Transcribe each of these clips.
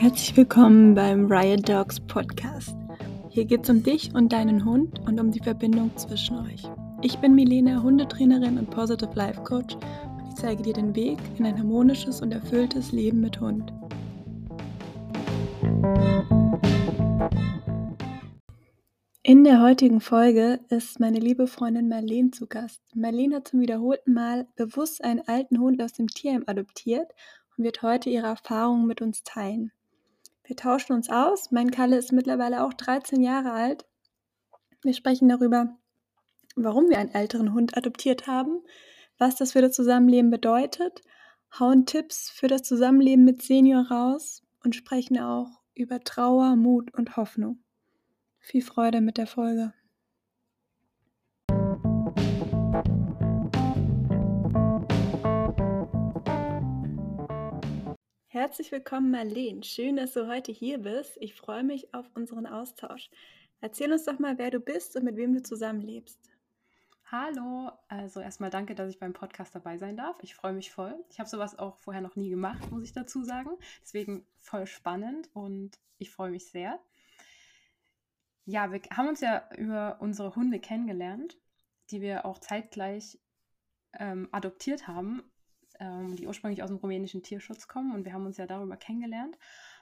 Herzlich willkommen beim Riot Dogs Podcast. Hier geht es um dich und deinen Hund und um die Verbindung zwischen euch. Ich bin Milena, Hundetrainerin und Positive Life Coach und ich zeige dir den Weg in ein harmonisches und erfülltes Leben mit Hund. In der heutigen Folge ist meine liebe Freundin Marlene zu Gast. Marlene hat zum wiederholten Mal bewusst einen alten Hund aus dem Tierheim adoptiert und wird heute ihre Erfahrungen mit uns teilen. Wir tauschen uns aus. Mein Kalle ist mittlerweile auch 13 Jahre alt. Wir sprechen darüber, warum wir einen älteren Hund adoptiert haben, was das für das Zusammenleben bedeutet, hauen Tipps für das Zusammenleben mit Senior raus und sprechen auch über Trauer, Mut und Hoffnung. Viel Freude mit der Folge. Herzlich willkommen, Marlene. Schön, dass du heute hier bist. Ich freue mich auf unseren Austausch. Erzähl uns doch mal, wer du bist und mit wem du zusammenlebst. Hallo, also erstmal danke, dass ich beim Podcast dabei sein darf. Ich freue mich voll. Ich habe sowas auch vorher noch nie gemacht, muss ich dazu sagen. Deswegen voll spannend und ich freue mich sehr. Ja, wir haben uns ja über unsere Hunde kennengelernt, die wir auch zeitgleich ähm, adoptiert haben ähm, die ursprünglich aus dem rumänischen Tierschutz kommen und wir haben uns ja darüber kennengelernt.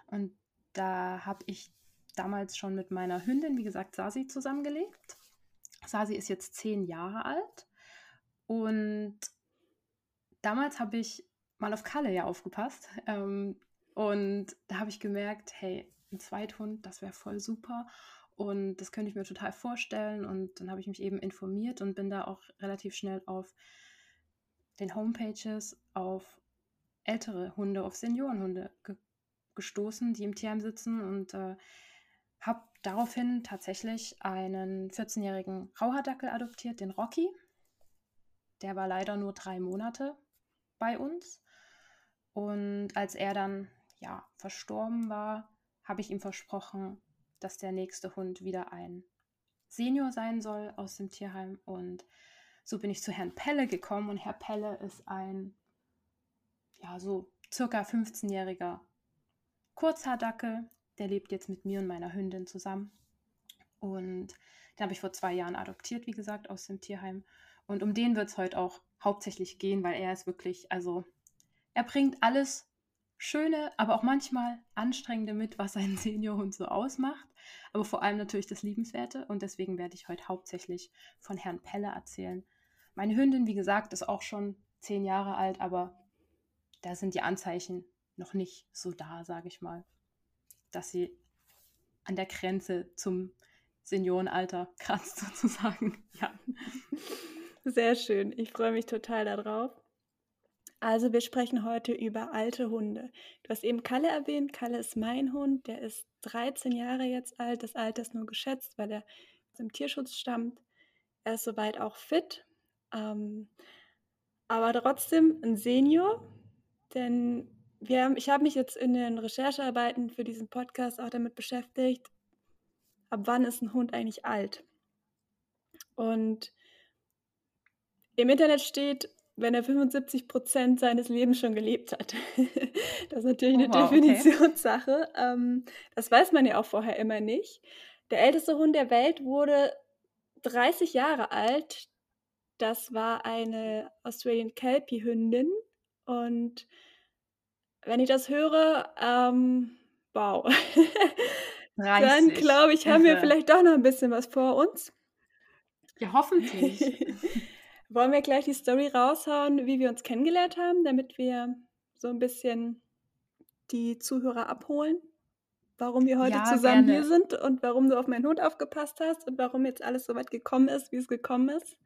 Und da habe ich damals schon mit meiner Hündin, wie gesagt, Sasi zusammengelebt. Sasi ist jetzt zehn Jahre alt und damals habe ich mal auf Kalle ja aufgepasst ähm, und da habe ich gemerkt, hey, ein Zweithund, das wäre voll super und das könnte ich mir total vorstellen und dann habe ich mich eben informiert und bin da auch relativ schnell auf den Homepages auf ältere Hunde, auf Seniorenhunde ge gestoßen, die im Tierheim sitzen und äh, habe daraufhin tatsächlich einen 14-jährigen Rauhardackel adoptiert, den Rocky. Der war leider nur drei Monate bei uns. Und als er dann ja verstorben war, habe ich ihm versprochen, dass der nächste Hund wieder ein Senior sein soll aus dem Tierheim. Und so bin ich zu Herrn Pelle gekommen und Herr Pelle ist ein, ja, so circa 15-jähriger Kurzhaardackel. Der lebt jetzt mit mir und meiner Hündin zusammen. Und den habe ich vor zwei Jahren adoptiert, wie gesagt, aus dem Tierheim. Und um den wird es heute auch hauptsächlich gehen, weil er ist wirklich, also er bringt alles Schöne, aber auch manchmal Anstrengende mit, was einen Seniorhund so ausmacht. Aber vor allem natürlich das Liebenswerte. Und deswegen werde ich heute hauptsächlich von Herrn Pelle erzählen, meine Hündin, wie gesagt, ist auch schon zehn Jahre alt, aber da sind die Anzeichen noch nicht so da, sage ich mal, dass sie an der Grenze zum Seniorenalter kratzt sozusagen. Ja. Sehr schön. Ich freue mich total darauf. Also wir sprechen heute über alte Hunde. Du hast eben Kalle erwähnt. Kalle ist mein Hund. Der ist 13 Jahre jetzt alt. Das Alter ist nur geschätzt, weil er aus dem Tierschutz stammt. Er ist soweit auch fit. Ähm, aber trotzdem ein Senior, denn wir haben, ich habe mich jetzt in den Recherchearbeiten für diesen Podcast auch damit beschäftigt, ab wann ist ein Hund eigentlich alt? Und im Internet steht, wenn er 75 Prozent seines Lebens schon gelebt hat. das ist natürlich eine oh, wow, Definitionssache. Okay. Ähm, das weiß man ja auch vorher immer nicht. Der älteste Hund der Welt wurde 30 Jahre alt. Das war eine Australian Kelpie Hündin und wenn ich das höre, ähm, wow. Dann glaube ich, haben wir vielleicht doch noch ein bisschen was vor uns. Ja, hoffentlich. Wollen wir gleich die Story raushauen, wie wir uns kennengelernt haben, damit wir so ein bisschen die Zuhörer abholen? Warum wir heute ja, zusammen gerne. hier sind und warum du auf meinen Hund aufgepasst hast und warum jetzt alles so weit gekommen ist, wie es gekommen ist?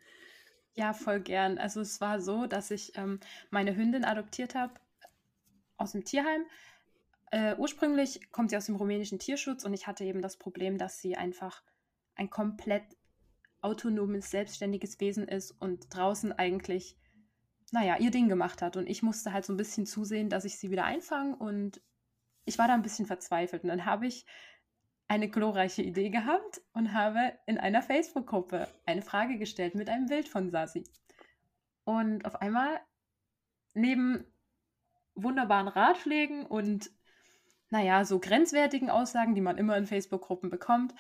Ja, voll gern. Also es war so, dass ich ähm, meine Hündin adoptiert habe aus dem Tierheim. Äh, ursprünglich kommt sie aus dem rumänischen Tierschutz und ich hatte eben das Problem, dass sie einfach ein komplett autonomes, selbstständiges Wesen ist und draußen eigentlich, naja, ihr Ding gemacht hat. Und ich musste halt so ein bisschen zusehen, dass ich sie wieder einfange und ich war da ein bisschen verzweifelt. Und dann habe ich eine glorreiche Idee gehabt und habe in einer Facebook-Gruppe eine Frage gestellt mit einem Bild von Sasi. Und auf einmal, neben wunderbaren Ratschlägen und naja, so grenzwertigen Aussagen, die man immer in Facebook-Gruppen bekommt,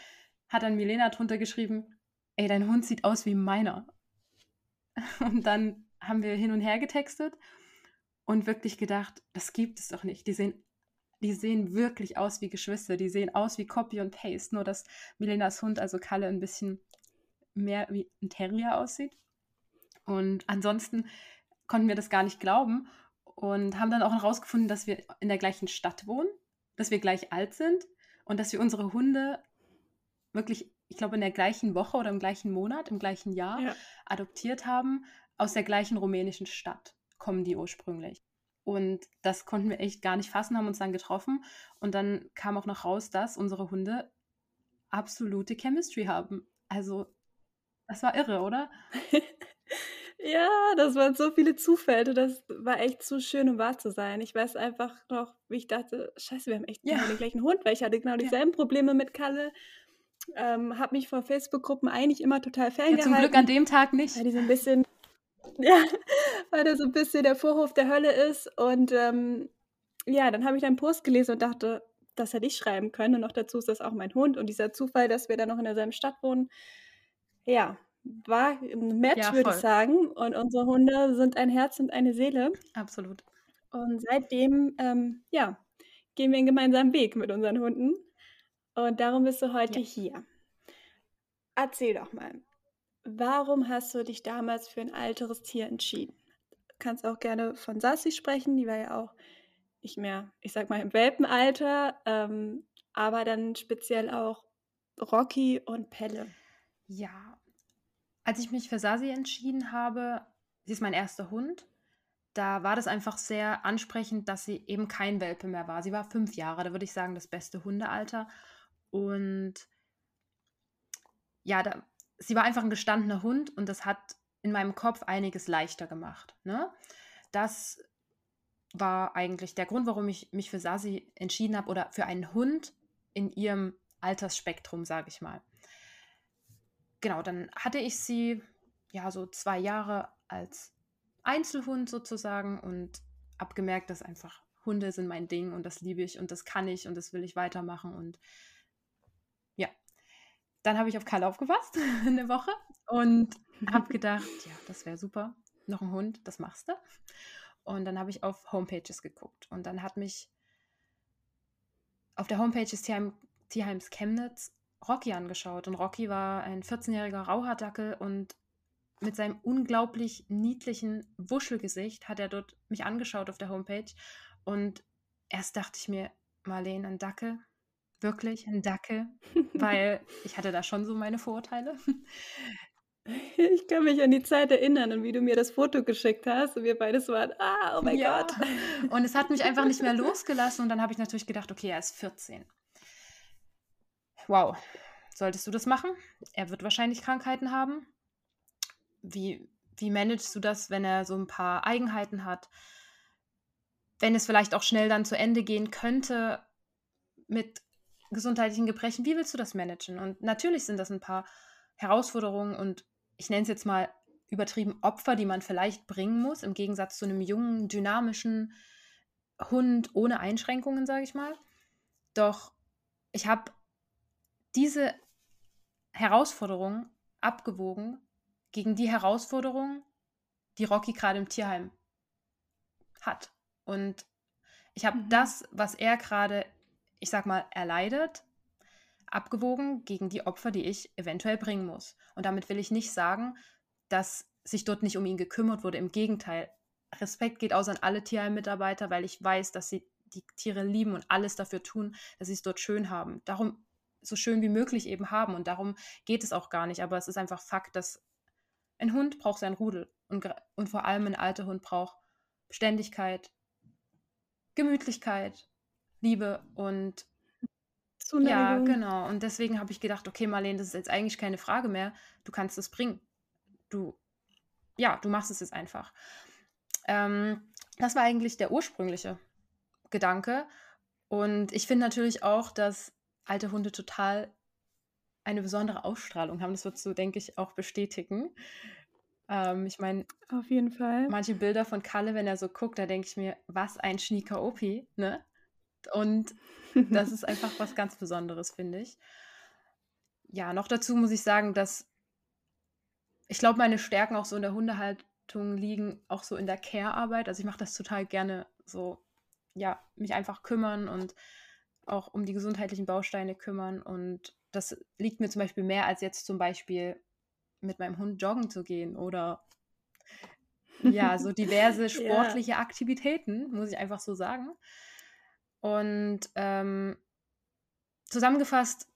hat dann Milena drunter geschrieben, ey, dein Hund sieht aus wie meiner. Und dann haben wir hin und her getextet und wirklich gedacht, das gibt es doch nicht. Die sehen, die sehen wirklich aus wie Geschwister, die sehen aus wie Copy und Paste, nur dass Milenas Hund, also Kalle, ein bisschen mehr wie ein Terrier aussieht. Und ansonsten konnten wir das gar nicht glauben und haben dann auch herausgefunden, dass wir in der gleichen Stadt wohnen, dass wir gleich alt sind und dass wir unsere Hunde wirklich, ich glaube, in der gleichen Woche oder im gleichen Monat, im gleichen Jahr ja. adoptiert haben. Aus der gleichen rumänischen Stadt kommen die ursprünglich. Und das konnten wir echt gar nicht fassen, haben uns dann getroffen. Und dann kam auch noch raus, dass unsere Hunde absolute Chemistry haben. Also, das war irre, oder? Ja, das waren so viele Zufälle. Das war echt zu schön, um wahr zu sein. Ich weiß einfach noch, wie ich dachte, scheiße, wir haben echt ja. genau den gleichen Hund, weil ich hatte genau dieselben ja. Probleme mit Kalle. Ähm, habe mich vor Facebook-Gruppen eigentlich immer total ferngehalten. Ja, zum Glück an dem Tag nicht. Weil die so ein bisschen, ja, weil der so ein bisschen der Vorhof der Hölle ist. Und ähm, ja, dann habe ich deinen Post gelesen und dachte, das hätte ich schreiben können. Und noch dazu ist das auch mein Hund. Und dieser Zufall, dass wir dann noch in derselben Stadt wohnen. Ja, war ein Match, Ja, würde ich sagen. Und unsere Hunde sind ein Herz und eine Seele. Absolut. Und seitdem, ähm, ja, gehen wir einen gemeinsamen Weg mit unseren Hunden. Und darum bist du heute Ja. hier. Erzähl doch mal, warum hast du dich damals für ein älteres Tier entschieden? Du kannst auch gerne von Sassi sprechen, die war ja auch nicht mehr, ich sag mal, im Welpenalter, ähm, aber dann speziell auch Rocky und Pelle. Ja, als ich mich für Sasi entschieden habe, sie ist mein erster Hund, da war das einfach sehr ansprechend, dass sie eben kein Welpe mehr war. Sie war fünf Jahre, da würde ich sagen, das beste Hundealter. Und ja, da, sie war einfach ein gestandener Hund und das hat in meinem Kopf einiges leichter gemacht. Ne? Das war eigentlich der Grund, warum ich mich für Sasi entschieden habe oder für einen Hund in ihrem Altersspektrum, sage ich mal genau, dann hatte ich sie ja so zwei Jahre als Einzelhund sozusagen und habe gemerkt, dass einfach Hunde sind mein Ding und das liebe ich und das kann ich und das will ich weitermachen und. Dann habe ich auf Karl aufgepasst eine Woche und habe gedacht, ja, das wäre super. Noch ein Hund, das machst du. Und dann habe ich auf Homepages geguckt und dann hat mich auf der Homepage des Tierheim, Tierheims Chemnitz Rocky angeschaut. Und Rocky war ein 14-jähriger Rauhaardackel und mit seinem unglaublich niedlichen Wuschelgesicht hat er dort mich angeschaut auf der Homepage. Und erst dachte ich mir, Marlene, ein Dackel? Wirklich ein Dackel? Weil ich hatte da schon so meine Vorurteile. Ich kann mich an die Zeit erinnern und wie du mir das Foto geschickt hast und wir beides waren, ah, oh mein ja. Gott. Und es hat mich einfach nicht mehr losgelassen und dann habe ich natürlich gedacht, okay, er ist 14 wow, solltest du das machen? Er wird wahrscheinlich Krankheiten haben. Wie, wie managst du das, wenn er so ein paar Eigenheiten hat? Wenn es vielleicht auch schnell dann zu Ende gehen könnte mit gesundheitlichen Gebrechen, wie willst du das managen? Und natürlich sind das ein paar Herausforderungen und ich nenne es jetzt mal übertrieben Opfer, die man vielleicht bringen muss, im Gegensatz zu einem jungen, dynamischen Hund ohne Einschränkungen, sage ich mal. Doch ich habe diese Herausforderung abgewogen gegen die Herausforderung, die Rocky gerade im Tierheim hat. Und ich habe mhm. das, was er gerade, ich sag mal, erleidet, abgewogen gegen die Opfer, die ich eventuell bringen muss. Und damit will ich nicht sagen, dass sich dort nicht um ihn gekümmert wurde. Im Gegenteil, Respekt geht aus an alle Tierheim-Mitarbeiter, weil ich weiß, dass sie die Tiere lieben und alles dafür tun, dass sie es dort schön haben. Darum so schön wie möglich eben haben. Und darum geht es auch gar nicht. Aber es ist einfach Fakt, dass ein Hund braucht sein Rudel. Und, und vor allem ein alter Hund braucht Beständigkeit, Gemütlichkeit, Liebe und. Ja, genau. Und deswegen habe ich gedacht, okay, Marlene, das ist jetzt eigentlich keine Frage mehr. Du kannst es bringen. Du, ja, du machst es jetzt einfach. Ähm, das war eigentlich der ursprüngliche Gedanke. Und ich finde natürlich auch, dass alte Hunde total eine besondere Ausstrahlung haben. Das würdest du, denke ich, auch bestätigen. Ähm, ich meine, auf jeden Fall. Manche Bilder von Kalle, wenn er so guckt, da denke ich mir, was ein schnieker Opi, ne? Und das ist einfach was ganz Besonderes, finde ich. Ja, noch dazu muss ich sagen, dass ich glaube, meine Stärken auch so in der Hundehaltung liegen, auch so in der Care-Arbeit. Also ich mache das total gerne so, ja, mich einfach kümmern und auch um die gesundheitlichen Bausteine kümmern. Und das liegt mir zum Beispiel mehr als jetzt zum Beispiel mit meinem Hund joggen zu gehen oder ja, so diverse sportliche ja. Aktivitäten, muss ich einfach so sagen. Und ähm, zusammengefasst,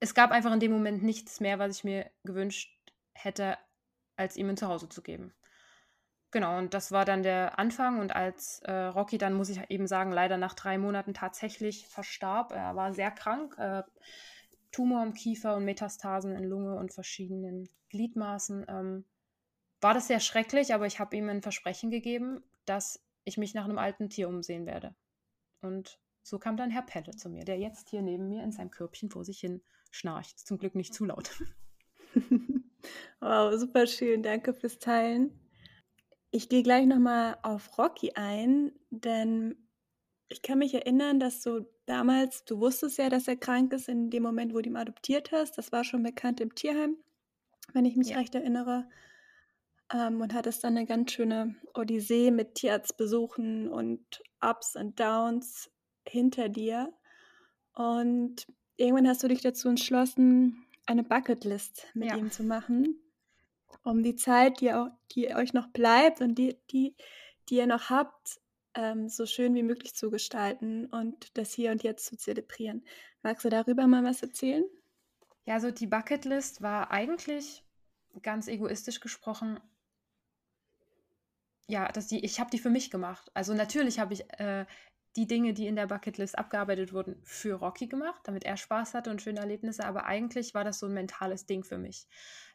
es gab einfach in dem Moment nichts mehr, was ich mir gewünscht hätte, als ihm ein Zuhause zu geben. Genau, und das war dann der Anfang. Und als äh, Rocky dann, muss ich eben sagen, leider nach drei Monaten tatsächlich verstarb, er war sehr krank, äh, Tumor im Kiefer und Metastasen in Lunge und verschiedenen Gliedmaßen, ähm, war das sehr schrecklich, aber ich habe ihm ein Versprechen gegeben, dass ich mich nach einem alten Tier umsehen werde. Und so kam dann Herr Pelle zu mir, der jetzt hier neben mir in seinem Körbchen vor sich hin schnarcht. Zum Glück nicht zu laut. wow, super schön. Danke fürs Teilen. Ich gehe gleich nochmal auf Rocky ein, denn ich kann mich erinnern, dass du damals, du wusstest ja, dass er krank ist in dem Moment, wo du ihn adoptiert hast. Das war schon bekannt im Tierheim, wenn ich mich ja. recht erinnere. Ähm, und hattest dann eine ganz schöne Odyssee mit Tierarztbesuchen und Ups und Downs hinter dir. Und irgendwann hast du dich dazu entschlossen, eine Bucketlist mit ja. ihm zu machen um die Zeit, die, auch, die euch noch bleibt und die, die, die ihr noch habt, ähm, so schön wie möglich zu gestalten und das Hier und Jetzt zu zelebrieren. Magst du darüber mal was erzählen? Ja, so die Bucketlist war eigentlich ganz egoistisch gesprochen. Ja, dass die, ich habe die für mich gemacht. Also natürlich habe ich äh, die Dinge, die in der Bucketlist abgearbeitet wurden, für Rocky gemacht, damit er Spaß hatte und schöne Erlebnisse. Aber eigentlich war das so ein mentales Ding für mich,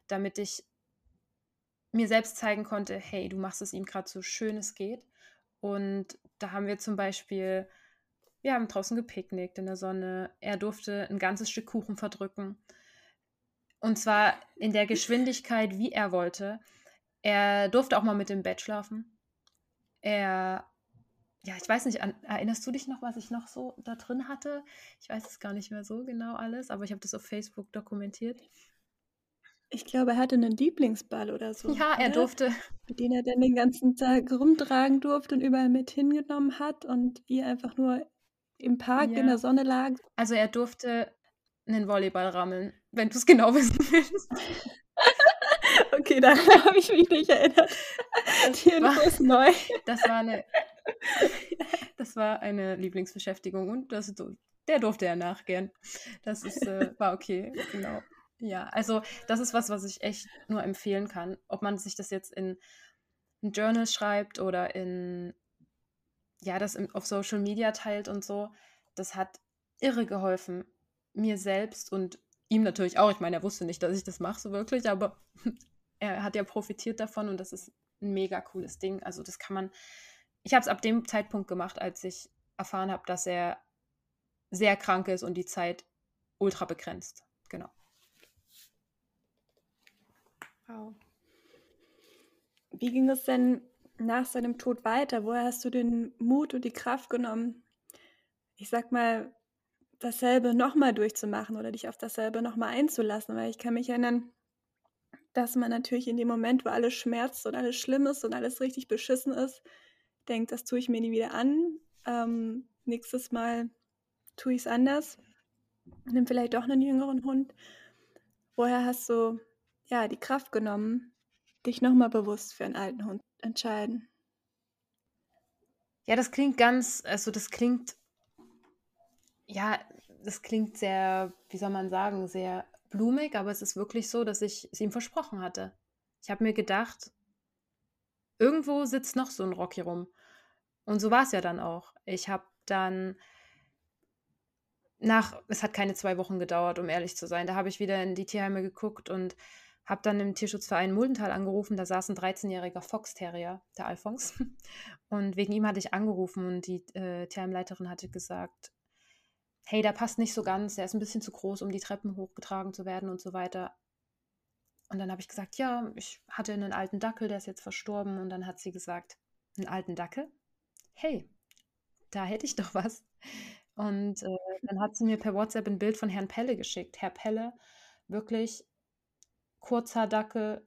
damit ich mir selbst zeigen konnte, hey, du machst es ihm gerade so schön es geht. Und da haben wir zum Beispiel, wir haben draußen gepicknickt in der Sonne. Er durfte ein ganzes Stück Kuchen verdrücken. Und zwar in der Geschwindigkeit, wie er wollte. Er durfte auch mal mit dem Bett schlafen. Er, ja, ich weiß nicht, an, erinnerst du dich noch, was ich noch so da drin hatte? Ich weiß es gar nicht mehr so genau alles, aber ich habe das auf Facebook dokumentiert. Ich glaube, er hatte einen Lieblingsball oder so. Ja, er durfte. Mit dem er dann den ganzen Tag rumtragen durfte und überall mit hingenommen hat und ihr einfach nur im Park ja. in der Sonne lag. Also er durfte einen Volleyball rammeln, wenn du es genau wissen willst. okay, daran habe ich mich nicht erinnert. Die Info ist neu. Das war eine, das war eine Lieblingsbeschäftigung und das, der durfte er nachgehen. Das ist, äh, war okay, genau. Ja, also das ist was, was ich echt nur empfehlen kann. Ob man sich das jetzt in ein Journal schreibt oder in, ja, das auf Social Media teilt und so, das hat irre geholfen. Mir selbst und ihm natürlich auch. Ich meine, er wusste nicht, dass ich das mache so wirklich, aber er hat ja profitiert davon und das ist ein mega cooles Ding. Also das kann man, ich habe es ab dem Zeitpunkt gemacht, als ich erfahren habe, dass er sehr krank ist und die Zeit ultra begrenzt. Genau. Wow. Wie ging es denn nach seinem Tod weiter? Woher hast du den Mut und die Kraft genommen, ich sag mal, dasselbe nochmal durchzumachen oder dich auf dasselbe nochmal einzulassen? Weil ich kann mich erinnern, dass man natürlich in dem Moment, wo alles schmerzt und alles schlimm ist und alles richtig beschissen ist, denkt, das tue ich mir nie wieder an. Ähm, nächstes Mal tue ich es anders. Nimm vielleicht doch einen jüngeren Hund. Woher hast du ja, die Kraft genommen, dich nochmal bewusst für einen alten Hund zu entscheiden? Ja, das klingt ganz, also das klingt, ja, das klingt sehr, wie soll man sagen, sehr blumig, aber es ist wirklich so, dass ich es ihm versprochen hatte. Ich habe mir gedacht, irgendwo sitzt noch so ein Rocky rum. Und so war es ja dann auch. Ich habe dann nach, es hat keine zwei Wochen gedauert, um ehrlich zu sein. Da habe ich wieder in die Tierheime geguckt und habe dann im Tierschutzverein Muldental angerufen, da saß ein 13-jähriger Fox-Terrier, der Alphons. Und wegen ihm hatte ich angerufen und die äh, Tierheimleiterin hatte gesagt, hey, der passt nicht so ganz, der ist ein bisschen zu groß, um die Treppen hochgetragen zu werden und so weiter. Und dann habe ich gesagt, ja, ich hatte einen alten Dackel, der ist jetzt verstorben. Und dann hat sie gesagt, einen alten Dackel? Hey, da hätte ich doch was. Und äh, dann hat sie mir per WhatsApp ein Bild von Herrn Pelle geschickt. Herr Pelle, wirklich kurzer Dacke,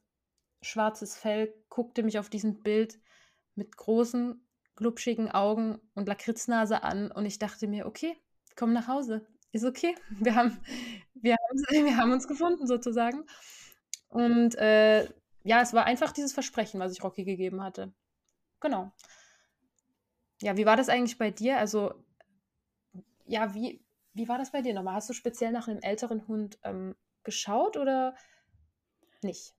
schwarzes Fell, guckte mich auf diesem Bild mit großen, glubschigen Augen und Lakritznase an. Und ich dachte mir, okay, komm nach Hause. Ist okay. Wir haben, wir haben, wir haben uns gefunden sozusagen. Und äh, ja, es war einfach dieses Versprechen, was ich Rocky gegeben hatte. Genau. Ja, wie war das eigentlich bei dir? Also, ja, wie, wie war das bei dir nochmal? Hast du speziell nach einem älteren Hund ähm, geschaut oder nicht?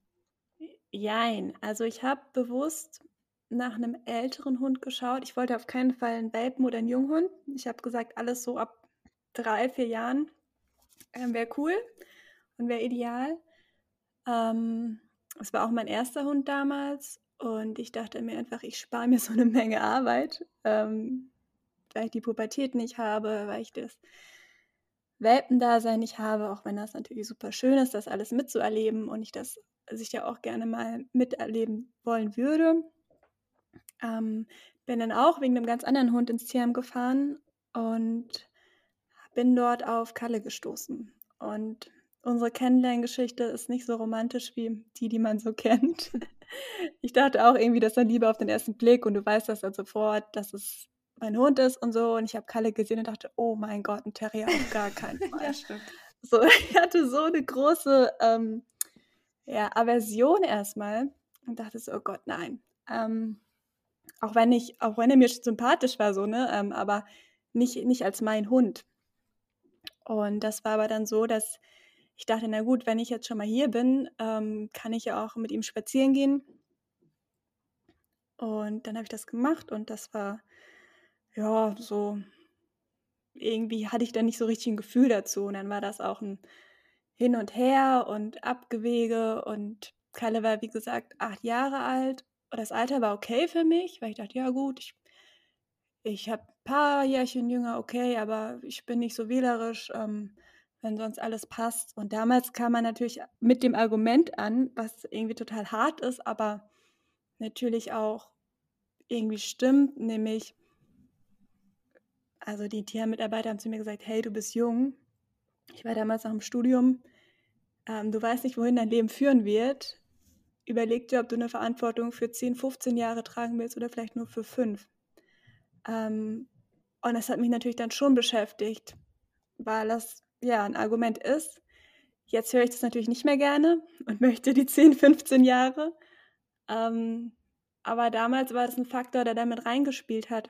Jein. Also ich habe bewusst nach einem älteren Hund geschaut. Ich wollte auf keinen Fall einen Welpen oder einen Junghund. Ich habe gesagt, alles so ab drei, vier Jahren äh, wäre cool und wäre ideal. Ähm, es war auch mein erster Hund damals und ich dachte mir einfach, ich spare mir so eine Menge Arbeit, ähm, weil ich die Pubertät nicht habe, weil ich das Welpendasein nicht habe, auch wenn das natürlich super schön ist, das alles mitzuerleben und ich das sich ja auch gerne mal miterleben wollen würde. Ähm, bin dann auch wegen einem ganz anderen Hund ins Tierheim gefahren und bin dort auf Kalle gestoßen. Und unsere Kennenlerngeschichte ist nicht so romantisch wie die, die man so kennt. Ich dachte auch irgendwie, dass er Liebe auf den ersten Blick und du weißt das dann sofort, dass es mein Hund ist und so. Und ich habe Kalle gesehen und dachte, oh mein Gott, ein Terrier auf gar keinen Fall. ja, stimmt. So, ich hatte so eine große ähm, ja, Aversion erstmal und dachte so, oh Gott, nein. Ähm, auch wenn ich, auch wenn er mir sympathisch war, so, ne, ähm, aber nicht, nicht als mein Hund. Und das war aber dann so, dass ich dachte, na gut, wenn ich jetzt schon mal hier bin, ähm, kann ich ja auch mit ihm spazieren gehen. Und dann habe ich das gemacht und das war, ja, so, irgendwie hatte ich da nicht so richtig ein Gefühl dazu. Und dann war das auch ein Hin und Her und Abgewege. Und Kalle war, wie gesagt, acht Jahre alt. Und das Alter war okay für mich, weil ich dachte, ja gut, ich, ich habe paar Jährchen jünger, okay, aber ich bin nicht so wählerisch. Ähm, wenn sonst alles passt. Und damals kam man natürlich mit dem Argument an, was irgendwie total hart ist, aber natürlich auch irgendwie stimmt, nämlich, also die Tiermitarbeiter haben zu mir gesagt, hey, du bist jung. Ich war damals noch im Studium. Ähm, du weißt nicht, wohin dein Leben führen wird. Überleg dir, ob du eine Verantwortung für 10, 15 Jahre tragen willst oder vielleicht nur für fünf. Ähm, und das hat mich natürlich dann schon beschäftigt, weil das ja ein Argument ist. Jetzt höre ich das natürlich nicht mehr gerne und möchte die 10, 15 Jahre. Ähm, aber damals war das ein Faktor, der damit reingespielt hat,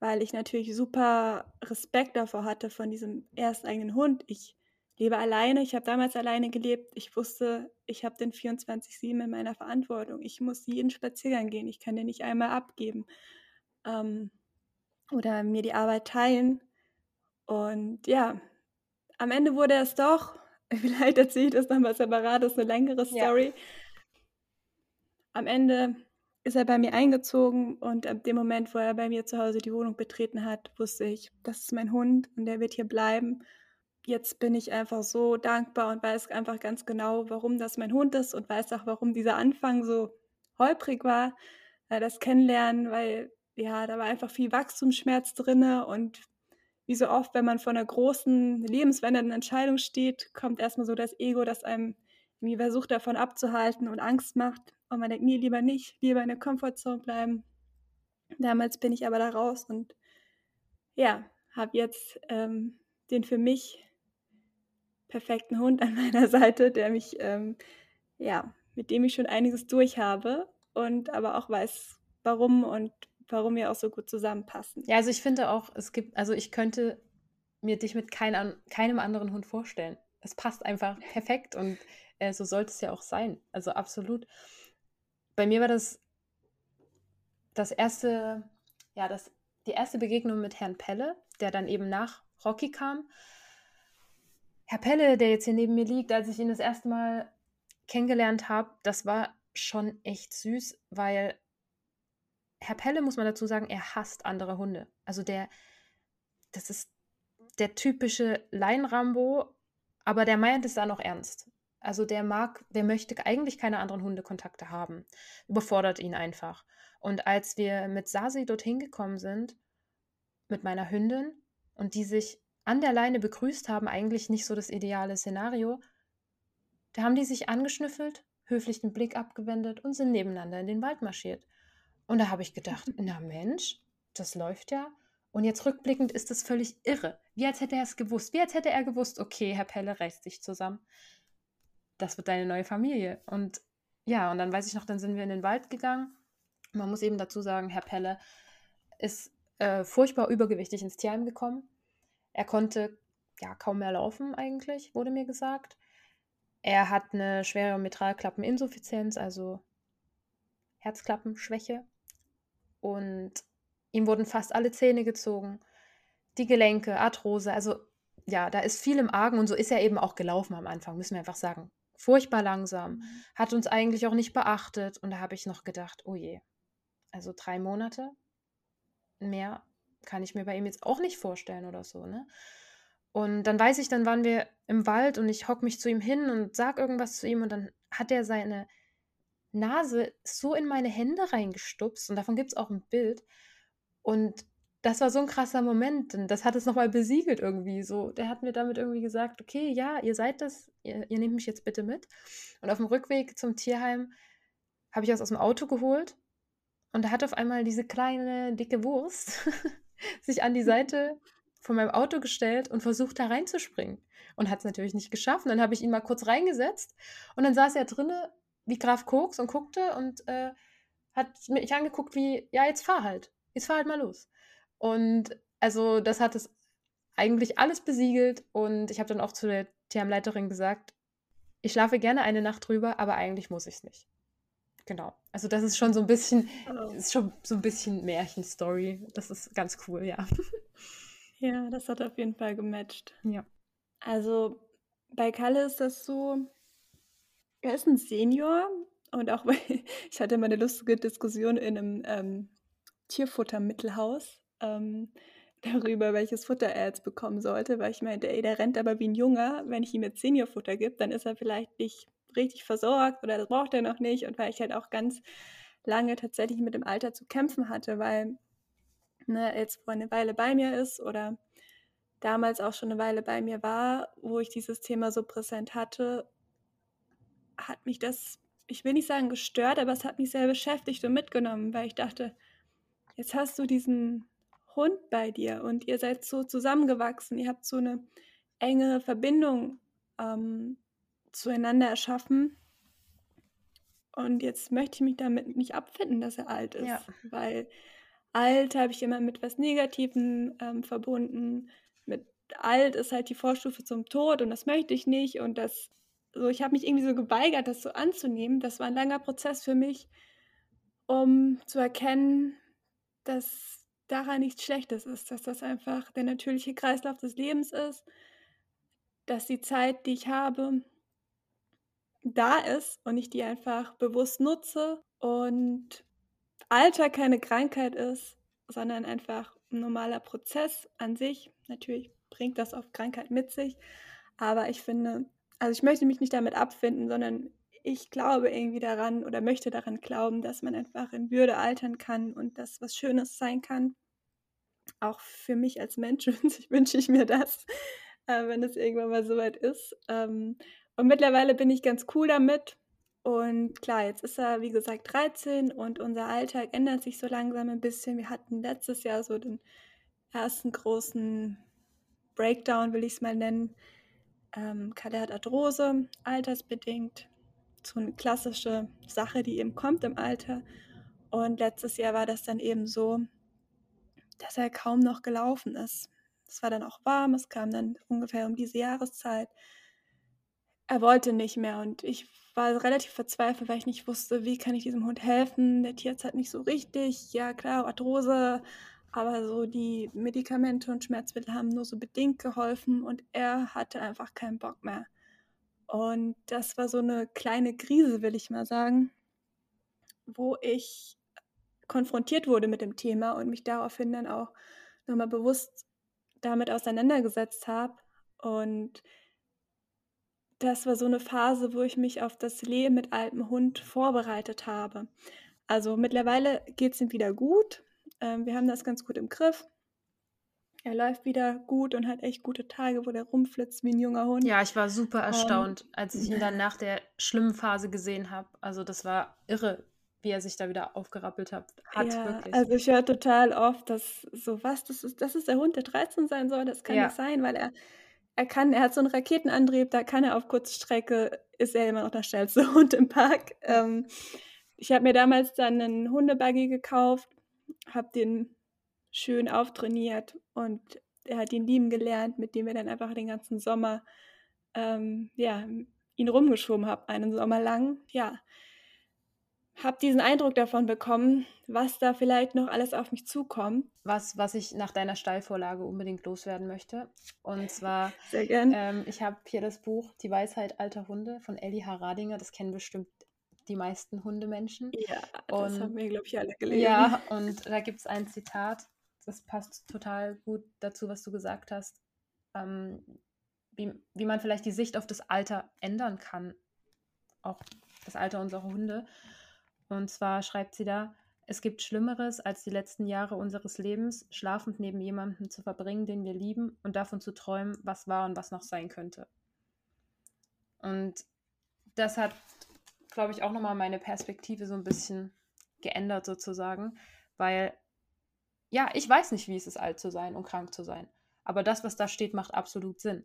weil ich natürlich super Respekt davor hatte von diesem ersten eigenen Hund. Ich lebe alleine, ich habe damals alleine gelebt. Ich wusste, ich habe den 24-7 in meiner Verantwortung. Ich muss jeden Spaziergang gehen, ich kann den nicht einmal abgeben ähm, oder mir die Arbeit teilen. Und ja, am Ende wurde es doch, vielleicht erzähle ich das nochmal separat, das ist eine längere Story. Ja. Am Ende ist er bei mir eingezogen und ab dem Moment, wo er bei mir zu Hause die Wohnung betreten hat, wusste ich, das ist mein Hund und der wird hier bleiben. Jetzt bin ich einfach so dankbar und weiß einfach ganz genau, warum das mein Hund ist und weiß auch, warum dieser Anfang so holprig war, das Kennenlernen, weil ja, da war einfach viel Wachstumsschmerz drin und wie so oft, wenn man vor einer großen, lebensverändernden Entscheidung steht, kommt erstmal so das Ego, das einem irgendwie versucht, davon abzuhalten und Angst macht. Und man denkt, nee, lieber nicht, lieber in der Komfortzone bleiben. Damals bin ich aber da raus und ja, habe jetzt ähm, den für mich perfekten Hund an meiner Seite, der mich, ähm, ja, mit dem ich schon einiges durch habe und aber auch weiß, warum und warum wir auch so gut zusammenpassen. Ja, also ich finde auch, es gibt, also ich könnte mir dich mit kein, keinem anderen Hund vorstellen. Es passt einfach perfekt und äh, so sollte es ja auch sein. Also absolut. Bei mir war das das erste, ja, das, die erste Begegnung mit Herrn Pelle, der dann eben nach Rocky kam. Herr Pelle, der jetzt hier neben mir liegt, als ich ihn das erste Mal kennengelernt habe, das war schon echt süß, weil Herr Pelle, muss man dazu sagen, er hasst andere Hunde. Also der, das ist der typische Leinrambo, aber der meint es dann auch ernst. Also der mag, der möchte eigentlich keine anderen Hundekontakte haben. Überfordert ihn einfach. Und als wir mit Sasi dorthin gekommen sind mit meiner Hündin und die sich an der Leine begrüßt haben, eigentlich nicht so das ideale Szenario. Da haben die sich angeschnüffelt, höflich den Blick abgewendet und sind nebeneinander in den Wald marschiert. Und da habe ich gedacht, na Mensch, das läuft ja. Und jetzt rückblickend ist das völlig irre. Wie als hätte er es gewusst. Wie als hätte er gewusst, okay, Herr Pelle reißt sich zusammen. Das wird deine neue Familie. Und ja, und dann weiß ich noch, dann sind wir in den Wald gegangen. Man muss eben dazu sagen, Herr Pelle ist äh, furchtbar übergewichtig ins Tierheim gekommen. Er konnte ja kaum mehr laufen eigentlich, wurde mir gesagt. Er hat eine schwere Mitralklappeninsuffizienz, also Herzklappenschwäche. Und ihm wurden fast alle Zähne gezogen, die Gelenke, Arthrose. Also ja, da ist viel im Argen und so ist er eben auch gelaufen am Anfang, müssen wir einfach sagen. Furchtbar langsam, mhm. hat uns eigentlich auch nicht beachtet. Und da habe ich noch gedacht, oh je, also drei Monate mehr kann ich mir bei ihm jetzt auch nicht vorstellen oder so, ne? Und dann weiß ich, dann waren wir im Wald und ich hock mich zu ihm hin und sag irgendwas zu ihm und dann hat er seine Nase so in meine Hände reingestupst und davon gibt es auch ein Bild. Und das war so ein krasser Moment und das hat es nochmal besiegelt irgendwie so. Der hat mir damit irgendwie gesagt, okay, ja, ihr seid das, ihr, ihr nehmt mich jetzt bitte mit. Und auf dem Rückweg zum Tierheim habe ich was aus dem Auto geholt und da hat auf einmal diese kleine, dicke Wurst sich an die Seite von meinem Auto gestellt und versucht, da reinzuspringen. Und hat es natürlich nicht geschafft. Und dann habe ich ihn mal kurz reingesetzt und dann saß er drinnen wie Graf Koks und guckte und äh, hat mich angeguckt wie, ja, jetzt fahr halt. Jetzt fahr halt mal los. Und also das hat es eigentlich alles besiegelt und ich habe dann auch zu der TM-Leiterin gesagt, ich schlafe gerne eine Nacht drüber, aber eigentlich muss ich es nicht. Genau. Also das ist schon so ein bisschen, oh. ist schon so ein bisschen Märchenstory. Das ist ganz cool, ja. Ja, das hat auf jeden Fall gematcht. Ja. Also bei Kalle ist das so, er ist ein Senior und auch ich hatte mal eine lustige Diskussion in einem ähm, Tierfuttermittelhaus ähm, darüber, welches Futter er jetzt bekommen sollte, weil ich meinte, ey, der rennt aber wie ein Junger, wenn ich ihm jetzt Seniorfutter gebe, dann ist er vielleicht nicht richtig versorgt oder das braucht er noch nicht. Und weil ich halt auch ganz lange tatsächlich mit dem Alter zu kämpfen hatte, weil ne, jetzt vor eine Weile bei mir ist oder damals auch schon eine Weile bei mir war, wo ich dieses Thema so präsent hatte, hat mich das, ich will nicht sagen gestört, aber es hat mich sehr beschäftigt und mitgenommen, weil ich dachte, jetzt hast du diesen Hund bei dir und ihr seid so zusammengewachsen, ihr habt so eine enge Verbindung ähm, zueinander erschaffen. Und jetzt möchte ich mich damit nicht abfinden, dass er alt ist, ja. weil alt habe ich immer mit was Negativem ähm, verbunden. Mit alt ist halt die Vorstufe zum Tod und das möchte ich nicht. Und das, so ich habe mich irgendwie so geweigert, das so anzunehmen. Das war ein langer Prozess für mich, um zu erkennen, dass daran nichts Schlechtes ist, dass das einfach der natürliche Kreislauf des Lebens ist, dass die Zeit, die ich habe, da ist und ich die einfach bewusst nutze und Alter keine Krankheit ist, sondern einfach ein normaler Prozess an sich. Natürlich bringt das oft Krankheit mit sich, aber ich finde, also ich möchte mich nicht damit abfinden, sondern ich glaube irgendwie daran oder möchte daran glauben, dass man einfach in Würde altern kann und dass was Schönes sein kann. Auch für mich als Mensch wünsche ich mir das, äh, wenn es irgendwann mal soweit ist. Ähm, und mittlerweile bin ich ganz cool damit. Und klar, jetzt ist er, wie gesagt, 13 und unser Alltag ändert sich so langsam ein bisschen. Wir hatten letztes Jahr so den ersten großen Breakdown, will ich es mal nennen. Ähm, Arthrose, altersbedingt. So eine klassische Sache, die eben kommt im Alter. Und letztes Jahr war das dann eben so, dass er kaum noch gelaufen ist. Es war dann auch warm, es kam dann ungefähr um diese Jahreszeit er wollte nicht mehr und ich war relativ verzweifelt, weil ich nicht wusste, wie kann ich diesem Hund helfen. Der Tierarzt hat nicht so richtig, ja klar, Arthrose, aber so die Medikamente und Schmerzmittel haben nur so bedingt geholfen und er hatte einfach keinen Bock mehr. Und das war so eine kleine Krise, will ich mal sagen, wo ich konfrontiert wurde mit dem Thema und mich daraufhin dann auch nochmal bewusst damit auseinandergesetzt habe und das war so eine Phase, wo ich mich auf das Leben mit altem Hund vorbereitet habe. Also mittlerweile geht es ihm wieder gut. Ähm, wir haben das ganz gut im Griff. er läuft wieder gut und hat echt gute Tage, wo der rumflitzt wie ein junger Hund. Ja, ich war super erstaunt, um, als ich ihn dann nach der schlimmen Phase gesehen habe. Also das war irre, wie er sich da wieder aufgerappelt hat. hat ja, wirklich. Also ich höre total oft, dass so was, das ist, das ist der Hund, der 13 sein soll. Das kann ja. nicht sein, weil er, er kann, er hat so einen Raketenantrieb, da kann er auf kurze Strecke, ist er immer noch der schnellste Hund im Park. Ähm, ich habe mir damals dann einen Hundebuggy gekauft, habe den schön auftrainiert und er hat ihn lieben gelernt, mit dem wir dann einfach den ganzen Sommer ähm, ja, ihn rumgeschoben haben, einen Sommer lang. Ja, habe diesen Eindruck davon bekommen, was da vielleicht noch alles auf mich zukommt. Was, was ich nach deiner Steilvorlage unbedingt loswerden möchte. Und zwar, Sehr gern. Ähm, ich habe hier das Buch Die Weisheit alter Hunde von Ellie Haradinger. Das kennen bestimmt die meisten Hundemenschen. Ja, das und, haben wir, glaube ich, alle gelesen. Ja, und da gibt es ein Zitat, das passt total gut dazu, was du gesagt hast, ähm, wie, wie man vielleicht die Sicht auf das Alter ändern kann, auch das Alter unserer Hunde. Und zwar schreibt sie da, es gibt Schlimmeres, als die letzten Jahre unseres Lebens schlafend neben jemandem zu verbringen, den wir lieben und davon zu träumen, was war und was noch sein könnte. Und das hat, glaube ich, auch nochmal meine Perspektive so ein bisschen geändert sozusagen, weil ja, ich weiß nicht, wie es ist, alt zu sein und krank zu sein. Aber das, was da steht, macht absolut Sinn.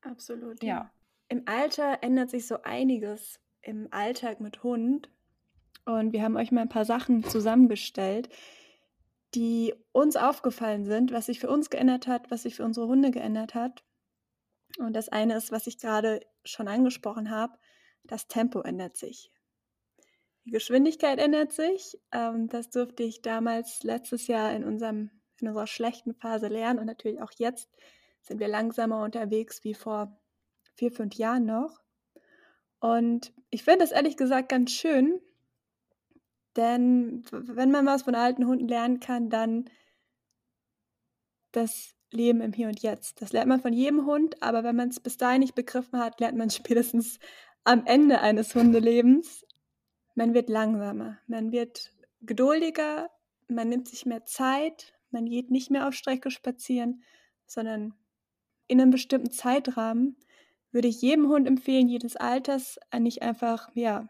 Absolut. Ja. ja. Im Alter ändert sich so einiges im Alltag mit Hund. Und wir haben euch mal ein paar Sachen zusammengestellt, die uns aufgefallen sind, was sich für uns geändert hat, was sich für unsere Hunde geändert hat. Und das eine ist, was ich gerade schon angesprochen habe, das Tempo ändert sich. Die Geschwindigkeit ändert sich. Ähm, das durfte ich damals letztes Jahr in, unserem, in unserer schlechten Phase lernen und natürlich auch jetzt sind wir langsamer unterwegs wie vor vier, fünf Jahren noch. Und ich finde das ehrlich gesagt ganz schön, denn wenn man was von alten Hunden lernen kann, dann das Leben im Hier und Jetzt. Das lernt man von jedem Hund, aber wenn man es bis dahin nicht begriffen hat, lernt man spätestens am Ende eines Hundelebens man wird langsamer, man wird geduldiger, man nimmt sich mehr Zeit, man geht nicht mehr auf Strecke spazieren, sondern in einem bestimmten Zeitrahmen würde ich jedem Hund empfehlen, jedes Alters, nicht einfach, ja,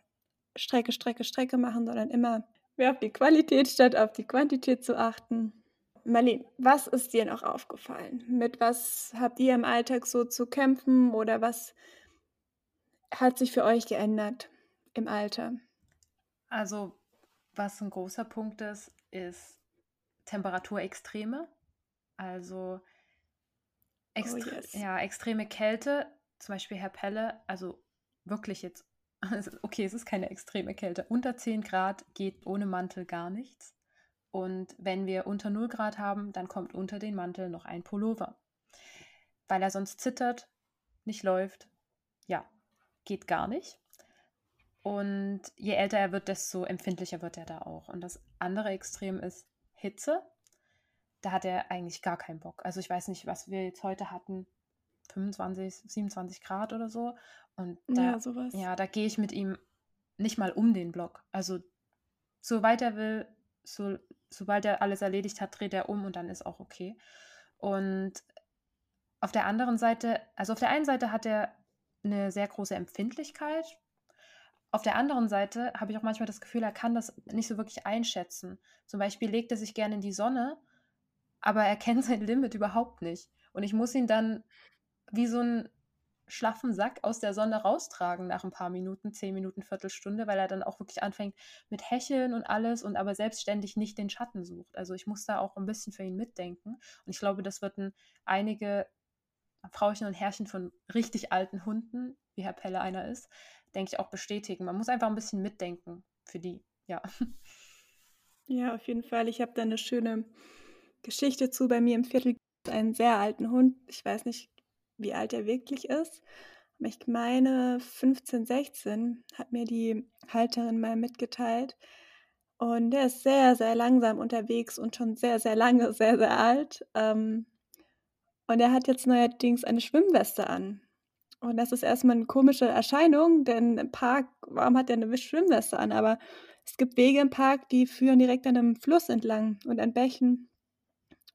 Strecke, Strecke, Strecke machen, sondern immer mehr auf die Qualität statt auf die Quantität zu achten. Marlene, was ist dir noch aufgefallen? Mit was habt ihr im Alltag so zu kämpfen oder was hat sich für euch geändert im Alter? Also, was ein großer Punkt ist, ist Temperaturextreme. Also extre oh yes. ja, extreme Kälte, zum Beispiel Herr Pelle, also wirklich jetzt, okay, es ist keine extreme Kälte. Unter 10 Grad geht ohne Mantel gar nichts. Und wenn wir unter 0 Grad haben, dann kommt unter den Mantel noch ein Pullover. Weil er sonst zittert, nicht läuft. Geht gar nicht. Und je älter er wird, desto empfindlicher wird er da auch. Und das andere Extrem ist Hitze. Da hat er eigentlich gar keinen Bock. Also ich weiß nicht, was wir jetzt heute hatten. 25, 27 Grad oder so. Und da, ja, sowas. ja, da gehe ich mit ihm nicht mal um den Block. Also soweit er will, so, sobald er alles erledigt hat, dreht er um und dann ist auch okay. Und auf der anderen Seite, also auf der einen Seite hat er eine sehr große Empfindlichkeit auf der anderen Seite habe ich auch manchmal das Gefühl, er kann das nicht so wirklich einschätzen. Zum Beispiel legt er sich gerne in die Sonne, aber er kennt sein Limit überhaupt nicht. Und ich muss ihn dann wie so einen schlaffen Sack aus der Sonne raustragen nach ein paar Minuten, zehn Minuten, Viertelstunde, weil er dann auch wirklich anfängt mit Hecheln und alles und aber selbstständig nicht den Schatten sucht. Also ich muss da auch ein bisschen für ihn mitdenken. Und ich glaube, das würden einige Frauchen und Herrchen von richtig alten Hunden, wie Herr Pelle einer ist, denke ich, auch bestätigen. Man muss einfach ein bisschen mitdenken für die, ja. Ja, auf jeden Fall. Ich habe da eine schöne Geschichte zu. Bei mir im Viertel gibt einen sehr alten Hund. Ich weiß nicht, wie alt er wirklich ist. Ich meine, 15, 16 hat mir die Halterin mal mitgeteilt. Und der ist sehr, sehr langsam unterwegs und schon sehr, sehr lange, sehr, sehr alt. Ähm, und er hat jetzt neuerdings eine Schwimmweste an. Und das ist erstmal eine komische Erscheinung, denn im Park, warum hat er eine Schwimmweste an? Aber es gibt Wege im Park, die führen direkt an einem Fluss entlang und an Bächen.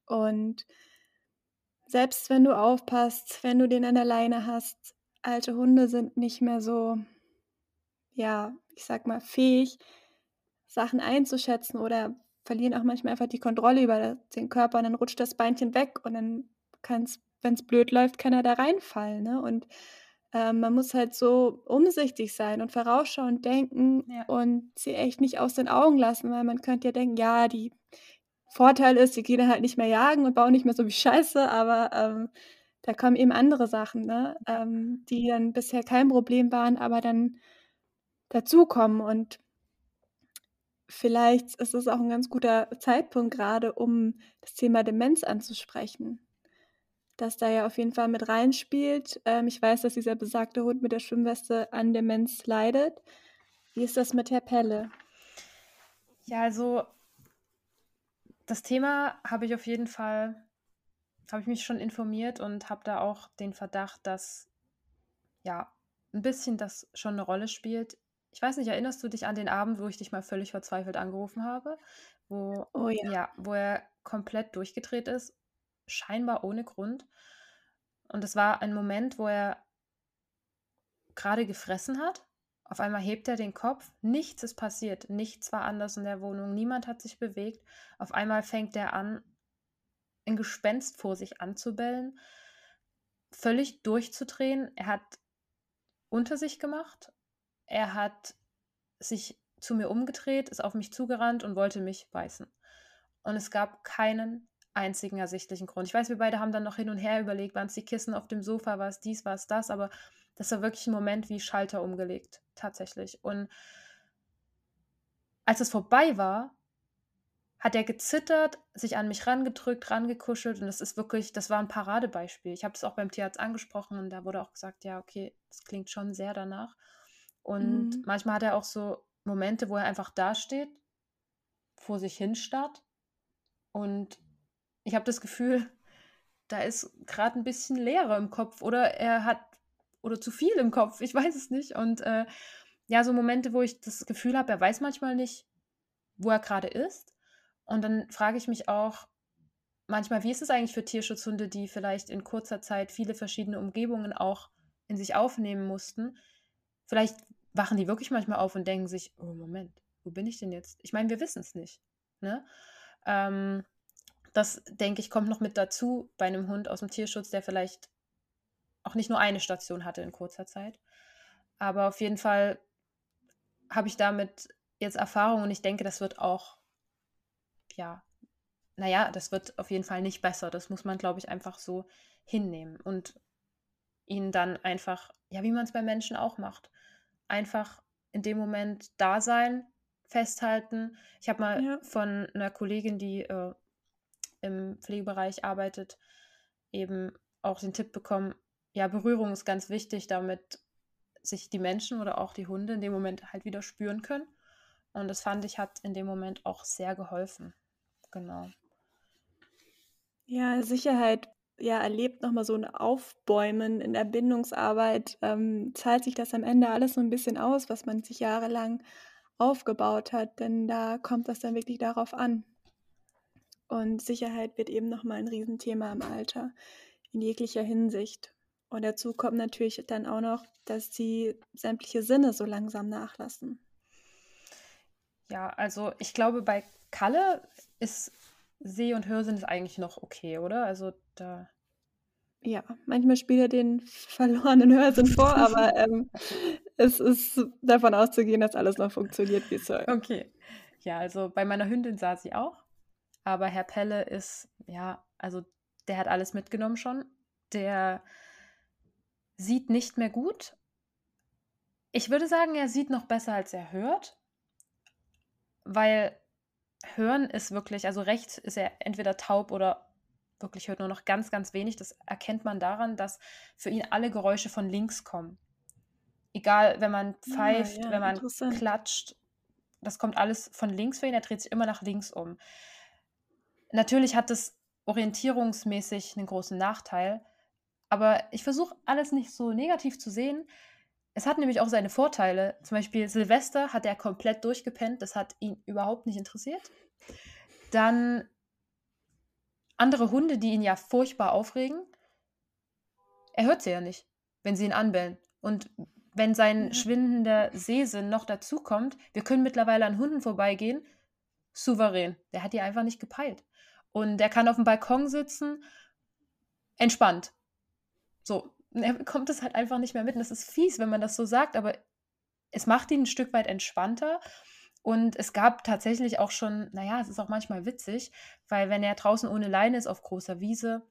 Und selbst wenn du aufpasst, wenn du den an der Leine hast, alte Hunde sind nicht mehr so, ja, ich sag mal, fähig, Sachen einzuschätzen oder verlieren auch manchmal einfach die Kontrolle über den Körper und dann rutscht das Beinchen weg und dann wenn es blöd läuft, kann er da reinfallen. Ne? Und ähm, man muss halt so umsichtig sein und vorausschauend denken Ja. und sie echt nicht aus den Augen lassen, weil man könnte ja denken, ja, die Vorteil ist, die gehen dann halt nicht mehr jagen und bauen nicht mehr so wie Scheiße, aber ähm, da kommen eben andere Sachen, ne? ähm, die dann bisher kein Problem waren, aber dann dazukommen und vielleicht ist es auch ein ganz guter Zeitpunkt gerade, um das Thema Demenz anzusprechen das da ja auf jeden Fall mit reinspielt. Ähm, ich weiß, dass dieser besagte Hund mit der Schwimmweste an Demenz leidet. Wie ist das mit Herr Pelle? Ja, also das Thema habe ich auf jeden Fall, habe ich mich schon informiert und habe da auch den Verdacht, dass ja ein bisschen das schon eine Rolle spielt. Ich weiß nicht, erinnerst du dich an den Abend, wo ich dich mal völlig verzweifelt angerufen habe, wo Oh ja. ja, wo er komplett durchgedreht ist, scheinbar ohne Grund. Und es war ein Moment, wo er gerade gefressen hat. Auf einmal hebt er den Kopf. Nichts ist passiert. Nichts war anders in der Wohnung. Niemand hat sich bewegt. Auf einmal fängt er an, ein Gespenst vor sich anzubellen, völlig durchzudrehen. Er hat unter sich gemacht. Er hat sich zu mir umgedreht, ist auf mich zugerannt und wollte mich beißen. Und es gab keinen einzigen ersichtlichen Grund. Ich weiß, wir beide haben dann noch hin und her überlegt, waren es die Kissen auf dem Sofa, war es dies, war es das, aber das war wirklich ein Moment wie Schalter umgelegt, tatsächlich. Und als es vorbei war, hat er gezittert, sich an mich rangedrückt, rangekuschelt und das ist wirklich, das war ein Paradebeispiel. Ich habe das auch beim Tierarzt angesprochen und da wurde auch gesagt, ja, okay, das klingt schon sehr danach. Und Mhm. manchmal hat er auch so Momente, wo er einfach dasteht, vor sich hin starrt und ich habe das Gefühl, da ist gerade ein bisschen Leere im Kopf oder er hat oder zu viel im Kopf, ich weiß es nicht. Und äh, ja, so Momente, wo ich das Gefühl habe, er weiß manchmal nicht, wo er gerade ist. Und dann frage ich mich auch manchmal, wie ist es eigentlich für Tierschutzhunde, die vielleicht in kurzer Zeit viele verschiedene Umgebungen auch in sich aufnehmen mussten? Vielleicht wachen die wirklich manchmal auf und denken sich, oh Moment, wo bin ich denn jetzt? Ich meine, wir wissen es nicht. Ne? Ähm, das, denke ich, kommt noch mit dazu bei einem Hund aus dem Tierschutz, der vielleicht auch nicht nur eine Station hatte in kurzer Zeit. Aber auf jeden Fall habe ich damit jetzt Erfahrung und ich denke, das wird auch, ja, naja, das wird auf jeden Fall nicht besser. Das muss man, glaube ich, einfach so hinnehmen und ihnen dann einfach, ja, wie man es bei Menschen auch macht, einfach in dem Moment da sein, festhalten. Ich habe mal Ja. von einer Kollegin, die äh, im Pflegebereich arbeitet, eben auch den Tipp bekommen, ja, Berührung ist ganz wichtig, damit sich die Menschen oder auch die Hunde in dem Moment halt wieder spüren können. Und das fand ich, hat in dem Moment auch sehr geholfen. Genau. Ja, Sicherheit ja, erlebt nochmal so ein Aufbäumen in der Bindungsarbeit. Ähm, zahlt sich das am Ende alles so ein bisschen aus, was man sich jahrelang aufgebaut hat, denn da kommt das dann wirklich darauf an. Und Sicherheit wird eben nochmal ein Riesenthema im Alter, in jeglicher Hinsicht. Und dazu kommt natürlich dann auch noch, dass die sämtliche Sinne so langsam nachlassen. Ja, also ich glaube, bei Kalle ist Seh- und Hörsinn ist eigentlich noch okay, oder? Also da. Ja, manchmal spielt er den verlorenen Hörsinn vor, aber ähm, es ist davon auszugehen, dass alles noch funktioniert, wie es soll. Okay. Ja, also bei meiner Hündin sah sie auch. Aber Herr Pelle ist, ja, also der hat alles mitgenommen schon. Der sieht nicht mehr gut. Ich würde sagen, er sieht noch besser, als er hört. Weil hören ist wirklich, also rechts ist er entweder taub oder wirklich hört nur noch ganz, ganz wenig. Das erkennt man daran, dass für ihn alle Geräusche von links kommen. Egal, wenn man pfeift, Ah, ja, wenn man klatscht, das kommt alles von links für ihn. Er dreht sich immer nach links um. Natürlich hat es orientierungsmäßig einen großen Nachteil, aber ich versuche alles nicht so negativ zu sehen. Es hat nämlich auch seine Vorteile. Zum Beispiel Silvester hat er komplett durchgepennt. Das hat ihn überhaupt nicht interessiert. Dann andere Hunde, die ihn ja furchtbar aufregen, er hört sie ja nicht, wenn sie ihn anbellen. Und wenn sein ja. schwindender Sehsinn noch dazukommt, wir können mittlerweile an Hunden vorbeigehen, souverän. Der hat die einfach nicht gepeilt. Und der kann auf dem Balkon sitzen, entspannt. So, er bekommt es halt einfach nicht mehr mit. Und das ist fies, wenn man das so sagt, aber es macht ihn ein Stück weit entspannter. Und es gab tatsächlich auch schon, naja, es ist auch manchmal witzig, weil wenn er draußen ohne Leine ist auf großer Wiese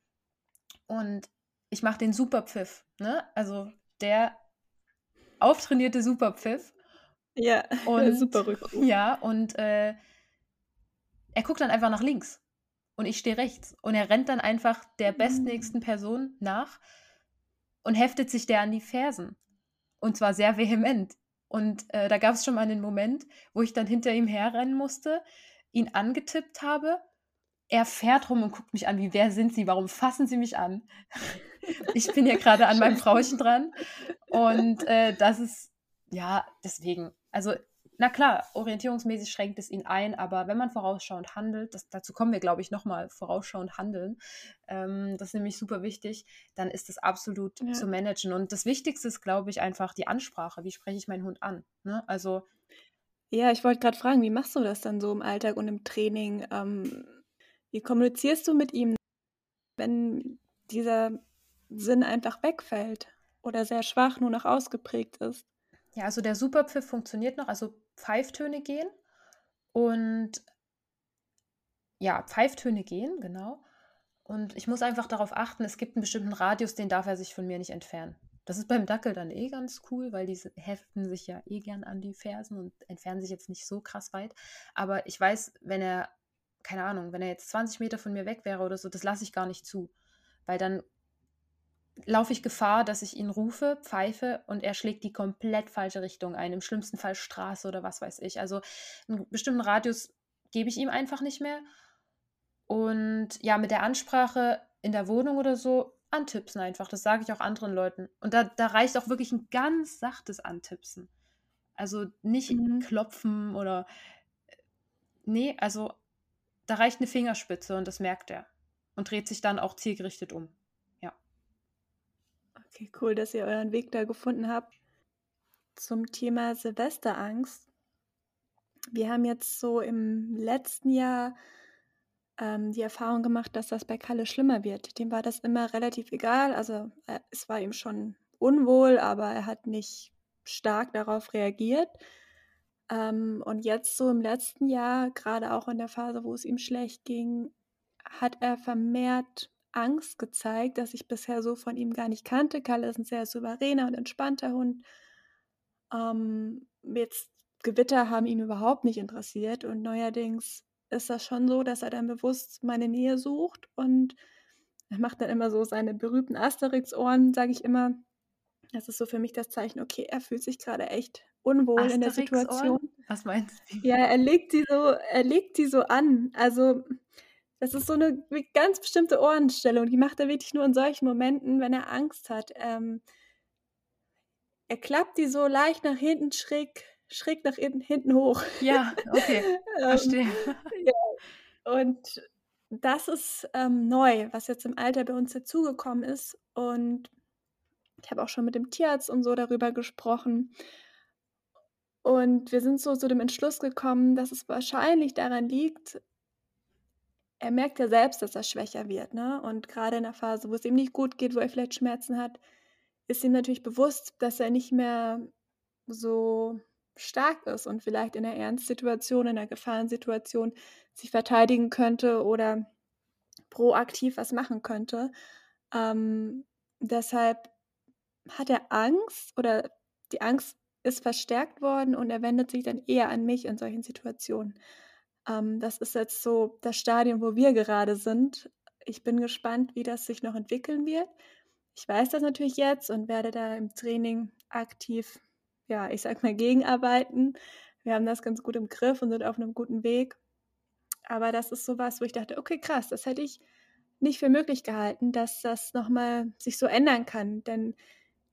und ich mache den Superpfiff, ne? Also der auftrainierte Superpfiff. Ja, und, super Rückruf. Ja, und äh, er guckt dann einfach nach links und ich stehe rechts. Und er rennt dann einfach der bestnächsten mhm. Person nach und heftet sich der an die Fersen. Und zwar sehr vehement. Und äh, da gab es schon mal einen Moment, wo ich dann hinter ihm herrennen musste, ihn angetippt habe. Er fährt rum und guckt mich an, wie wer sind Sie? Warum fassen Sie mich an? ich bin ja gerade an meinem Frauchen dran. Und äh, das ist, ja, deswegen. Also na klar, orientierungsmäßig schränkt es ihn ein, aber wenn man vorausschauend handelt, das, dazu kommen wir, glaube ich, nochmal, vorausschauend handeln, ähm, das ist nämlich super wichtig, dann ist das absolut ja. zu managen. Und das Wichtigste ist, glaube ich, einfach die Ansprache. Wie spreche ich meinen Hund an? Ne? Also. Ja, ich wollte gerade fragen, wie machst du das dann so im Alltag und im Training? Ähm, wie kommunizierst du mit ihm, wenn dieser Sinn einfach wegfällt oder sehr schwach nur noch ausgeprägt ist? Ja, also der Superpfiff funktioniert noch. Also Pfeiftöne gehen und ja, Pfeiftöne gehen, genau. Und ich muss einfach darauf achten, es gibt einen bestimmten Radius, den darf er sich von mir nicht entfernen. Das ist beim Dackel dann eh ganz cool, weil die heften sich ja eh gern an die Fersen und entfernen sich jetzt nicht so krass weit. Aber ich weiß, wenn er, keine Ahnung, wenn er jetzt 20 Meter von mir weg wäre oder so, das lasse ich gar nicht zu. Weil dann laufe ich Gefahr, dass ich ihn rufe, pfeife und er schlägt die komplett falsche Richtung ein. Im schlimmsten Fall Straße oder was weiß ich. Also einen bestimmten Radius gebe ich ihm einfach nicht mehr. Und ja, mit der Ansprache in der Wohnung oder so antipsen einfach. Das sage ich auch anderen Leuten. Und da, da reicht auch wirklich ein ganz sachtes Antipsen. Also nicht mhm. klopfen oder. Nee, also da reicht eine Fingerspitze und das merkt er. Und dreht sich dann auch zielgerichtet um. Okay, cool, dass ihr euren Weg da gefunden habt. Zum Thema Silvesterangst. Wir haben jetzt so im letzten Jahr ähm, die Erfahrung gemacht, dass das bei Kalle schlimmer wird. Dem war das immer relativ egal. Also äh, es war ihm schon unwohl, aber er hat nicht stark darauf reagiert. Ähm, und jetzt so im letzten Jahr, gerade auch in der Phase, wo es ihm schlecht ging, hat er vermehrt Angst gezeigt, dass ich bisher so von ihm gar nicht kannte. Kalle ist ein sehr souveräner und entspannter Hund. Ähm, jetzt Gewitter haben ihn überhaupt nicht interessiert und neuerdings ist das schon so, dass er dann bewusst meine Nähe sucht und er macht dann immer so seine berühmten Asterix-Ohren, sage ich immer. Das ist so für mich das Zeichen, okay, er fühlt sich gerade echt unwohl in der Situation. Was meinst du? Ja, er legt sie so, er legt sie so an. Also das ist so eine ganz bestimmte Ohrenstellung. Die macht er wirklich nur in solchen Momenten, wenn er Angst hat. Ähm, er klappt die so leicht nach hinten schräg, schräg nach hinten hoch. Ja, okay. Ähm, Verstehe. ja. Und das ist ähm, neu, was jetzt im Alter bei uns dazugekommen ist. Und ich habe auch schon mit dem Tierarzt und so darüber gesprochen. Und wir sind so zu dem Entschluss gekommen, dass es wahrscheinlich daran liegt, er merkt ja selbst, dass er schwächer wird, ne? Und gerade in der Phase, wo es ihm nicht gut geht, wo er vielleicht Schmerzen hat, ist ihm natürlich bewusst, dass er nicht mehr so stark ist und vielleicht in einer Ernstsituation, in einer Gefahrensituation sich verteidigen könnte oder proaktiv was machen könnte. Ähm, deshalb hat er Angst oder die Angst ist verstärkt worden und er wendet sich dann eher an mich in solchen Situationen. Ähm, das ist jetzt so das Stadium, wo wir gerade sind. Ich bin gespannt, wie das sich noch entwickeln wird. Ich weiß das natürlich jetzt und werde da im Training aktiv, ja, ich sag mal, gegenarbeiten. Wir haben das ganz gut im Griff und sind auf einem guten Weg. Aber das ist so was, wo ich dachte, okay, krass, das hätte ich nicht für möglich gehalten, dass das nochmal sich so ändern kann. Denn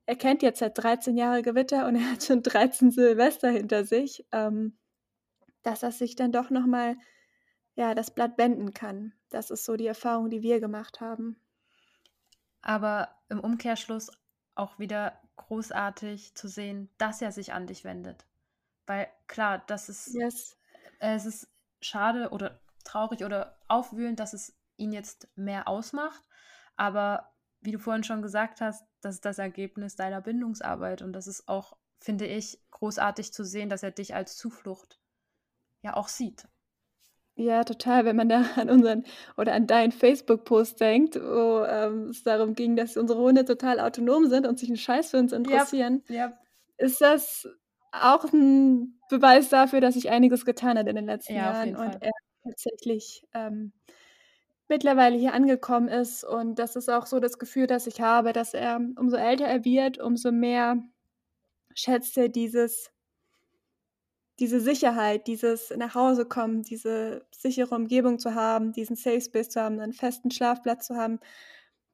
er kennt jetzt seit 13 Jahre Gewitter und er hat schon 13 Silvester hinter sich. Ähm, dass das sich dann doch nochmal ja, das Blatt wenden kann. Das ist so die Erfahrung, die wir gemacht haben. Aber im Umkehrschluss auch wieder großartig zu sehen, dass er sich an dich wendet. Weil klar, das ist, Yes. es ist schade oder traurig oder aufwühlend, dass es ihn jetzt mehr ausmacht. Aber wie du vorhin schon gesagt hast, das ist das Ergebnis deiner Bindungsarbeit. Und das ist auch, finde ich, großartig zu sehen, dass er dich als Zuflucht ja auch sieht. Ja, total, wenn man da an unseren oder an deinen Facebook-Post denkt, wo ähm, es darum ging, dass unsere Hunde total autonom sind und sich 'n Scheiß für uns interessieren, Yep. ist das auch ein Beweis dafür, dass sich einiges getan hat in den letzten Ja, Jahren und Fall. er tatsächlich, ähm, mittlerweile hier angekommen ist. Und das ist auch so das Gefühl, das ich habe, dass er umso älter er wird, umso mehr schätzt er dieses diese Sicherheit, dieses nach Hause kommen, diese sichere Umgebung zu haben, diesen Safe Space zu haben, einen festen Schlafplatz zu haben.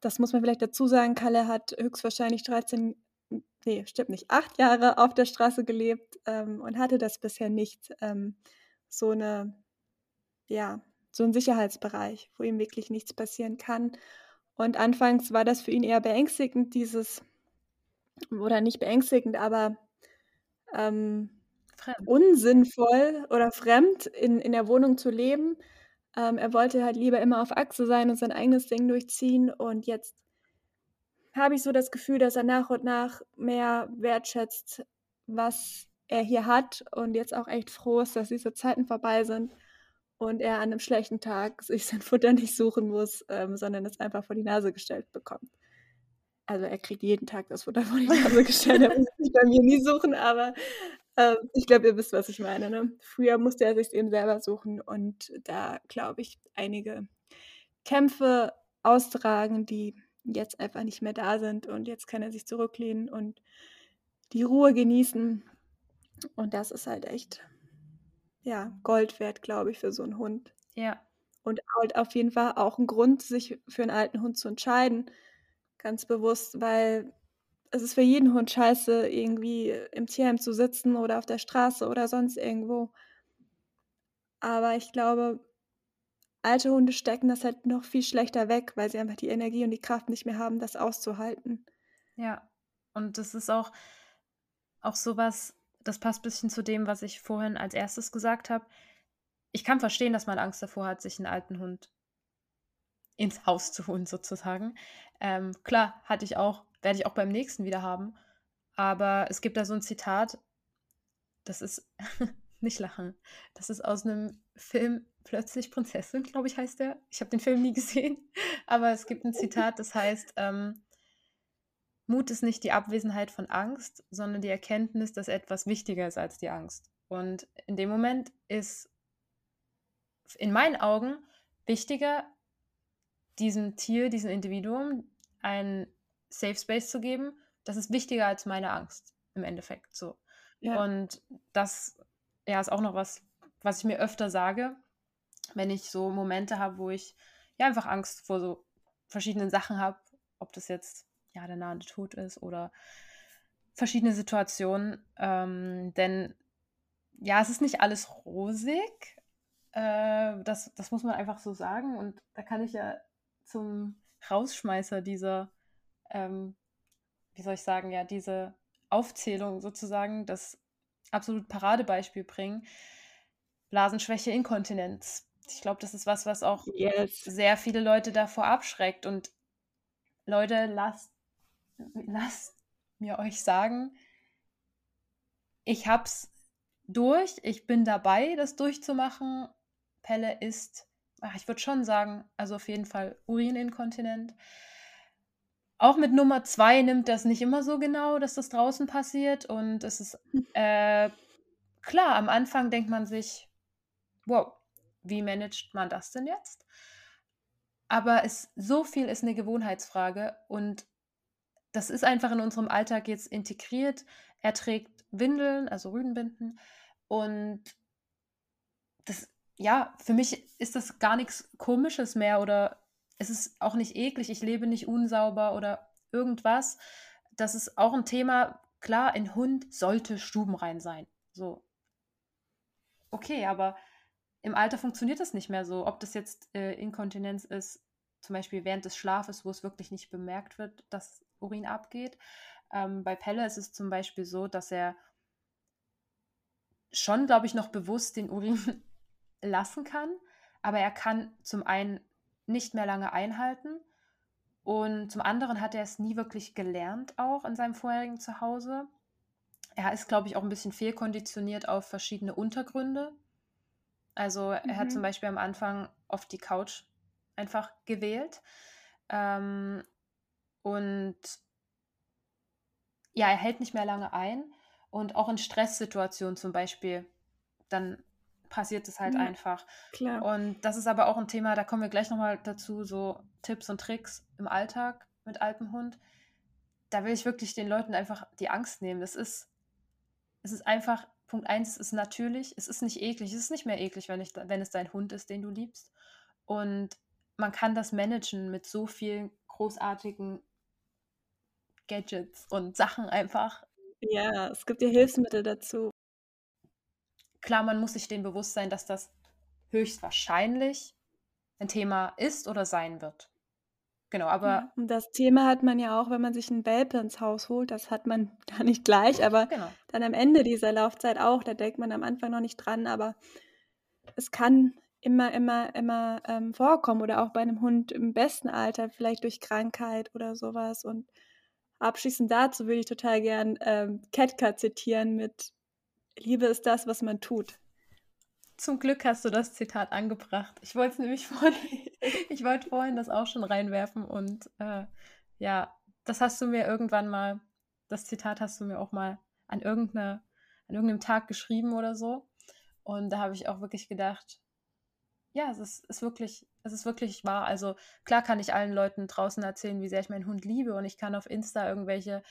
Das muss man vielleicht dazu sagen, Kalle hat höchstwahrscheinlich 13 ne, stimmt nicht, 8 Jahre auf der Straße gelebt, ähm, und hatte das bisher nicht, ähm, so 'ne ja, so 'n Sicherheitsbereich, wo ihm wirklich nichts passieren kann. Und anfangs war das für ihn eher beängstigend, dieses oder nicht beängstigend, aber, ähm, Fremd. unsinnvoll oder fremd in in der Wohnung zu leben. Ähm, er wollte halt lieber immer auf Achse sein und sein eigenes Ding durchziehen. Und jetzt habe ich so das Gefühl, dass er nach und nach mehr wertschätzt, was er hier hat und jetzt auch echt froh ist, dass diese Zeiten vorbei sind und er an 'nem schlechten Tag sich sein Futter nicht suchen muss, ähm, sondern es einfach vor die Nase gestellt bekommt. Also, er kriegt jeden Tag das Futter vor die Nase gestellt. Er muss es sich bei mir nie suchen, aber, ähm, ich glaube, ihr wisst, was ich meine, ne? Früher musste er sich's eben selber suchen und da, glaube ich, einige Kämpfe austragen, die jetzt einfach nicht mehr da sind und jetzt kann er sich zurücklehnen und die Ruhe genießen. Und das ist halt echt, ja, Gold wert, glaube ich, für so 'n Hund. Ja. Und halt auf jeden Fall auch 'n Grund, sich für 'n alten Hund zu entscheiden, ganz bewusst, weil es ist für jeden Hund scheiße, irgendwie im Tierheim zu sitzen oder auf der Straße oder sonst irgendwo. Aber ich glaube, alte Hunde stecken das halt noch viel schlechter weg, weil sie einfach die Energie und die Kraft nicht mehr haben, das auszuhalten. Ja, und das ist auch auch so was das passt bisschen zu dem, was ich vorhin als 1. gesagt habe. Ich kann verstehen, dass man Angst davor hat, sich 'n alten Hund ins Haus zu holen sozusagen. Ähm, klar, hatte ich auch, werde ich auch beim nächsten wieder haben. Aber es gibt da so 'n Zitat das ist nicht lachen. Das ist aus 'nem Film „Plötzlich Prinzessin“, glaube ich, heißt der. Ich habe den Film nie gesehen, aber es gibt 'n Zitat, das heißt, ähm: „Mut ist nicht die Abwesenheit von Angst, sondern die Erkenntnis, dass etwas wichtiger ist als die Angst.“ Und in dem Moment ist in meinen Augen wichtiger, diesem Tier, diesem Individuum einen Safe Space zu geben. Das ist wichtiger als meine Angst im Endeffekt so. Ja. Und das, ja, ist auch noch was, was ich mir öfter sage, wenn ich so Momente habe, wo ich, ja, einfach Angst vor so verschiedenen Sachen habe, ob das jetzt, ja, der nahende Tod ist oder verschiedene Situationen. Ähm, denn ja, es ist nicht alles rosig. Äh, das das muss man einfach so sagen. Und da kann ich ja zum Rausschmeißer dieser, ähm, wie soll ich sagen, ja, diese Aufzählung sozusagen, das absolut Paradebeispiel bringen. Blasenschwäche, Inkontinenz. Ich glaube, das ist was, was auch Yes. sehr viele Leute davor abschreckt. Und Leute, lasst lasst mir euch sagen ich habe es durch. Ich bin dabei, das durchzumachen. Pelle ist, ach, ich würde schon sagen, also auf jeden Fall urininkontinent. Auch mit Nummer 2 nimmt das nicht immer so genau, dass das draußen passiert. Und es ist, äh, klar, am Anfang denkt man sich: „Wow, wie managt man das denn jetzt?“ Aber es so viel ist 'ne Gewohnheitsfrage und das ist einfach in unserem Alltag jetzt integriert. Er trägt Windeln, also Rüdenbinden und das ja, für mich ist das gar nix Komisches mehr oder es ist auch nicht eklig. Ich lebe nicht unsauber oder irgendwas. Das ist auch 'n Thema. Klar, ein Hund sollte stubenrein sein, so. Okay, aber im Alter funktioniert das nicht mehr so. Ob das jetzt äh, Inkontinenz ist, zum Beispiel während des Schlafes, wo es wirklich nicht bemerkt wird, dass Urin abgeht. Ähm, bei Pelle ist es zum Beispiel so, dass er schon, glaube ich, noch bewusst den Urin lassen kann, aber er kann zum einen nicht mehr lange einhalten und zum anderen hat er es nie wirklich gelernt, auch in seinem vorherigen Zuhause. Er ist, glaube ich, auch ein bisschen fehlkonditioniert auf verschiedene Untergründe. Also er mhm. hat zum mhm. Beispiel am Anfang oft die Couch einfach gewählt. Ähm, und ja, er hält nicht mehr lange ein. Und auch in Stresssituationen zum Beispiel, dann passiert es halt ja, einfach. Klar. Und das ist aber auch ein Thema, da kommen wir gleich nochmal dazu, so Tipps und Tricks im Alltag mit Alpenhund. Da will ich wirklich den Leuten einfach die Angst nehmen. Das ist, es ist einfach, Punkt eins, es ist natürlich, es ist nicht eklig, es ist nicht mehr eklig, wenn, ich, wenn es dein Hund ist, den du liebst. Und man kann das managen mit so vielen großartigen Gadgets und Sachen einfach. Ja, es gibt ja Hilfsmittel dazu. Klar, man muss sich dem bewusst sein, dass das höchstwahrscheinlich ein Thema ist oder sein wird. Genau, aber. Ja, und das Thema hat man ja auch, wenn man sich einen Welpe ins Haus holt. Das hat man gar nicht gleich, aber genau. dann am Ende dieser Laufzeit auch. Da denkt man am Anfang noch nicht dran, aber es kann immer, immer, immer ähm, vorkommen oder auch bei einem Hund im besten Alter, vielleicht durch Krankheit oder sowas. Und abschließend dazu würde ich total gern ähm, Ketka zitieren mit Liebe ist das, was man tut. Zum Glück hast du das Zitat angebracht. Ich wollte es nämlich vorhin, ich wollte vorhin das auch schon reinwerfen und äh, ja, das hast du mir irgendwann mal, das Zitat hast du mir auch mal an, irgendeine, an irgendeinem Tag geschrieben oder so. Und da habe ich auch wirklich gedacht, ja, es ist, ist wirklich, es ist wirklich wahr. Also klar kann ich allen Leuten draußen erzählen, wie sehr ich meinen Hund liebe und ich kann auf Insta irgendwelche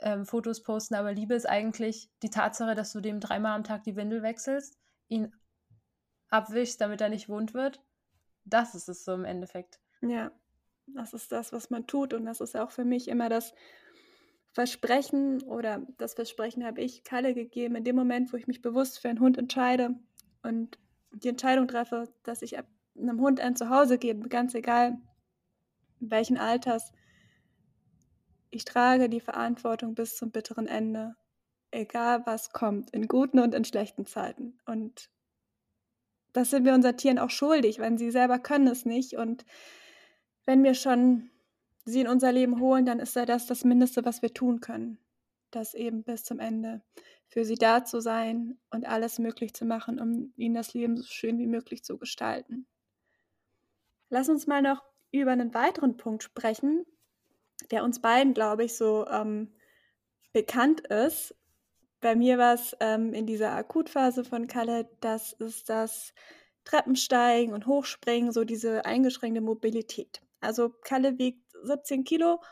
ähm, Fotos posten, aber Liebe ist eigentlich die Tatsache, dass du dem dreimal am Tag die Windel wechselst, ihn abwischst, damit er nicht wund wird. Das ist es so im Endeffekt. Ja, das ist das, was man tut und das ist auch für mich immer das Versprechen oder das Versprechen habe ich Kalle gegeben in dem Moment, wo ich mich bewusst für einen Hund entscheide und die Entscheidung treffe, dass ich einem Hund ein Zuhause gebe, ganz egal welchen Alters, ich trage die Verantwortung bis zum bitteren Ende, egal was kommt, in guten und in schlechten Zeiten. Und das sind wir unseren Tieren auch schuldig, wenn sie selber können es nicht. Und wenn wir schon sie in unser Leben holen, dann ist ja das das Mindeste, was wir tun können. Das eben bis zum Ende für sie da zu sein und alles möglich zu machen, um ihnen das Leben so schön wie möglich zu gestalten. Lass uns mal noch über einen weiteren Punkt sprechen, der uns beiden, glaube ich, so ähm, bekannt ist. Bei mir war es ähm, in dieser Akutphase von Kalle, das ist das Treppensteigen und Hochspringen, so diese eingeschränkte Mobilität. Also Kalle wiegt 17 Kilo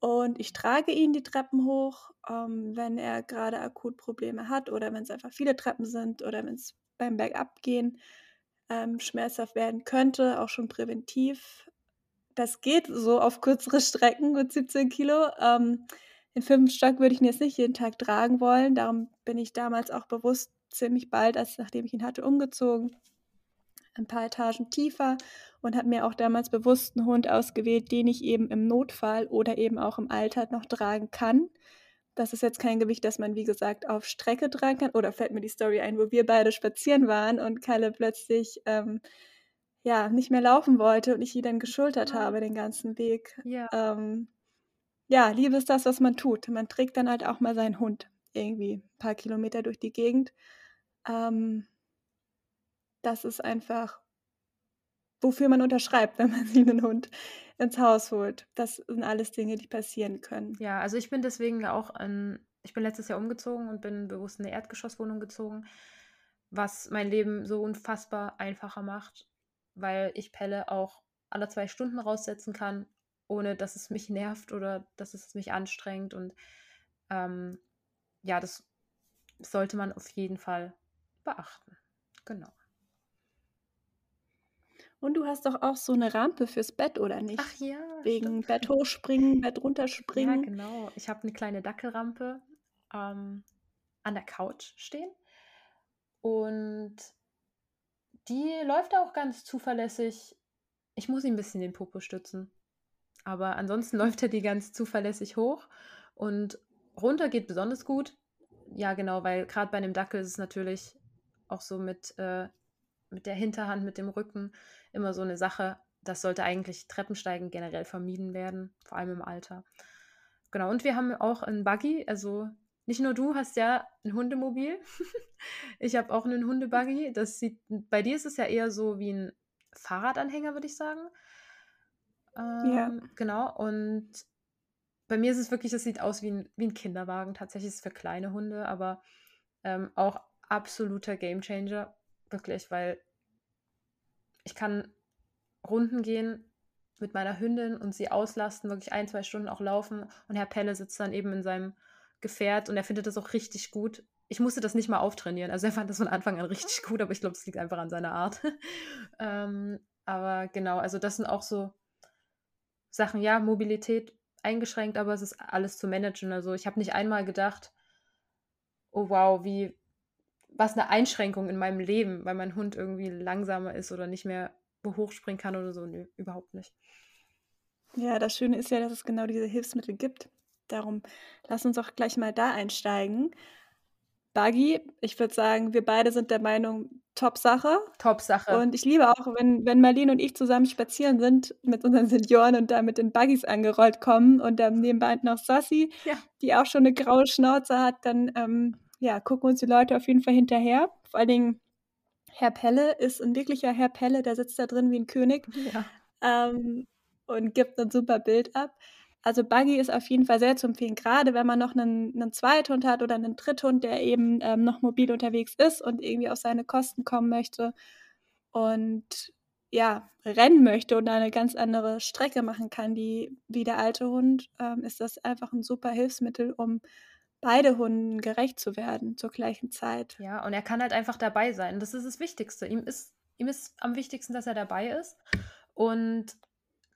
und ich trage ihn die Treppen hoch, ähm, wenn er gerade akut Probleme hat oder wenn es einfach viele Treppen sind oder wenn es beim Bergabgehen ähm, schmerzhaft werden könnte, auch schon präventiv das geht so auf kürzere Strecken mit 17 Kilo. Ähm, den fünften Stock würde ich ihn jetzt nicht jeden Tag tragen wollen. Darum bin ich damals auch bewusst ziemlich bald, als nachdem ich ihn hatte, umgezogen. Ein paar Etagen tiefer und habe mir auch damals bewusst einen Hund ausgewählt, den ich eben im Notfall oder eben auch im Alter noch tragen kann. Das ist jetzt kein Gewicht, das man, wie gesagt, auf Strecke tragen kann. Oder fällt mir die Story ein, wo wir beide spazieren waren und Kalle plötzlich ähm, ja, nicht mehr laufen wollte und ich ihn dann geschultert ah. habe den ganzen Weg. Ja. Ähm, ja, Liebe ist das, was man tut. Man trägt dann halt auch mal seinen Hund irgendwie ein paar Kilometer durch die Gegend. Ähm, das ist einfach, wofür man unterschreibt, wenn man sich einen Hund ins Haus holt. Das sind alles Dinge, die passieren können. Ja, also ich bin deswegen auch an, ich bin letztes Jahr umgezogen und bin bewusst in eine Erdgeschosswohnung gezogen, was mein Leben so unfassbar einfacher macht weil ich Pelle auch alle zwei Stunden raussetzen kann, ohne dass es mich nervt oder dass es mich anstrengt. Und ähm, ja, das sollte man auf jeden Fall beachten. Genau. Und du hast doch auch so eine Rampe fürs Bett, oder nicht? Ach ja. Wegen stimmt. Bett hochspringen, Bett runterspringen. Ja, genau. Ich habe eine kleine Dackelrampe ähm, an der Couch stehen. Und die läuft auch ganz zuverlässig. Ich muss ihn ein bisschen den Popo stützen. Aber ansonsten läuft er die ganz zuverlässig hoch und runter geht besonders gut. Ja, genau, weil gerade bei einem Dackel ist es natürlich auch so mit, äh, mit der Hinterhand, mit dem Rücken immer so eine Sache. Das sollte eigentlich Treppensteigen generell vermieden werden, vor allem im Alter. Genau, und wir haben auch einen Buggy, also nicht nur du hast ja ein Hundemobil. ich habe auch einen Hundebuggy. Das sieht, bei dir ist es ja eher so wie ein Fahrradanhänger, würde ich sagen. Ähm, ja. Genau. Und bei mir ist es wirklich, das sieht aus wie ein, wie ein Kinderwagen. Tatsächlich ist es für kleine Hunde, aber ähm, auch absoluter Gamechanger. Wirklich, weil ich kann Runden gehen mit meiner Hündin und sie auslasten, wirklich ein, zwei Stunden auch laufen. Und Herr Pelle sitzt dann eben in seinem Gefährt und er findet das auch richtig gut. Ich musste das nicht mal auftrainieren. Also er fand das von Anfang an richtig gut, aber ich glaube, es liegt einfach an seiner Art. ähm, aber genau, also das sind auch so Sachen, ja, Mobilität eingeschränkt, aber es ist alles zu managen. Also ich habe nicht einmal gedacht, oh wow, wie, was eine Einschränkung in meinem Leben, weil mein Hund irgendwie langsamer ist oder nicht mehr hochspringen kann oder so. Nö, überhaupt nicht. Ja, das Schöne ist ja, dass es genau diese Hilfsmittel gibt. Darum lass uns auch gleich mal da einsteigen. Buggy, ich würde sagen, wir beide sind der Meinung, Top-Sache. Top-Sache. Und ich liebe auch, wenn, wenn Marlene und ich zusammen spazieren sind mit unseren Senioren und da mit den Buggys angerollt kommen und dann nebenbei noch Sassi, ja. die auch schon eine graue Schnauze hat, dann ähm, ja, gucken uns die Leute auf jeden Fall hinterher. Vor allen Dingen Herr Pelle ist ein wirklicher Herr Pelle, der sitzt da drin wie ein König ja. ähm, und gibt ein super Bild ab. Also Buggy ist auf jeden Fall sehr zu empfehlen, gerade wenn man noch einen, einen Zweithund hat oder einen Dritthund, der eben ähm, noch mobil unterwegs ist und irgendwie auf seine Kosten kommen möchte und ja, rennen möchte und eine ganz andere Strecke machen kann, die wie der alte Hund, ähm, ist das einfach ein super Hilfsmittel, um beide Hunden gerecht zu werden zur gleichen Zeit. Ja, und er kann halt einfach dabei sein. Das ist das Wichtigste. Ihm ist, ihm ist am wichtigsten, dass er dabei ist. Und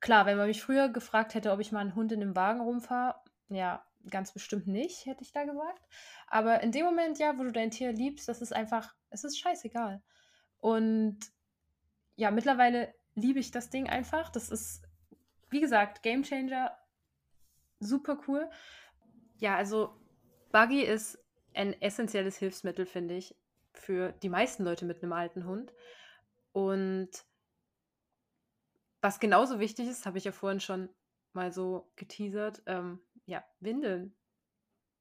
klar, wenn man mich früher gefragt hätte, ob ich mal einen Hund in dem Wagen rumfahre, ja, ganz bestimmt nicht, hätte ich da gesagt. Aber in dem Moment, ja, wo du dein Tier liebst, das ist einfach, es ist scheißegal. Und ja, mittlerweile liebe ich das Ding einfach. Das ist, wie gesagt, Game Changer, super cool. Ja, also Buggy ist ein essentielles Hilfsmittel, finde ich, für die meisten Leute mit einem alten Hund. Und was genauso wichtig ist, habe ich ja vorhin schon mal so geteasert, ähm, ja, Windeln.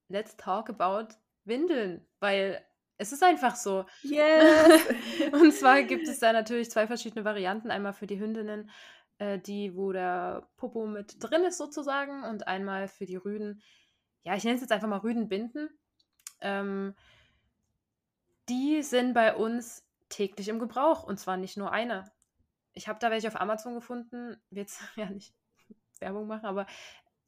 Let's talk about Windeln, weil es ist einfach so. Yes! und zwar gibt es da natürlich zwei verschiedene Varianten. Einmal für die Hündinnen, äh, die, wo der Popo mit drin ist sozusagen, und einmal für die Rüden. Ja, ich nenne es jetzt einfach mal Rüdenbinden. Ähm, die sind bei uns täglich im Gebrauch und zwar nicht nur eine ich habe da welche auf Amazon gefunden, will jetzt ja nicht Werbung machen, aber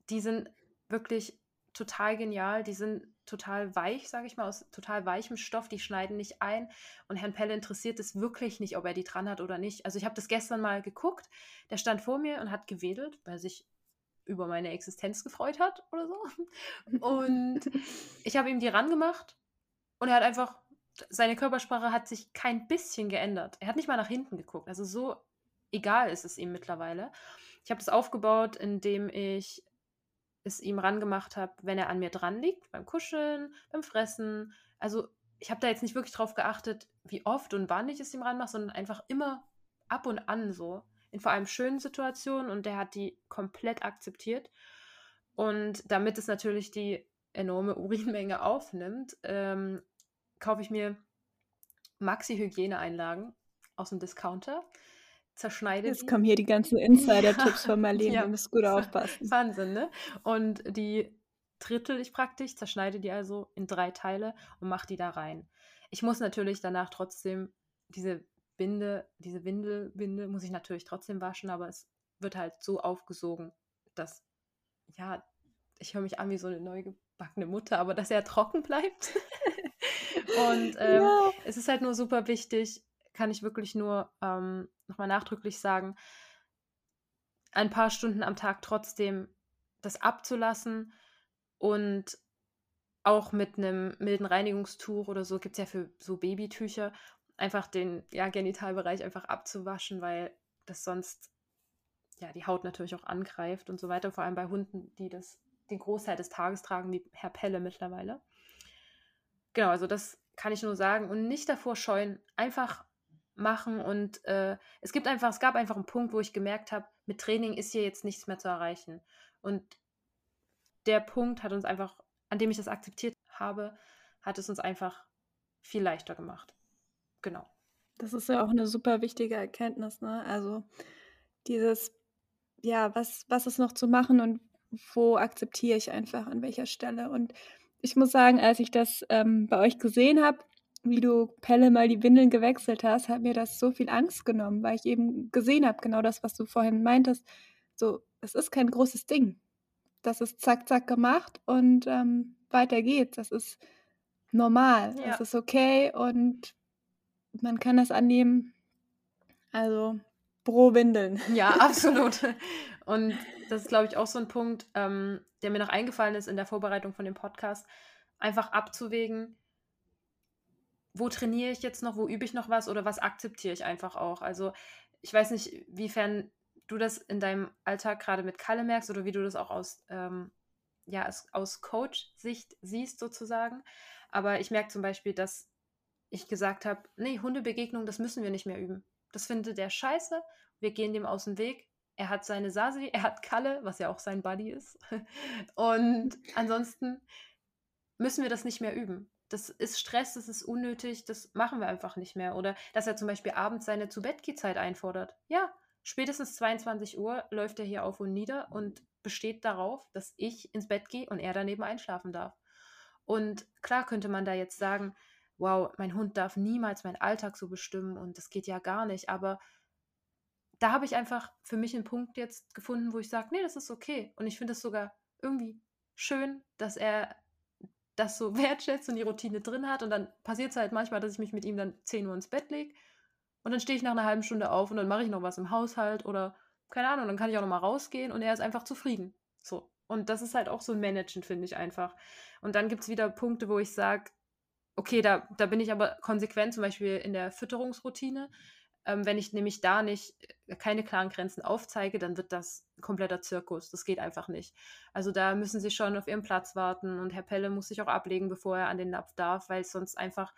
die sind wirklich total genial. Die sind total weich, sage ich mal, aus total weichem Stoff. Die schneiden nicht ein. Und Herrn Pelle interessiert es wirklich nicht, ob er die dran hat oder nicht. Also ich habe das gestern mal geguckt. Der stand vor mir und hat gewedelt, weil er sich über meine Existenz gefreut hat oder so. Und ich habe ihm die rangemacht und er hat einfach, seine Körpersprache hat sich kein bisschen geändert. Er hat nicht mal nach hinten geguckt. Also so egal ist es ihm mittlerweile. Ich habe das aufgebaut, indem ich es ihm rangemacht habe, wenn er an mir dran liegt, beim Kuscheln, beim Fressen. Also ich habe da jetzt nicht wirklich drauf geachtet, wie oft und wann ich es ihm ranmache, sondern einfach immer ab und an so. In vor allem schönen Situationen und der hat die komplett akzeptiert. Und damit es natürlich die enorme Urinmenge aufnimmt, ähm, kaufe ich mir Maxi-Hygieneeinlagen aus dem Discounter zerschneide Jetzt die. kommen hier die ganzen Insider-Tipps von Marlene, ja. ihr müsst gut aufpassen. Wahnsinn, ne? Und die drittel ich praktisch, zerschneide die also in drei Teile und mache die da rein. Ich muss natürlich danach trotzdem diese Binde, diese Windelbinde, muss ich natürlich trotzdem waschen, aber es wird halt so aufgesogen, dass, ja, ich höre mich an wie so eine neugebackene Mutter, aber dass er trocken bleibt. und ähm, ja. es ist halt nur super wichtig, kann ich wirklich nur ähm, nochmal nachdrücklich sagen, ein paar Stunden am Tag trotzdem das abzulassen und auch mit einem milden Reinigungstuch oder so gibt es ja für so Babytücher einfach den ja, Genitalbereich einfach abzuwaschen, weil das sonst ja die Haut natürlich auch angreift und so weiter. Vor allem bei Hunden, die das den Großteil des Tages tragen, wie Herr Pelle mittlerweile. Genau, also das kann ich nur sagen und nicht davor scheuen, einfach machen und äh, es gibt einfach, es gab einfach einen Punkt, wo ich gemerkt habe, mit Training ist hier jetzt nichts mehr zu erreichen und der Punkt hat uns einfach, an dem ich das akzeptiert habe, hat es uns einfach viel leichter gemacht. Genau. Das ist ja auch eine super wichtige Erkenntnis, ne? Also dieses, ja, was, was ist noch zu machen und wo akzeptiere ich einfach an welcher Stelle. Und ich muss sagen, als ich das ähm, bei euch gesehen habe, wie du Pelle mal die Windeln gewechselt hast, hat mir das so viel Angst genommen, weil ich eben gesehen habe, genau das, was du vorhin meintest. So, es ist kein großes Ding. Das ist zack, zack gemacht und ähm, weiter geht's. Das ist normal. Ja. Das ist okay und man kann das annehmen. Also, pro Windeln. Ja, absolut. Und das ist, glaube ich, auch so ein Punkt, ähm, der mir noch eingefallen ist in der Vorbereitung von dem Podcast, einfach abzuwägen, wo trainiere ich jetzt noch, wo übe ich noch was oder was akzeptiere ich einfach auch. Also ich weiß nicht, wiefern du das in deinem Alltag gerade mit Kalle merkst oder wie du das auch aus, ähm, ja, aus, Coach-Sicht siehst sozusagen. Aber ich merke zum Beispiel, dass ich gesagt habe, nee, Hundebegegnung, das müssen wir nicht mehr üben. Das findet der scheiße. Wir gehen dem aus dem Weg. Er hat seine Sasi, er hat Kalle, was ja auch sein Buddy ist. Und ansonsten müssen wir das nicht mehr üben. Das ist Stress, das ist unnötig, das machen wir einfach nicht mehr. Oder dass er zum Beispiel abends seine zu zeit einfordert. Ja, spätestens 22 Uhr läuft er hier auf und nieder und besteht darauf, dass ich ins Bett gehe und er daneben einschlafen darf. Und klar könnte man da jetzt sagen, wow, mein Hund darf niemals meinen Alltag so bestimmen und das geht ja gar nicht. Aber da habe ich einfach für mich einen Punkt jetzt gefunden, wo ich sage, nee, das ist okay. Und ich finde es sogar irgendwie schön, dass er das so wertschätzt und die Routine drin hat. Und dann passiert es halt manchmal, dass ich mich mit ihm dann 10 Uhr ins Bett lege. Und dann stehe ich nach einer halben Stunde auf und dann mache ich noch was im Haushalt oder keine Ahnung, dann kann ich auch noch mal rausgehen und er ist einfach zufrieden. So. Und das ist halt auch so ein Managen, finde ich einfach. Und dann gibt es wieder Punkte, wo ich sage, okay, da, da bin ich aber konsequent, zum Beispiel in der Fütterungsroutine. Ähm, wenn ich nämlich da nicht äh, keine klaren Grenzen aufzeige, dann wird das ein kompletter Zirkus. Das geht einfach nicht. Also da müssen sie schon auf ihren Platz warten und Herr Pelle muss sich auch ablegen, bevor er an den Napf darf, weil sonst einfach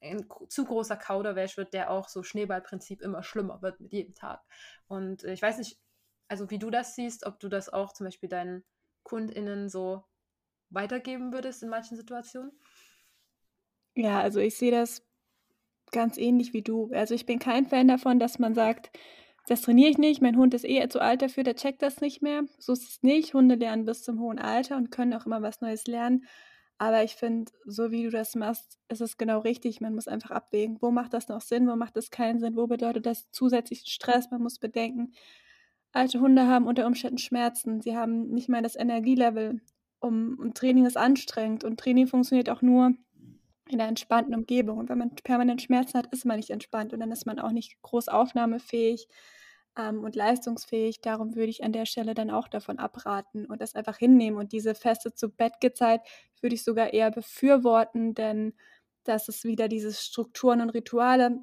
ein zu großer Kauderwelsch wird, der auch so Schneeballprinzip immer schlimmer wird mit jedem Tag. Und äh, ich weiß nicht, also wie du das siehst, ob du das auch zum Beispiel deinen KundInnen so weitergeben würdest in manchen Situationen. Ja, also ich sehe das ganz ähnlich wie du. Also ich bin kein Fan davon, dass man sagt, das trainiere ich nicht, mein Hund ist eh zu alt dafür, der checkt das nicht mehr. So ist es nicht. Hunde lernen bis zum hohen Alter und können auch immer was Neues lernen. Aber ich finde, so wie du das machst, ist es genau richtig. Man muss einfach abwägen, wo macht das noch Sinn, wo macht das keinen Sinn, wo bedeutet das zusätzlichen Stress. Man muss bedenken, alte Hunde haben unter Umständen Schmerzen. Sie haben nicht mehr das Energielevel, um, und Training ist anstrengend. Und Training funktioniert auch nur, in einer entspannten Umgebung. Und wenn man permanent Schmerzen hat, ist man nicht entspannt und dann ist man auch nicht groß aufnahmefähig ähm, und leistungsfähig. Darum würde ich an der Stelle dann auch davon abraten und das einfach hinnehmen. Und diese feste zu Bettgezeit würde ich sogar eher befürworten, denn das ist wieder diese Strukturen und Rituale,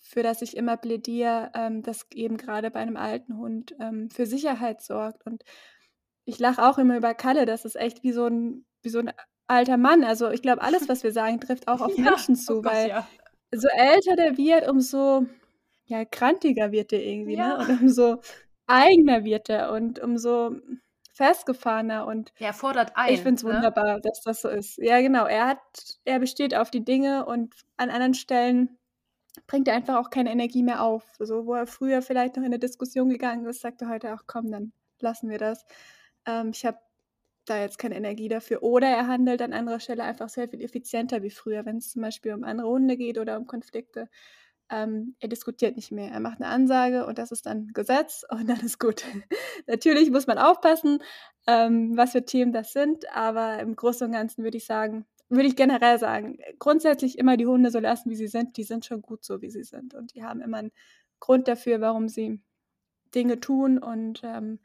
für das ich immer plädiere, ähm, das eben gerade bei einem alten Hund ähm, für Sicherheit sorgt. Und ich lache auch immer über Kalle, das ist echt wie so ein, wie so ein alter Mann. Also ich glaube, alles, was wir sagen, trifft auch auf ja, Menschen zu, oh Gott, weil ja. so älter der wird, umso ja, krantiger wird der irgendwie, ne? ja. ne? Und umso eigener wird er und umso festgefahrener und er fordert ein. Ich finde es ne? wunderbar, dass das so ist. Ja, genau. Er hat, er besteht auf die Dinge und an anderen Stellen bringt er einfach auch keine Energie mehr auf. So, wo er früher vielleicht noch in eine Diskussion gegangen ist, sagt er heute auch, komm, dann lassen wir das. Ähm, ich habe da jetzt keine Energie dafür. Oder er handelt an anderer Stelle einfach sehr viel effizienter wie früher, wenn es zum Beispiel um andere Hunde geht oder um Konflikte. Ähm, er diskutiert nicht mehr. Er macht eine Ansage und das ist dann Gesetz und dann ist gut. Natürlich muss man aufpassen, ähm, was für Themen das sind, aber im Großen und Ganzen würde ich sagen, würde ich generell sagen, grundsätzlich immer die Hunde so lassen, wie sie sind. Die sind schon gut so, wie sie sind und die haben immer einen Grund dafür, warum sie Dinge tun und ähm,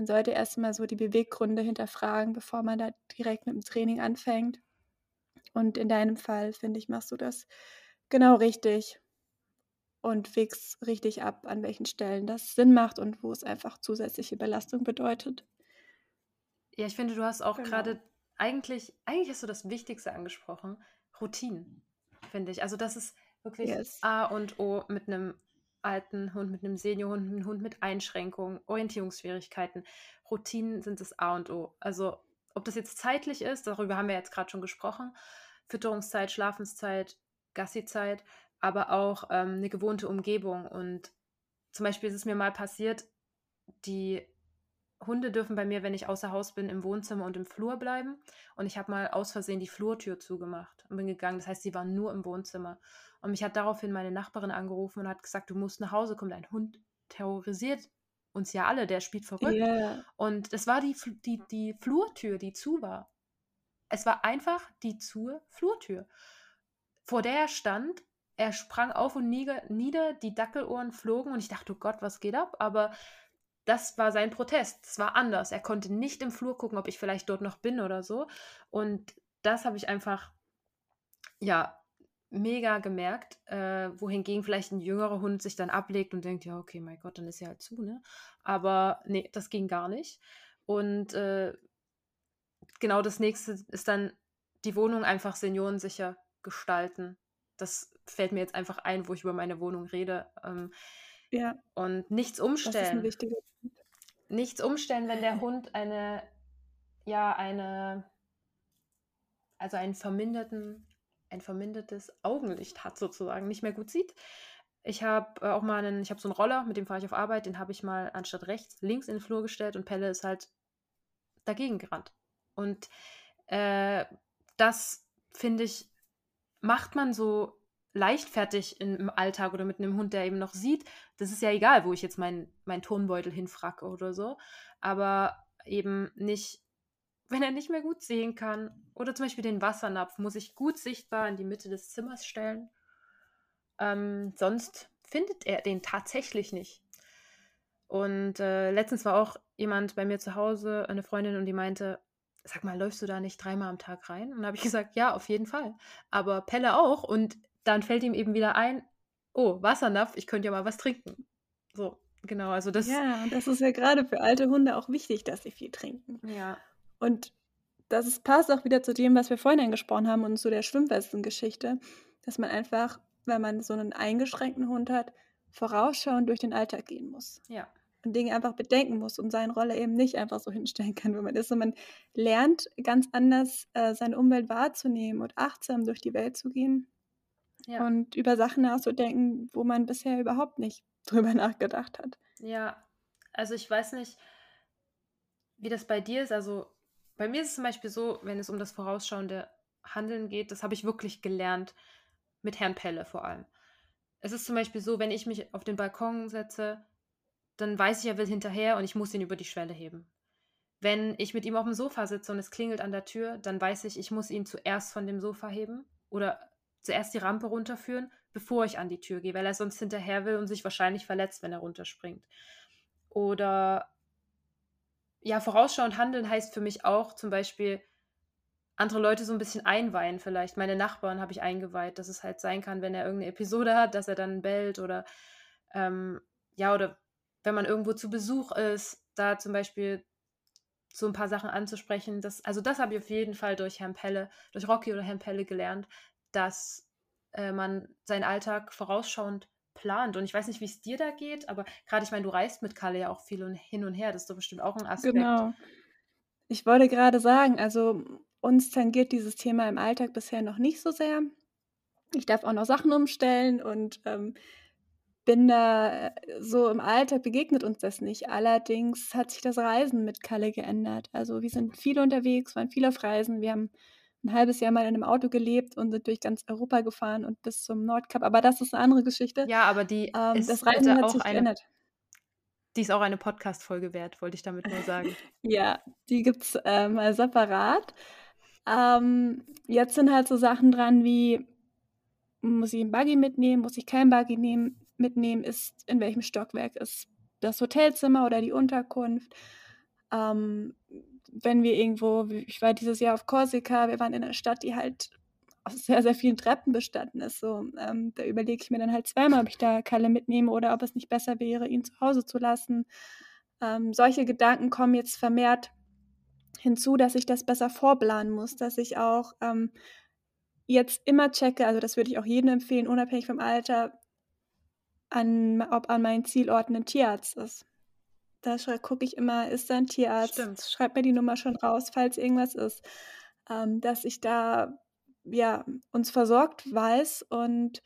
man sollte erstmal so die Beweggründe hinterfragen, bevor man da direkt mit dem Training anfängt. Und in deinem Fall, finde ich, machst du das Genau richtig. Und wägst richtig ab, an welchen Stellen das Sinn macht und wo es einfach zusätzliche Belastung bedeutet. Ja, ich finde, du hast auch Genau. gerade eigentlich, eigentlich hast du das Wichtigste angesprochen, Routinen, finde ich. Also das ist wirklich Yes. A und O mit einem alten Hund, mit einem Seniorhund, mit einem Hund mit Einschränkungen, Orientierungsschwierigkeiten. Routinen sind das A und O. Also ob das jetzt zeitlich ist, darüber haben wir jetzt gerade schon gesprochen, Fütterungszeit, Schlafenszeit, Gassizeit, aber auch ähm, eine gewohnte Umgebung. Und zum Beispiel ist es mir mal passiert, die Hunde dürfen bei mir, wenn ich außer Haus bin, im Wohnzimmer und im Flur bleiben. Und ich habe mal aus Versehen die Flurtür zugemacht und bin gegangen. Das heißt, sie waren nur im Wohnzimmer. Und mich hat daraufhin meine Nachbarin angerufen und hat gesagt, du musst nach Hause kommen. Dein Hund terrorisiert uns ja alle, der spielt verrückt. Ja. Und es war die, die, die Flurtür, die zu war. Es war einfach die zu Flurtür. Vor der er stand, er sprang auf und nieder, nieder, die Dackelohren flogen und ich dachte, oh Gott, was geht ab? Aber das war sein Protest. Es war anders. Er konnte nicht im Flur gucken, ob ich vielleicht dort noch bin oder so. Und das habe ich einfach, ja, mega gemerkt. Äh, wohingegen vielleicht ein jüngerer Hund sich dann ablegt und denkt, ja, okay, mein Gott, dann ist er halt zu, ne? Aber nee, das ging gar nicht. Und äh, genau das nächste ist dann die Wohnung einfach seniorensicher gestalten. Das fällt mir jetzt einfach ein, wo ich über meine Wohnung rede. Ähm, Ja, und nichts das ist ein umstellen. wichtiger. Nichts umstellen, wenn der Hund eine, ja, eine, also einen verminderten, ein vermindertes Augenlicht hat sozusagen, nicht mehr gut sieht. Ich habe äh, auch mal einen, ich habe so einen Roller, mit dem fahre ich auf Arbeit, den habe ich mal anstatt rechts links in den Flur gestellt und Pelle ist halt dagegen gerannt. Und äh, das, finde ich, macht man so leichtfertig im Alltag oder mit einem Hund, der eben noch sieht. Das ist ja egal, wo ich jetzt meinen mein Turnbeutel hinfracke oder so. Aber eben nicht, wenn er nicht mehr gut sehen kann. Oder zum Beispiel den Wassernapf muss ich gut sichtbar in die Mitte des Zimmers stellen. Ähm, sonst findet er den tatsächlich nicht. Und äh, letztens war auch jemand bei mir zu Hause, eine Freundin, und die meinte, sag mal, läufst du da nicht dreimal am Tag rein? Und habe ich gesagt, ja, auf jeden Fall. Aber Pelle auch. Und dann fällt ihm eben wieder ein, oh, Wassernapf, ich könnte ja mal was trinken. So, genau, also das. Ja, und das ist ja gerade für alte Hunde auch wichtig, dass sie viel trinken. Ja, Und das ist, passt auch wieder zu dem, was wir vorhin angesprochen haben und zu der Schwimmwesten-Geschichte, dass man einfach, wenn man so einen eingeschränkten Hund hat, vorausschauend durch den Alltag gehen muss ja, und Dinge einfach bedenken muss und seine Rolle eben nicht einfach so hinstellen kann, wie man ist. Und man lernt ganz anders, äh, seine Umwelt wahrzunehmen und achtsam durch die Welt zu gehen ja. und über Sachen nachzudenken, wo man bisher überhaupt nicht drüber nachgedacht hat. Ja, also ich weiß nicht, wie das bei dir ist. Also bei mir ist es zum Beispiel so, wenn es um das vorausschauende Handeln geht, das habe ich wirklich gelernt mit Herrn Pelle vor allem. Es ist zum Beispiel so, wenn ich mich auf den Balkon setze, dann weiß ich, er will hinterher und ich muss ihn über die Schwelle heben. Wenn ich mit ihm auf dem Sofa sitze und es klingelt an der Tür, dann weiß ich, ich muss ihn zuerst von dem Sofa heben oder zuerst die Rampe runterführen, bevor ich an die Tür gehe, weil er sonst hinterher will und sich wahrscheinlich verletzt, wenn er runterspringt. Oder ja, vorausschauend handeln heißt für mich auch zum Beispiel andere Leute so ein bisschen einweihen vielleicht. Meine Nachbarn habe ich eingeweiht, dass es halt sein kann, wenn er irgendeine Episode hat, dass er dann bellt oder ähm, ja, oder wenn man irgendwo zu Besuch ist, da zum Beispiel so ein paar Sachen anzusprechen. Das, also das habe ich auf jeden Fall durch Herrn Pelle, durch Rocky oder Herrn Pelle gelernt, dass äh, man seinen Alltag vorausschauend plant. Und ich weiß nicht, wie es dir da geht, aber gerade, ich meine, du reist mit Kalle ja auch viel und hin und her. Das ist doch bestimmt auch ein Aspekt. Genau. Ich wollte gerade sagen, also uns tangiert dieses Thema im Alltag bisher noch nicht so sehr. Ich darf auch noch Sachen umstellen und ähm, bin da äh, so im Alltag begegnet uns das nicht. Allerdings hat sich das Reisen mit Kalle geändert. Also wir sind viel unterwegs, waren viel auf Reisen. Wir haben ein halbes Jahr mal in einem Auto gelebt und sind durch ganz Europa gefahren und bis zum Nordkap. Aber das ist eine andere Geschichte. Ja, aber die Ähm, ist das Reisen hat auch sich eine, geändert. die ist auch eine Podcast-Folge wert, wollte ich damit nur sagen. Ja, die gibt es äh, mal separat. Ähm, jetzt sind halt so Sachen dran wie, muss ich einen Buggy mitnehmen, muss ich keinen Buggy nehmen, mitnehmen, ist in welchem Stockwerk ist das Hotelzimmer oder die Unterkunft. Ähm, wenn wir irgendwo, ich war dieses Jahr auf Korsika, wir waren in einer Stadt, die halt aus sehr, sehr vielen Treppen bestanden ist. So, ähm, da überlege ich mir dann halt zweimal, ob ich da Kalle mitnehme oder ob es nicht besser wäre, ihn zu Hause zu lassen. Ähm, solche Gedanken kommen jetzt vermehrt hinzu, dass ich das besser vorplanen muss, dass ich auch ähm, jetzt immer checke, also das würde ich auch jedem empfehlen, unabhängig vom Alter, an, ob an meinen Zielorten ein Tierarzt ist. Da gucke ich immer, ist da ein Tierarzt? Stimmt. Schreib mir die Nummer schon raus, falls irgendwas ist. Ähm, dass ich da ja, uns versorgt weiß und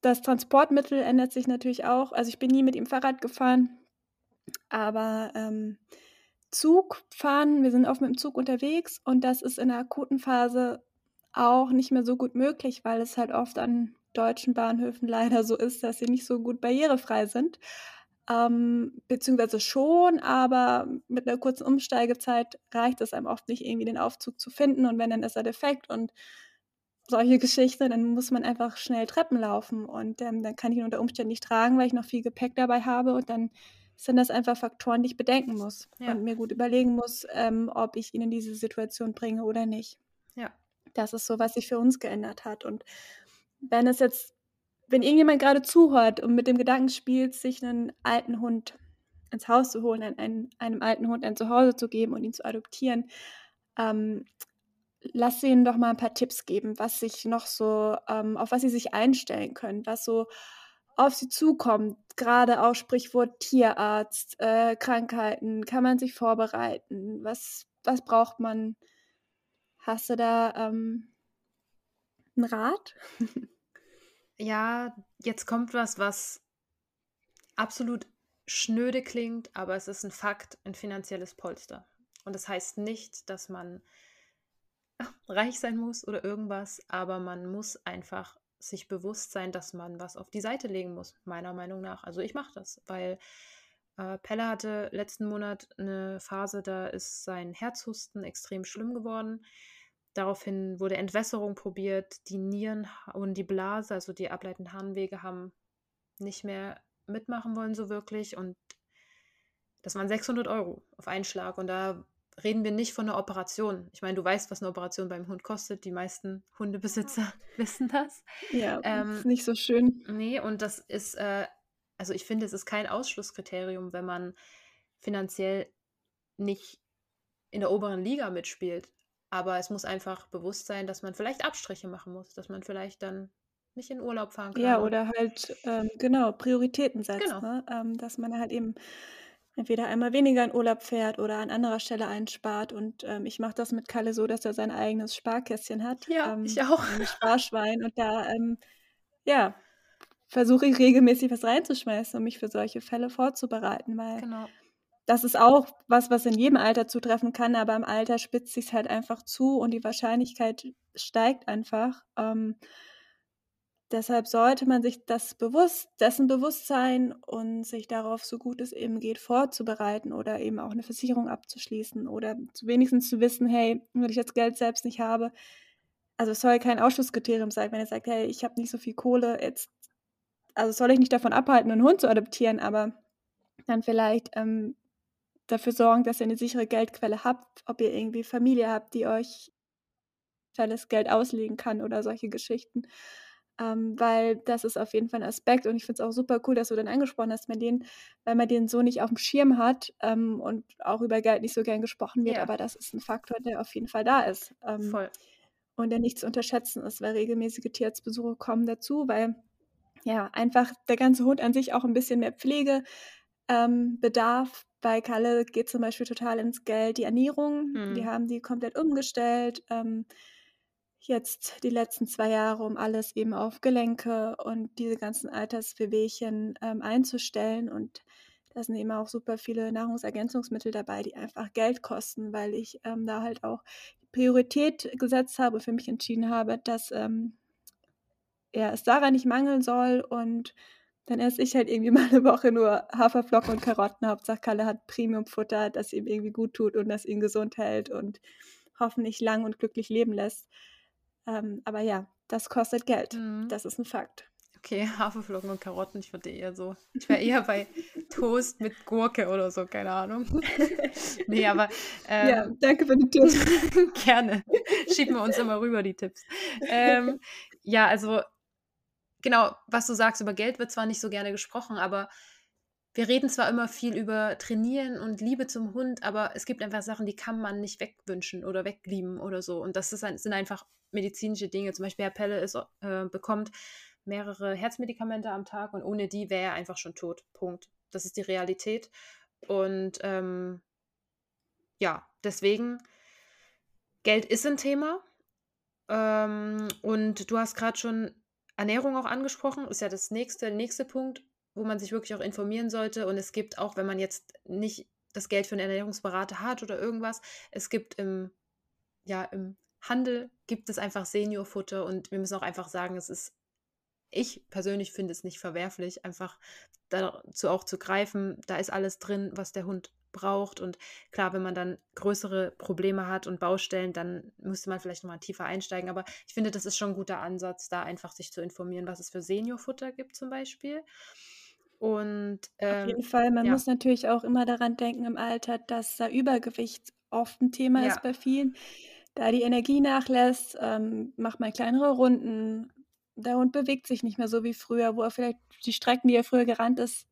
das Transportmittel ändert sich natürlich auch. Also ich bin nie mit ihm Fahrrad gefahren, aber ähm, Zug fahren, wir sind oft mit dem Zug unterwegs und das ist in der akuten Phase auch nicht mehr so gut möglich, weil es halt oft an deutschen Bahnhöfen leider so ist, dass sie nicht so gut barrierefrei sind. Ähm, beziehungsweise schon, aber mit einer kurzen Umsteigezeit reicht es einem oft nicht, irgendwie den Aufzug zu finden und wenn, dann ist er defekt und solche Geschichten, dann muss man einfach schnell Treppen laufen und ähm, dann kann ich ihn unter Umständen nicht tragen, weil ich noch viel Gepäck dabei habe und dann sind das einfach Faktoren, die ich bedenken muss ja. und mir gut überlegen muss, ähm, ob ich ihn in diese Situation bringe oder nicht. Ja. Das ist so, was sich für uns geändert hat und wenn es jetzt wenn irgendjemand gerade zuhört und mit dem Gedanken spielt, sich einen alten Hund ins Haus zu holen, einen, einem alten Hund ein Zuhause zu geben und ihn zu adoptieren, ähm, lass ihnen doch mal ein paar Tipps geben, was sich noch so, ähm, auf was sie sich einstellen können, was so auf sie zukommt, gerade auch Sprichwort Tierarzt, äh, Krankheiten, kann man sich vorbereiten, was, was braucht man? Hast du da ähm, einen Rat? Ja, jetzt kommt was, was absolut schnöde klingt, aber es ist ein Fakt, ein finanzielles Polster. Und das heißt nicht, dass man reich sein muss oder irgendwas, aber man muss einfach sich bewusst sein, dass man was auf die Seite legen muss, meiner Meinung nach. Also ich mache das, weil äh, Pelle hatte letzten Monat eine Phase, da ist sein Herzhusten extrem schlimm geworden. Daraufhin wurde Entwässerung probiert. Die Nieren und die Blase, also die ableitenden Harnwege, haben nicht mehr mitmachen wollen so wirklich. Und das waren 600 Euro auf einen Schlag. Und da reden wir nicht von einer Operation. Ich meine, du weißt, was eine Operation beim Hund kostet. Die meisten Hundebesitzer wissen das. Ja, ähm, ist nicht so schön. Nee, und das ist, äh, also ich finde, es ist kein Ausschlusskriterium, wenn man finanziell nicht in der oberen Liga mitspielt. Aber es muss einfach bewusst sein, dass man vielleicht Abstriche machen muss, dass man vielleicht dann nicht in Urlaub fahren kann. Ja, oder halt, ähm, genau, Prioritäten setzt. Genau. Ne? Ähm, dass man halt eben entweder einmal weniger in Urlaub fährt oder an anderer Stelle einspart. Und ähm, ich mache das mit Kalle so, dass er sein eigenes Sparkästchen hat. Ja, ähm, ich auch. Ein Sparschwein. Und da, ähm, ja, versuche ich regelmäßig was reinzuschmeißen, um mich für solche Fälle vorzubereiten. Weil genau das ist auch was, was in jedem Alter zutreffen kann, aber im Alter spitzt sich halt einfach zu und die Wahrscheinlichkeit steigt einfach. Ähm, deshalb sollte man sich das bewusst, dessen bewusst sein und sich darauf, so gut es eben geht, vorzubereiten oder eben auch eine Versicherung abzuschließen oder wenigstens zu wissen, hey, wenn ich jetzt Geld selbst nicht habe, also es soll kein Ausschlusskriterium sein, wenn er sagt, hey, ich habe nicht so viel Kohle, jetzt, also soll ich nicht davon abhalten, einen Hund zu adoptieren, aber dann vielleicht ähm, dafür sorgen, dass ihr eine sichere Geldquelle habt, ob ihr irgendwie Familie habt, die euch das Geld auslegen kann oder solche Geschichten. Ähm, weil das ist auf jeden Fall ein Aspekt und ich finde es auch super cool, dass du dann angesprochen hast, mit denen, weil man den so nicht auf dem Schirm hat ähm, und auch über Geld nicht so gern gesprochen wird, ja. aber das ist ein Faktor, der auf jeden Fall da ist. Ähm, Voll. Und der nicht zu unterschätzen ist, weil regelmäßige Tierarztbesuche kommen dazu, weil ja einfach der ganze Hund an sich auch ein bisschen mehr Pflege ähm, bedarf, bei Kalle geht zum Beispiel total ins Geld die Ernährung. Mhm. Wir haben die komplett umgestellt. Ähm, jetzt die letzten zwei Jahre, um alles eben auf Gelenke und diese ganzen Alterswehwehchen ähm, einzustellen. Und da sind eben auch super viele Nahrungsergänzungsmittel dabei, die einfach Geld kosten, weil ich ähm, da halt auch Priorität gesetzt habe, für mich entschieden habe, dass ähm, ja, es daran nicht mangeln soll und dann esse ich halt irgendwie mal eine Woche nur Haferflocken und Karotten. Hauptsache Kalle hat Premiumfutter, das ihm irgendwie gut tut und das ihn gesund hält und hoffentlich lang und glücklich leben lässt. Ähm, aber ja, das kostet Geld. Mhm. Das ist ein Fakt. Okay, Haferflocken und Karotten, ich würde eher so, ich wäre eher bei Toast mit Gurke oder so, keine Ahnung. nee, aber. Ähm, ja, danke für den Tipp. gerne. schieben wir uns immer rüber, die Tipps. Ähm, ja, also genau, was du sagst über Geld wird zwar nicht so gerne gesprochen, aber wir reden zwar immer viel über Trainieren und Liebe zum Hund, aber es gibt einfach Sachen, die kann man nicht wegwünschen oder weglieben oder so. Und das ein, sind einfach medizinische Dinge. Zum Beispiel Herr Pelle ist, äh, bekommt mehrere Herzmedikamente am Tag und ohne die wäre er einfach schon tot. Punkt. Das ist die Realität. Und ähm, ja, deswegen, Geld ist ein Thema. Ähm, und du hast gerade schon Ernährung auch angesprochen, ist ja das nächste, nächste Punkt wo man sich wirklich auch informieren sollte. Und es gibt auch, wenn man jetzt nicht das Geld für einen Ernährungsberater hat oder irgendwas, es gibt im, ja, im Handel gibt es einfach Seniorfutter und wir müssen auch einfach sagen, es ist, ich persönlich finde es nicht verwerflich, einfach dazu auch zu greifen. Da ist alles drin, was der Hund braucht. Und klar, wenn man dann größere Probleme hat und Baustellen, dann müsste man vielleicht nochmal tiefer einsteigen. Aber ich finde, das ist schon ein guter Ansatz, da einfach sich zu informieren, was es für Seniorfutter gibt zum Beispiel. Und ähm, auf jeden Fall, man ja. muss natürlich auch immer daran denken im Alter, dass da Übergewicht oft ein Thema ja. ist bei vielen. Da die Energie nachlässt, ähm, macht man kleinere Runden. Der Hund bewegt sich nicht mehr so wie früher, wo er vielleicht die Strecken, die er früher gerannt ist,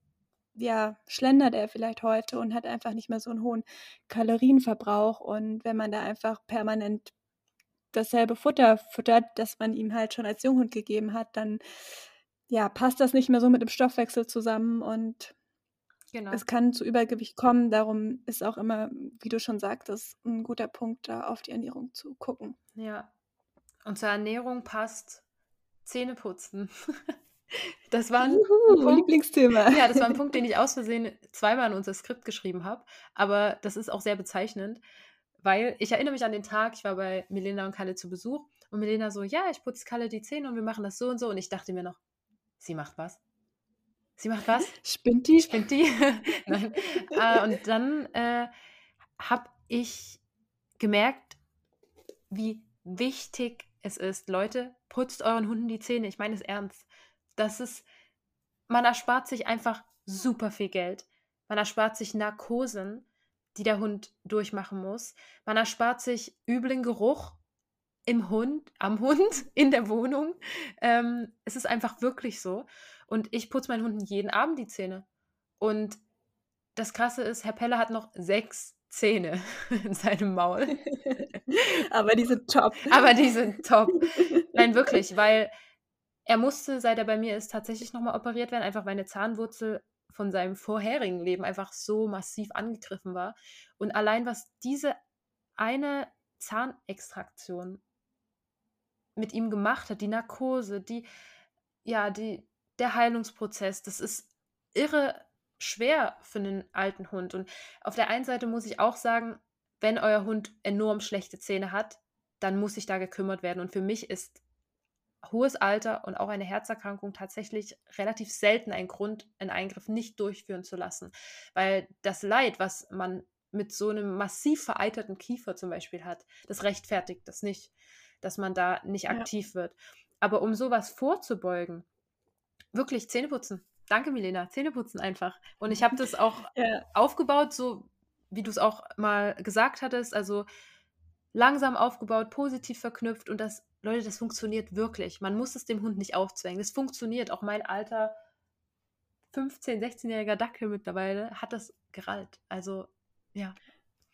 ja, schlendert er vielleicht heute und hat einfach nicht mehr so einen hohen Kalorienverbrauch. Und wenn man da einfach permanent dasselbe Futter füttert, das man ihm halt schon als Junghund gegeben hat, dann ja, passt das nicht mehr so mit dem Stoffwechsel zusammen und genau. es kann zu Übergewicht kommen. Darum ist auch immer, wie du schon sagtest, ein guter Punkt, da auf die Ernährung zu gucken. Ja. Und zur Ernährung passt Zähne putzen. Das war ein Juhu, Punkt, Lieblingsthema. Ja, das war ein Punkt, den ich aus Versehen zweimal in unser Skript geschrieben habe. Aber das ist auch sehr bezeichnend, weil ich erinnere mich an den Tag, ich war bei Milena und Kalle zu Besuch und Milena so, ja, ich putze Kalle die Zähne und wir machen das so und so. Und ich dachte mir noch, Sie macht was? Sie macht was? Spinnt die? Spinnt die? Nein. äh, und dann äh, habe ich gemerkt, wie wichtig es ist. Leute, putzt euren Hunden die Zähne. Ich meine es ernst. Das ist, man erspart sich einfach super viel Geld. Man erspart sich Narkosen, die der Hund durchmachen muss. Man erspart sich üblen Geruch, im Hund, am Hund, in der Wohnung. Ähm, es ist einfach wirklich so. Und ich putze meinen Hunden jeden Abend die Zähne. Und das Krasse ist, Herr Pelle hat noch sechs Zähne in seinem Maul. Aber die sind top. Aber die sind top. Nein, wirklich, weil er musste, seit er bei mir ist, tatsächlich nochmal operiert werden, einfach weil eine Zahnwurzel von seinem vorherigen Leben einfach so massiv angegriffen war. Und allein was diese eine Zahnextraktion mit ihm gemacht hat, die Narkose, die, ja, die, der Heilungsprozess, das ist irre schwer für einen alten Hund. Und auf der einen Seite muss ich auch sagen, wenn euer Hund enorm schlechte Zähne hat, dann muss sich da gekümmert werden. Und für mich ist hohes Alter und auch eine Herzerkrankung tatsächlich relativ selten ein Grund, einen Eingriff nicht durchführen zu lassen. Weil das Leid, was man mit so einem massiv vereiterten Kiefer zum Beispiel hat, das rechtfertigt das nicht dass man da nicht ja. aktiv wird. Aber um sowas vorzubeugen, wirklich Zähne putzen. Danke, Milena. Zähne putzen einfach. Und ich habe das auch ja. aufgebaut, so wie du es auch mal gesagt hattest. Also langsam aufgebaut, positiv verknüpft. Und das, Leute, das funktioniert wirklich. Man muss es dem Hund nicht aufzwängen. Das funktioniert. Auch mein alter 15-, 16-jähriger Dackel mittlerweile hat das gerallt. Also, ja.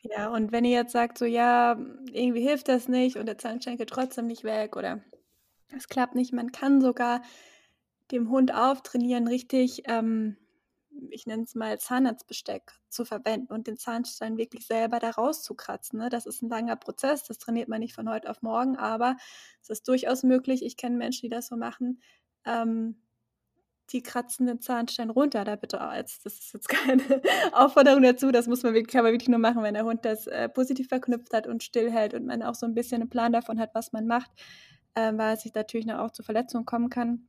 Ja, und wenn ihr jetzt sagt, so ja, irgendwie hilft das nicht und der Zahnstein geht trotzdem nicht weg oder es klappt nicht, man kann sogar dem Hund auftrainieren, richtig, ähm, ich nenne es mal Zahnarztbesteck zu verwenden und den Zahnstein wirklich selber da rauszukratzen. Ne? Das ist ein langer Prozess, das trainiert man nicht von heute auf morgen, aber es ist durchaus möglich. Ich kenne Menschen, die das so machen. Ähm, die kratzen den Zahnstein runter, da bitte als das ist jetzt keine Aufforderung dazu, das muss man wirklich, kann wirklich nur machen, wenn der Hund das äh, positiv verknüpft hat und stillhält und man auch so ein bisschen einen Plan davon hat, was man macht, äh, weil es sich natürlich auch zu Verletzungen kommen kann.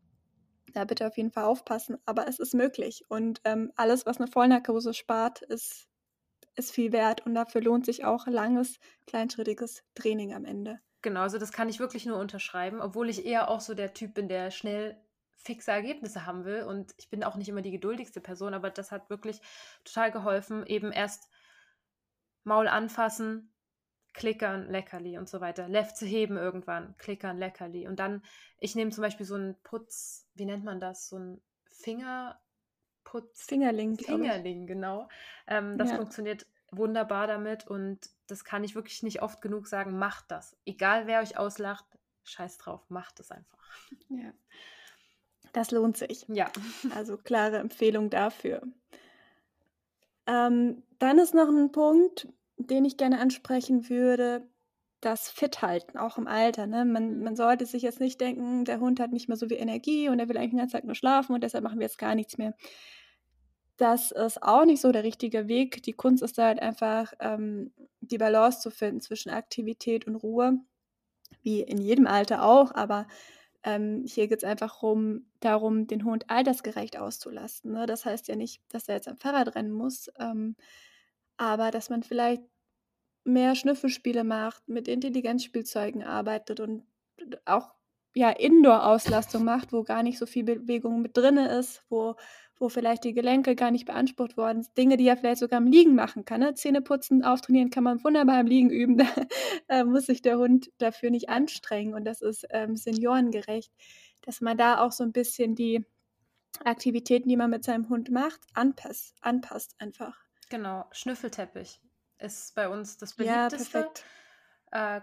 Da bitte auf jeden Fall aufpassen, aber es ist möglich und ähm, alles, was eine Vollnarkose spart, ist, ist viel wert und dafür lohnt sich auch langes, kleinschrittiges Training am Ende. Genau, also das kann ich wirklich nur unterschreiben, obwohl ich eher auch so der Typ bin, der schnell fixe Ergebnisse haben will. Und ich bin auch nicht immer die geduldigste Person, aber das hat wirklich total geholfen. Eben erst Maul anfassen, klickern, leckerli und so weiter. Left zu heben irgendwann, klickern, leckerli. Und dann, ich nehme zum Beispiel so einen Putz, wie nennt man das? So ein Fingerputz. Fingerling. Fingerling, genau. Ähm, das ja. funktioniert wunderbar damit und das kann ich wirklich nicht oft genug sagen. Macht das. Egal wer euch auslacht, scheiß drauf, macht es einfach. Ja. Das lohnt sich. Ja. Also klare Empfehlung dafür. Ähm, dann ist noch ein Punkt, den ich gerne ansprechen würde, das Fithalten, auch im Alter. Ne? Man, mhm. man sollte sich jetzt nicht denken, der Hund hat nicht mehr so viel Energie und er will eigentlich den ganzen Tag nur schlafen und deshalb machen wir jetzt gar nichts mehr. Das ist auch nicht so der richtige Weg. Die Kunst ist da halt einfach, ähm, die Balance zu finden zwischen Aktivität und Ruhe, wie in jedem Alter auch, aber ähm, hier geht es einfach rum, darum, den Hund altersgerecht auszulasten. Ne? Das heißt ja nicht, dass er jetzt am Fahrrad rennen muss, ähm, aber dass man vielleicht mehr Schnüffelspiele macht, mit Intelligenzspielzeugen arbeitet und auch ja, Indoor-Auslastung macht, wo gar nicht so viel Bewegung mit drin ist, wo, wo vielleicht die Gelenke gar nicht beansprucht worden sind. Dinge, die er vielleicht sogar im Liegen machen kann. Ne? Zähne putzen, auftrainieren kann man wunderbar im Liegen üben. Da äh, muss sich der Hund dafür nicht anstrengen. Und das ist ähm, seniorengerecht, dass man da auch so ein bisschen die Aktivitäten, die man mit seinem Hund macht, anpasst, anpasst einfach. Genau, Schnüffelteppich ist bei uns das beliebteste. Ja, äh,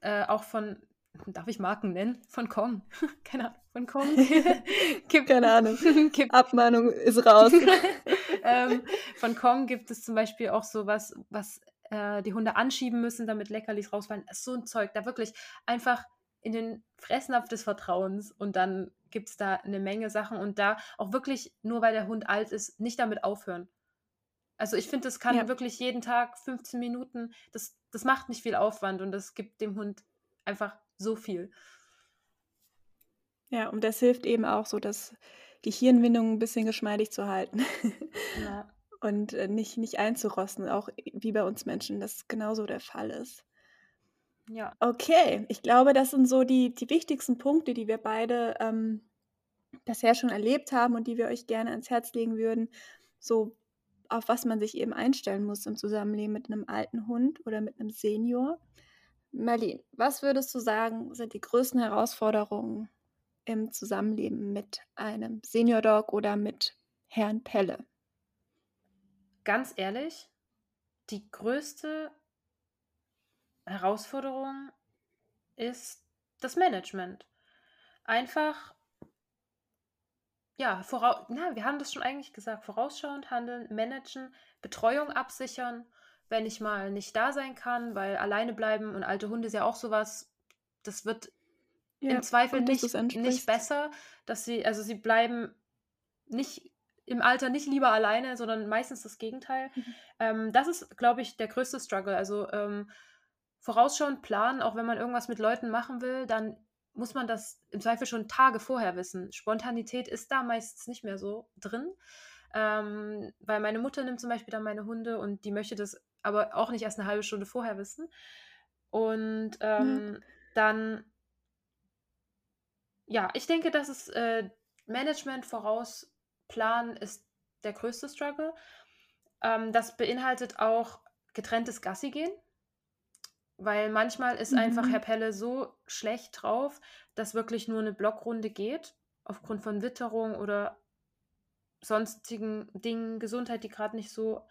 äh, auch von, darf ich Marken nennen? Von Kong. Keine Ahnung, von Kong. gibt, Keine Ahnung. gibt, Abmahnung ist raus. ähm, von Kong gibt es zum Beispiel auch sowas, was äh, die Hunde anschieben müssen, damit Leckerlis rausfallen. So ein Zeug, da wirklich einfach in den Fressnapf des Vertrauens und dann gibt es da eine Menge Sachen und da auch wirklich, nur weil der Hund alt ist, nicht damit aufhören. Also ich finde, das kann ja. wirklich jeden Tag 15 Minuten, das, das macht nicht viel Aufwand und das gibt dem Hund einfach so viel. Ja, und das hilft eben auch so, dass die Hirnwindung ein bisschen geschmeidig zu halten. Ja. und äh, nicht, nicht einzurosten, auch wie bei uns Menschen das genauso der Fall ist. Ja. Okay, ich glaube, das sind so die, die wichtigsten Punkte, die wir beide ähm, bisher schon erlebt haben und die wir euch gerne ans Herz legen würden. So auf was man sich eben einstellen muss im Zusammenleben mit einem alten Hund oder mit einem Senior. Marlene, was würdest du sagen, sind die größten Herausforderungen im Zusammenleben mit einem Senior Dog oder mit Herrn Pelle? Ganz ehrlich, die größte Herausforderung ist das Management. Einfach ja, voraus, na, wir haben das schon eigentlich gesagt, vorausschauend handeln, managen, Betreuung absichern, wenn ich mal nicht da sein kann, weil alleine bleiben und alte Hunde ist ja auch sowas, das wird ja, im Zweifel nicht, nicht besser, dass sie, also sie bleiben nicht im Alter nicht lieber alleine, sondern meistens das Gegenteil. Mhm. Ähm, das ist, glaube ich, der größte Struggle. Also ähm, vorausschauend planen, auch wenn man irgendwas mit Leuten machen will, dann muss man das im Zweifel schon Tage vorher wissen. Spontanität ist da meistens nicht mehr so drin. Ähm, weil meine Mutter nimmt zum Beispiel dann meine Hunde und die möchte das aber auch nicht erst eine halbe Stunde vorher wissen. Und ähm, ja. dann, ja, ich denke, dass es äh, Management voraus planen ist der größte Struggle. Ähm, das beinhaltet auch getrenntes Gassi gehen weil manchmal ist mhm. einfach Herr Pelle so schlecht drauf, dass wirklich nur eine Blockrunde geht, aufgrund von Witterung oder sonstigen Dingen, Gesundheit, die gerade nicht so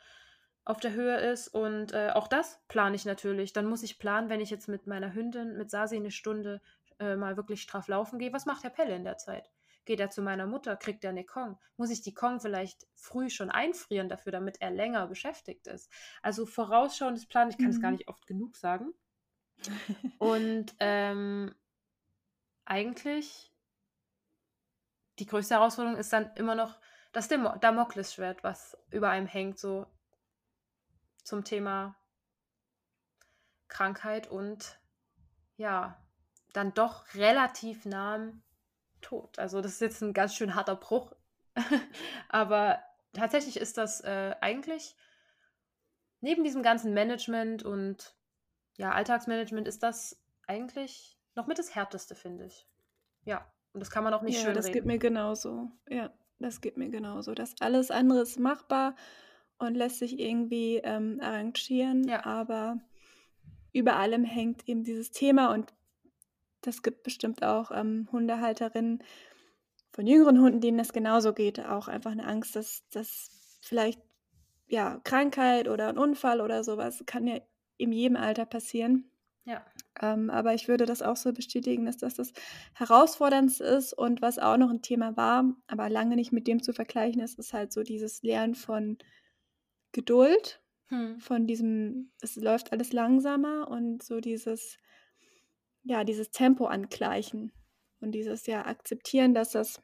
auf der Höhe ist. Und äh, auch das plane ich natürlich. Dann muss ich planen, wenn ich jetzt mit meiner Hündin, mit Sasi eine Stunde äh, mal wirklich straff laufen gehe. Was macht Herr Pelle in der Zeit? Geht er zu meiner Mutter, kriegt er eine Kong? Muss ich die Kong vielleicht früh schon einfrieren dafür, damit er länger beschäftigt ist? Also vorausschauendes Plan, ich kann es mhm. gar nicht oft genug sagen. Und ähm, eigentlich die größte Herausforderung ist dann immer noch das Damoklesschwert, was über einem hängt, so zum Thema Krankheit und ja, dann doch relativ nahem Tod. Also das ist jetzt ein ganz schön harter Bruch. Aber tatsächlich ist das äh, eigentlich neben diesem ganzen Management und ja, Alltagsmanagement ist das eigentlich noch mit das Härteste, finde ich. Ja, und das kann man auch nicht ja, schön das reden. geht mir genauso. Ja, das geht mir genauso. Das alles andere ist machbar und lässt sich irgendwie ähm, arrangieren, ja. aber über allem hängt eben dieses Thema und das gibt bestimmt auch ähm, Hundehalterinnen von jüngeren Hunden, denen das genauso geht, auch einfach eine Angst, dass, dass vielleicht ja Krankheit oder ein Unfall oder sowas kann ja in jedem Alter passieren. Ja. Ähm, aber ich würde das auch so bestätigen, dass das das Herausforderndste ist und was auch noch ein Thema war, aber lange nicht mit dem zu vergleichen ist, ist halt so dieses Lernen von Geduld, Hm. von diesem, es läuft alles langsamer und so dieses, ja, dieses Tempo angleichen und dieses ja akzeptieren, dass das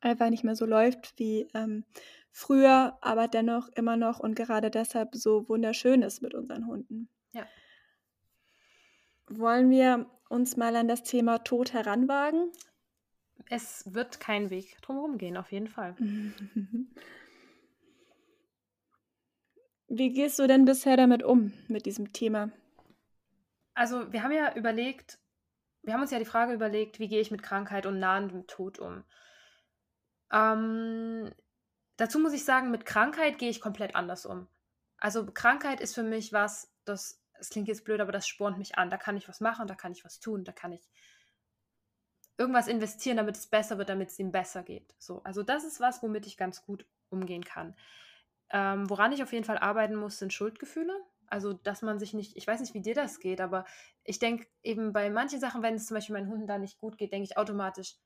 einfach nicht mehr so läuft wie ähm, früher, aber dennoch immer noch und gerade deshalb so wunderschön ist mit unseren Hunden. Ja. Wollen wir uns mal an das Thema Tod heranwagen? Es wird kein Weg drumherum gehen, auf jeden Fall. Wie gehst du denn bisher damit um, mit diesem Thema? Also, wir haben ja überlegt, wir haben uns ja die Frage überlegt, wie gehe ich mit Krankheit und nahendem Tod um? Ähm, dazu muss ich sagen, mit Krankheit gehe ich komplett anders um. Also, Krankheit ist für mich was, das, es klingt jetzt blöd, aber das spornt mich an. Da kann ich was machen, da kann ich was tun, da kann ich irgendwas investieren, damit es besser wird, damit es ihm besser geht. So, also das ist was, womit ich ganz gut umgehen kann. Ähm, woran ich auf jeden Fall arbeiten muss, sind Schuldgefühle. Also, dass man sich nicht, ich weiß nicht, wie dir das geht, aber ich denke eben bei manchen Sachen, wenn es zum Beispiel meinen Hunden da nicht gut geht, denke ich automatisch,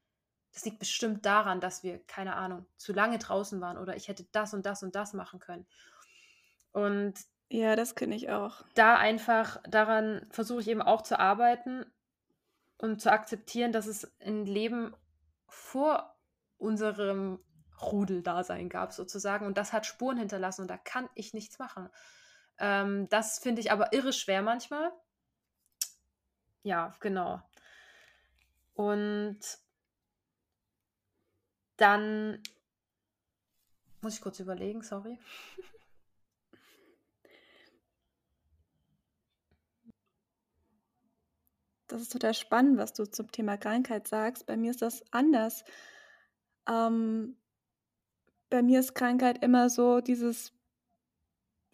das liegt bestimmt daran, dass wir, keine Ahnung, zu lange draußen waren oder ich hätte das und das und das machen können. Und Ja, das kenne ich auch. da einfach daran versuche ich eben auch zu arbeiten und zu akzeptieren, dass es ein Leben vor unserem Rudeldasein gab, sozusagen. Und das hat Spuren hinterlassen und da kann ich nichts machen. Ähm, das finde ich aber irre schwer manchmal. Ja, genau. Und dann muss ich kurz überlegen, sorry. Das ist total spannend, was du zum Thema Krankheit sagst. Bei mir ist das anders. Ähm, bei mir ist Krankheit immer so dieses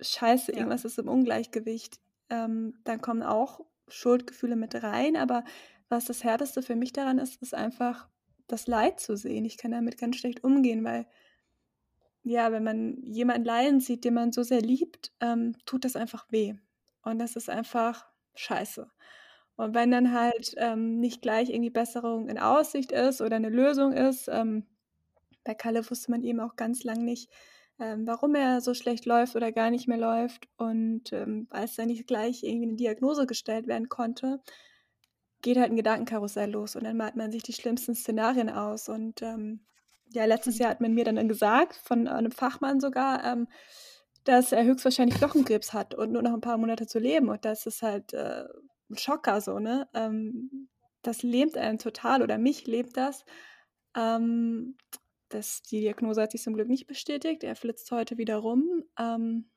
Scheiße, Ja. irgendwas ist im Ungleichgewicht. Ähm, dann kommen auch Schuldgefühle mit rein, aber was das Härteste für mich daran ist, ist einfach das Leid zu sehen. Ich kann damit ganz schlecht umgehen, weil ja, wenn man jemanden leiden sieht, den man so sehr liebt, ähm, tut das einfach weh. Und das ist einfach scheiße. Und wenn dann halt ähm, nicht gleich irgendwie Besserung in Aussicht ist oder eine Lösung ist, ähm, bei Kalle wusste man eben auch ganz lang nicht, ähm, warum er so schlecht läuft oder gar nicht mehr läuft. Und ähm, als dann nicht gleich irgendwie eine Diagnose gestellt werden konnte, geht halt ein Gedankenkarussell los und dann malt man sich die schlimmsten Szenarien aus. Und ähm, ja, letztes Jahr hat man mir dann gesagt, von einem Fachmann sogar, ähm, dass er höchstwahrscheinlich Knochenkrebs hat und nur noch ein paar Monate zu leben. Und das ist halt äh, ein Schocker so, ne? Ähm, das lähmt einen total oder mich lebt das. Ähm, das. Die Diagnose hat sich zum Glück nicht bestätigt. Er flitzt heute wieder rum. Ähm,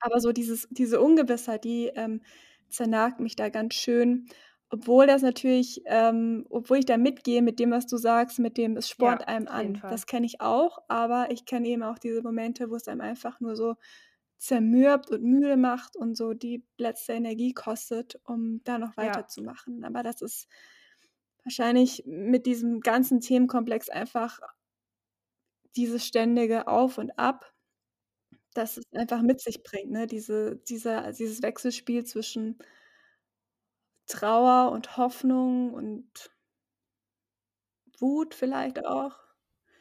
aber so dieses, diese Ungewissheit, die ähm, zernagt mich da ganz schön. Obwohl das natürlich, ähm, obwohl ich da mitgehe mit dem, was du sagst, mit dem, es spornt Ja, einem an. Fall. Das kenne ich auch, aber ich kenne eben auch diese Momente, wo es einem einfach nur so zermürbt und müde macht und so die letzte Energie kostet, um da noch Ja. weiterzumachen. Aber das ist wahrscheinlich mit diesem ganzen Themenkomplex einfach dieses ständige Auf und Ab, das es einfach mit sich bringt, ne? Diese dieser dieses Wechselspiel zwischen Trauer und Hoffnung und Wut vielleicht auch.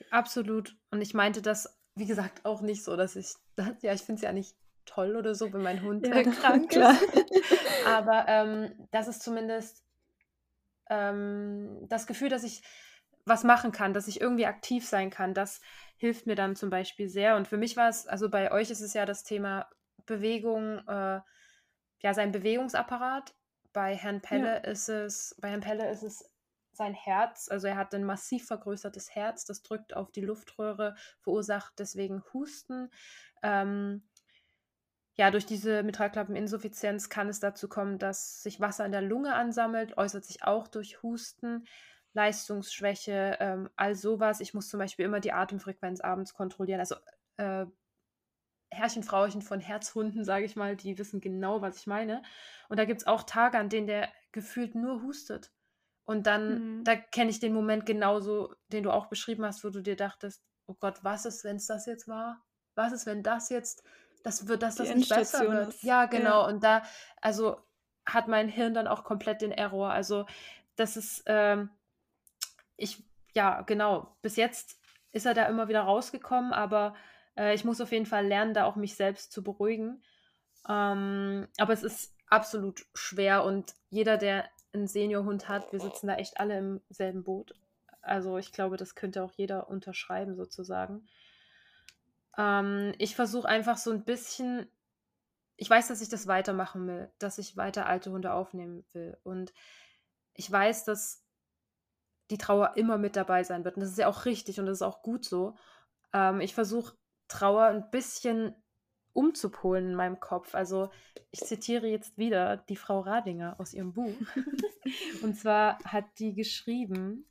Absolut. Und ich meinte das, wie gesagt, auch nicht so, dass ich, ja, ich finde es ja nicht toll oder so, wenn mein Hund Ja, krank klar. ist. Aber ähm, das ist zumindest ähm, das Gefühl, dass ich was machen kann, dass ich irgendwie aktiv sein kann, das hilft mir dann zum Beispiel sehr. Und für mich war es, also bei euch ist es ja das Thema Bewegung, äh, ja, sein Bewegungsapparat. Bei Herrn Pelle Ja. ist es, bei Herrn Pelle ist es sein Herz, also er hat ein massiv vergrößertes Herz, das drückt auf die Luftröhre, verursacht deswegen Husten. Ähm, ja, durch diese Mitralklappeninsuffizienz kann es dazu kommen, dass sich Wasser in der Lunge ansammelt, äußert sich auch durch Husten, Leistungsschwäche, ähm, all sowas. Ich muss zum Beispiel immer die Atemfrequenz abends kontrollieren. Also äh, Herrchen, Frauchen von Herzhunden, sage ich mal, die wissen genau, was ich meine. Und da gibt es auch Tage, an denen der gefühlt nur hustet. Und dann, mhm. da kenne ich den Moment genauso, den du auch beschrieben hast, wo du dir dachtest, oh Gott, was ist, wenn es das jetzt war? Was ist, wenn das jetzt, das wird, dass das nicht besser wird? Ist. Ja, genau. Ja. Und da, also hat mein Hirn dann auch komplett den Error. Also das ist, ähm, ich, ja, genau, bis jetzt ist er da immer wieder rausgekommen, aber äh, ich muss auf jeden Fall lernen, da auch mich selbst zu beruhigen. Ähm, aber es ist absolut schwer und jeder, der einen Seniorhund hat, wir sitzen da echt alle im selben Boot. Also ich glaube, das könnte auch jeder unterschreiben sozusagen. Ähm, ich versuche einfach so ein bisschen, ich weiß, dass ich das weitermachen will, dass ich weiter alte Hunde aufnehmen will. Und ich weiß, dass die Trauer immer mit dabei sein wird. Und das ist ja auch richtig und das ist auch gut so. Ähm, ich versuche Trauer ein bisschen umzupolen in meinem Kopf. Also ich zitiere jetzt wieder die Frau Radinger aus ihrem Buch. und zwar hat die geschrieben,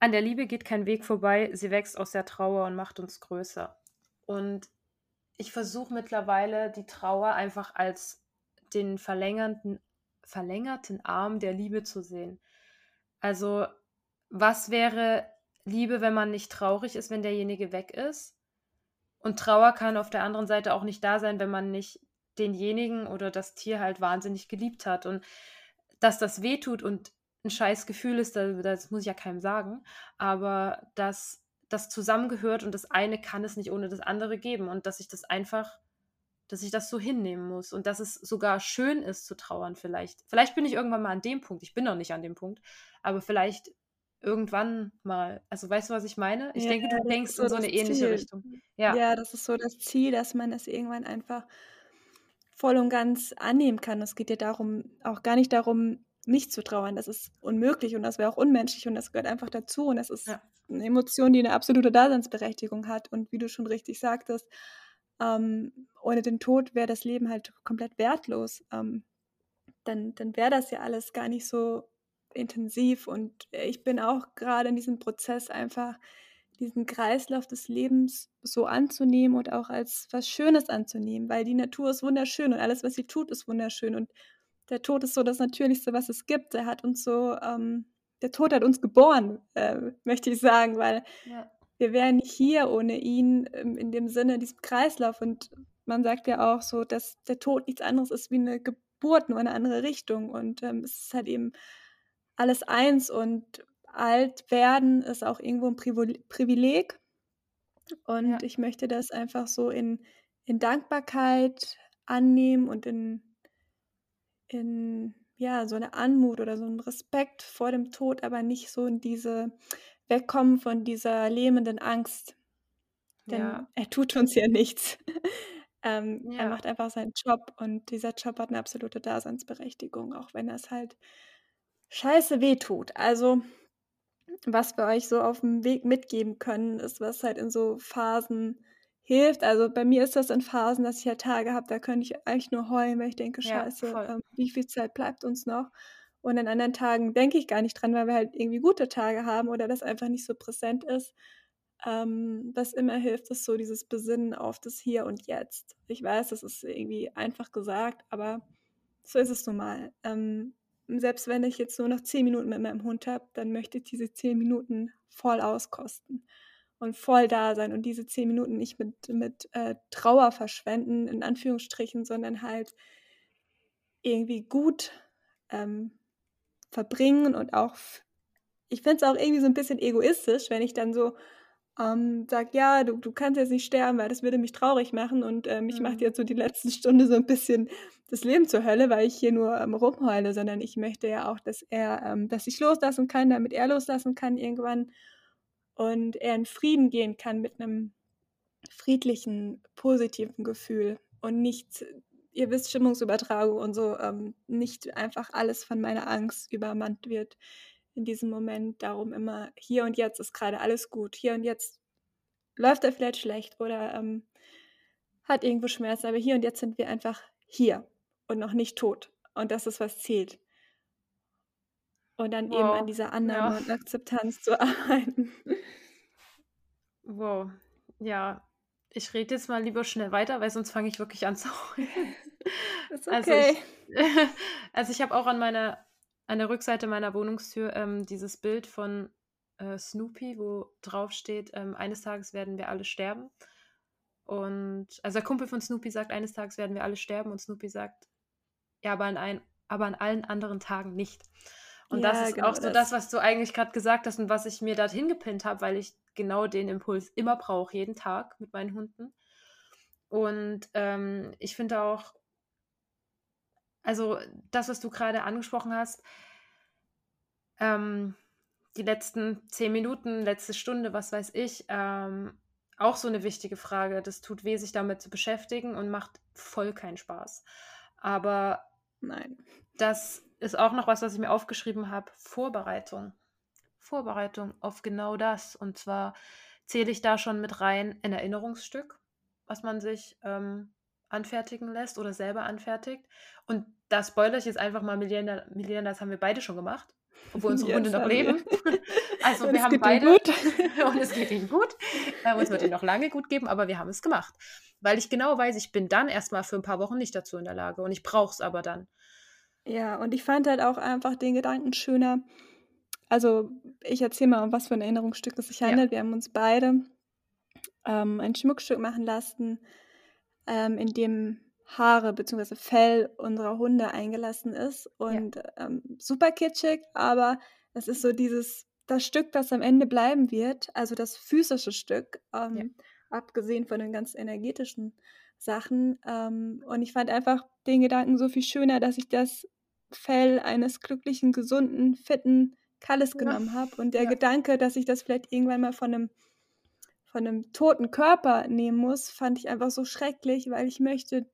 an der Liebe geht kein Weg vorbei, sie wächst aus der Trauer und macht uns größer. Und ich versuche mittlerweile die Trauer einfach als den verlängerten, verlängerten Arm der Liebe zu sehen. Also, was wäre Liebe, wenn man nicht traurig ist, wenn derjenige weg ist? Und Trauer kann auf der anderen Seite auch nicht da sein, wenn man nicht denjenigen oder das Tier halt wahnsinnig geliebt hat. Und dass das wehtut und ein scheiß Gefühl ist, das muss ich ja keinem sagen, aber dass das zusammengehört und das eine kann es nicht ohne das andere geben und dass ich das einfach dass ich das so hinnehmen muss und dass es sogar schön ist zu trauern vielleicht. Vielleicht bin ich irgendwann mal an dem Punkt. Ich bin noch nicht an dem Punkt, aber vielleicht irgendwann mal. Also weißt du, was ich meine? Ich ja, denke, du denkst so in so eine ähnliche Ziel. Richtung. Ja. ja, das ist so das Ziel, dass man es irgendwann einfach voll und ganz annehmen kann. Es geht ja darum, auch gar nicht darum, nicht zu trauern. Das ist unmöglich und das wäre auch unmenschlich und das gehört einfach dazu und das ist ja. eine Emotion, die eine absolute Daseinsberechtigung hat und wie du schon richtig sagtest, ähm, ohne den Tod wäre das Leben halt komplett wertlos. Ähm, dann dann wäre das ja alles gar nicht so intensiv. Und ich bin auch gerade in diesem Prozess einfach diesen Kreislauf des Lebens so anzunehmen und auch als was Schönes anzunehmen, weil die Natur ist wunderschön und alles, was sie tut, ist wunderschön. Und der Tod ist so das Natürlichste, was es gibt. Er hat uns so, ähm, der Tod hat uns geboren, äh, möchte ich sagen, weil ja wir wären nicht hier ohne ihn ähm, in dem Sinne, diesem Kreislauf. Und man sagt ja auch so, dass der Tod nichts anderes ist wie eine Geburt, nur eine andere Richtung. Und ähm, es ist halt eben alles eins und alt werden ist auch irgendwo ein Privileg. Und ja. ich möchte das einfach so in, in Dankbarkeit annehmen und in, in ja, so eine Anmut oder so einen Respekt vor dem Tod, aber nicht so in diese wegkommen von dieser lähmenden Angst. Denn ja. er tut uns ja nichts. ähm, ja. Er macht einfach seinen Job und dieser Job hat eine absolute Daseinsberechtigung, auch wenn es halt scheiße wehtut. Also, was wir euch so auf dem Weg mitgeben können, ist, was halt in so Phasen hilft. Also bei mir ist das in Phasen, dass ich ja halt Tage habe, da könnte ich eigentlich nur heulen, weil ich denke, ja, scheiße, ähm, wie viel Zeit bleibt uns noch? Und an anderen Tagen denke ich gar nicht dran, weil wir halt irgendwie gute Tage haben oder das einfach nicht so präsent ist. Ähm, was immer hilft, ist so dieses Besinnen auf das Hier und Jetzt. Ich weiß, das ist irgendwie einfach gesagt, aber so ist es nun mal. Ähm, selbst wenn ich jetzt nur noch zehn Minuten mit meinem Hund habe, dann möchte ich diese zehn Minuten voll auskosten und voll da sein und diese zehn Minuten nicht mit, mit äh, Trauer verschwenden, in Anführungsstrichen, sondern halt irgendwie gut ähm, verbringen und auch, ich finde es auch irgendwie so ein bisschen egoistisch, wenn ich dann so ähm, sage, ja, du, du kannst jetzt nicht sterben, weil das würde mich traurig machen und äh, mich mhm. macht jetzt so die letzten Stunde so ein bisschen das Leben zur Hölle, weil ich hier nur ähm, rumheule, sondern ich möchte ja auch, dass er, ähm, dass ich loslassen kann, damit er loslassen kann irgendwann und er in Frieden gehen kann mit einem friedlichen, positiven Gefühl und nicht ihr wisst, Stimmungsübertragung und so, ähm, nicht einfach alles von meiner Angst übermannt wird in diesem Moment. Darum immer, hier und jetzt ist gerade alles gut. Hier und jetzt läuft er vielleicht schlecht oder ähm, hat irgendwo Schmerz, aber hier und jetzt sind wir einfach hier und noch nicht tot. Und das ist, was zählt. Und dann wow. eben an dieser Annahme ja. und Akzeptanz zu arbeiten. Wow, ja, ich rede jetzt mal lieber schnell weiter, weil sonst fange ich wirklich an zu heulen. Ist okay. Also ich, also ich habe auch an meiner an der Rückseite meiner Wohnungstür ähm, dieses Bild von äh, Snoopy, wo drauf steht, ähm, eines Tages werden wir alle sterben. Und also der Kumpel von Snoopy sagt, eines Tages werden wir alle sterben und Snoopy sagt, ja, aber an, ein, aber an allen anderen Tagen nicht. Und ja, das ist genau auch so das. das, was du eigentlich gerade gesagt hast und was ich mir dorthin gepinnt habe, weil ich genau den Impuls immer brauche, jeden Tag mit meinen Hunden. Und ähm, ich finde auch, also das, was du gerade angesprochen hast, ähm, die letzten zehn Minuten, letzte Stunde, was weiß ich, ähm, auch so eine wichtige Frage. Das tut weh, sich damit zu beschäftigen und macht voll keinen Spaß. Aber nein. Das ist auch noch was, was ich mir aufgeschrieben habe. Vorbereitung. Vorbereitung auf genau das. Und zwar zähle ich da schon mit rein ein Erinnerungsstück, was man sich ähm, anfertigen lässt oder selber anfertigt. Und da spoilere ich jetzt einfach mal Milena, Milena, das haben wir beide schon gemacht, obwohl unsere Hunde noch leben. Also und wir haben beide gut. und es geht ihnen gut. Äh, uns wird ihnen noch lange gut geben, aber wir haben es gemacht. Weil ich genau weiß, ich bin dann erstmal für ein paar Wochen nicht dazu in der Lage und ich brauche es aber dann. Ja, und ich fand halt auch einfach den Gedanken schöner. Also, ich erzähle mal, um was für ein Erinnerungsstück es sich handelt. Ja. Wir haben uns beide ähm, ein Schmuckstück machen lassen, ähm, in dem Haare bzw. Fell unserer Hunde eingelassen ist. Und ja. ähm, super kitschig, aber es ist so dieses, das Stück, das am Ende bleiben wird, also das physische Stück, ja. Ähm, abgesehen von den ganz energetischen Sachen. Ähm, und ich fand einfach den Gedanken so viel schöner, dass ich das Fell eines glücklichen, gesunden, fitten Kalles ja. genommen habe. Und der ja. Gedanke, dass ich das vielleicht irgendwann mal von einem, von einem toten Körper nehmen muss, fand ich einfach so schrecklich, weil ich möchte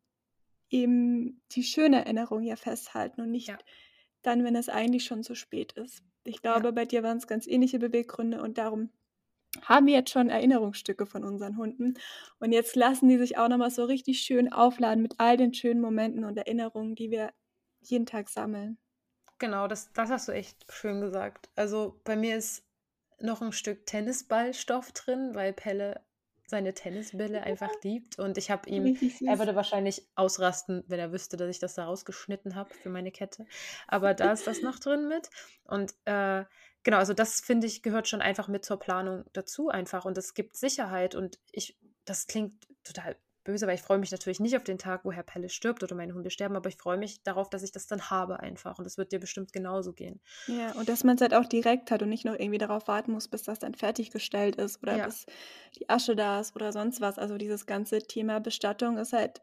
eben die schöne Erinnerung ja festhalten und nicht ja. dann, wenn es eigentlich schon zu spät ist. Ich glaube, bei dir waren es ganz ähnliche Beweggründe und darum haben wir jetzt schon Erinnerungsstücke von unseren Hunden. Und jetzt lassen die sich auch nochmal so richtig schön aufladen mit all den schönen Momenten und Erinnerungen, die wir jeden Tag sammeln. Genau, das, das hast du echt schön gesagt. Also bei mir ist noch ein Stück Tennisballstoff drin, weil Pelle seine Tennisbälle einfach liebt. Und ich habe ihm, er würde wahrscheinlich ausrasten, wenn er wüsste, dass ich das da rausgeschnitten habe für meine Kette. Aber da ist das noch drin mit. Und äh, genau, also das finde ich gehört schon einfach mit zur Planung dazu einfach. Und es gibt Sicherheit. Und ich, das klingt total böse, weil ich freue mich natürlich nicht auf den Tag, wo Herr Pelle stirbt oder meine Hunde sterben, aber ich freue mich darauf, dass ich das dann habe einfach. Und das wird dir bestimmt genauso gehen. Ja, und dass man es halt auch direkt hat und nicht noch irgendwie darauf warten muss, bis das dann fertiggestellt ist oder ja. bis die Asche da ist oder sonst was. Also dieses ganze Thema Bestattung ist halt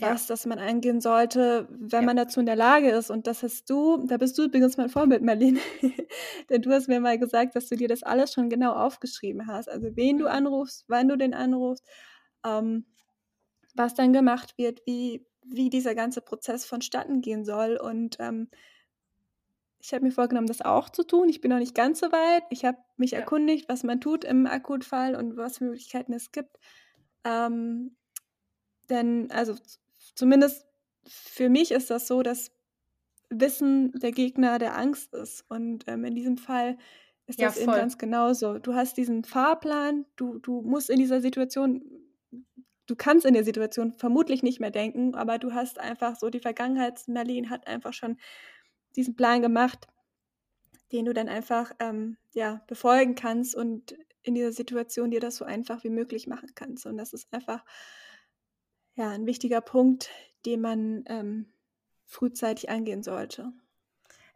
ja. was, das man eingehen sollte, wenn ja. man dazu in der Lage ist. Und das hast du, da bist du übrigens mein Vorbild, Marlene. Denn du hast mir mal gesagt, dass du dir das alles schon genau aufgeschrieben hast. Also wen du mhm. anrufst, wann du den anrufst. Ähm, was dann gemacht wird, wie, wie dieser ganze Prozess vonstatten gehen soll. Und ähm, ich habe mir vorgenommen, das auch zu tun. Ich bin noch nicht ganz so weit. Ich habe mich ja. erkundigt, was man tut im Akutfall und was Möglichkeiten es gibt. Ähm, denn, also zumindest für mich ist das so, dass Wissen der Gegner der Angst ist. Und ähm, in diesem Fall ist ja, das voll. eben ganz genauso. Du hast diesen Fahrplan, du, du musst in dieser Situation du kannst in der Situation vermutlich nicht mehr denken, aber du hast einfach so die Vergangenheit, Merlin hat einfach schon diesen Plan gemacht, den du dann einfach ähm, ja, befolgen kannst und in dieser Situation dir das so einfach wie möglich machen kannst. Und das ist einfach ja, ein wichtiger Punkt, den man ähm, frühzeitig angehen sollte.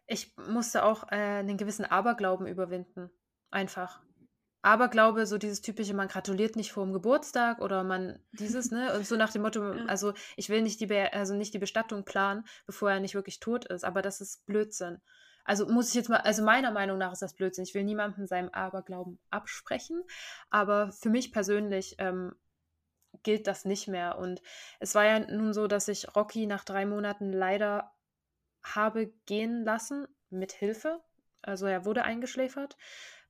Ich musste auch äh, einen gewissen Aberglauben überwinden. Einfach. Aberglaube, so dieses typische, man gratuliert nicht vor dem Geburtstag oder man dieses, ne? Und so nach dem Motto, also ich will nicht die, Be also nicht die Bestattung planen, bevor er nicht wirklich tot ist, aber das ist Blödsinn. Also muss ich jetzt mal, also meiner Meinung nach ist das Blödsinn. Ich will niemandem seinem Aberglauben absprechen, aber für mich persönlich ähm, gilt das nicht mehr. Und es war ja nun so, dass ich Rocky nach drei Monaten leider habe gehen lassen mit Hilfe. Also er wurde eingeschläfert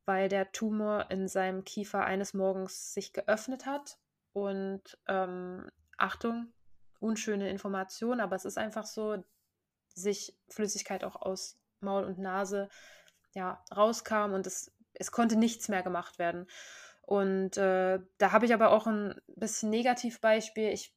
weil der Tumor in seinem Kiefer eines Morgens sich geöffnet hat. Und ähm, Achtung, unschöne Information, aber es ist einfach so, sich Flüssigkeit auch aus Maul und Nase ja, rauskam und es, es konnte nichts mehr gemacht werden. Und äh, da habe ich aber auch ein bisschen Negativbeispiel. Ich,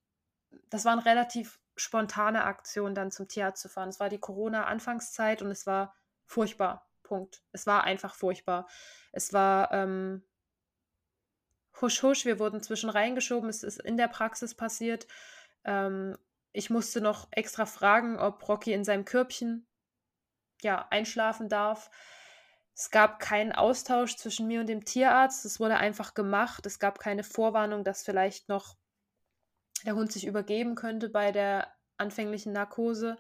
das war eine relativ spontane Aktion, dann zum Tierarzt zu fahren. Es war die Corona-Anfangszeit und es war furchtbar. Punkt. Es war einfach furchtbar. Es war ähm, husch husch, wir wurden zwischen reingeschoben, es ist in der Praxis passiert. Ähm, ich musste noch extra fragen, ob Rocky in seinem Körbchen ja, einschlafen darf. Es gab keinen Austausch zwischen mir und dem Tierarzt. Es wurde einfach gemacht. Es gab keine Vorwarnung, dass vielleicht noch der Hund sich übergeben könnte bei der anfänglichen Narkose.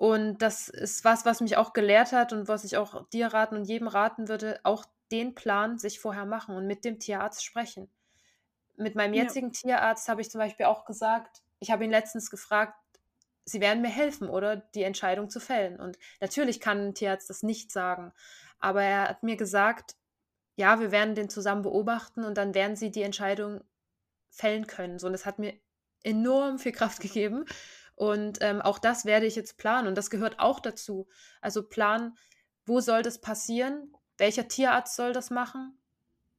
Und das ist was, was mich auch gelehrt hat und was ich auch dir raten und jedem raten würde, auch den Plan sich vorher machen und mit dem Tierarzt sprechen. Mit meinem jetzigen ja. Tierarzt habe ich zum Beispiel auch gesagt, ich habe ihn letztens gefragt, sie werden mir helfen, oder die Entscheidung zu fällen. Und natürlich kann ein Tierarzt das nicht sagen, aber er hat mir gesagt, ja, wir werden den zusammen beobachten und dann werden sie die Entscheidung fällen können. So, und das hat mir enorm viel Kraft gegeben. Und ähm, auch das werde ich jetzt planen. Und das gehört auch dazu. Also planen, wo soll das passieren? Welcher Tierarzt soll das machen?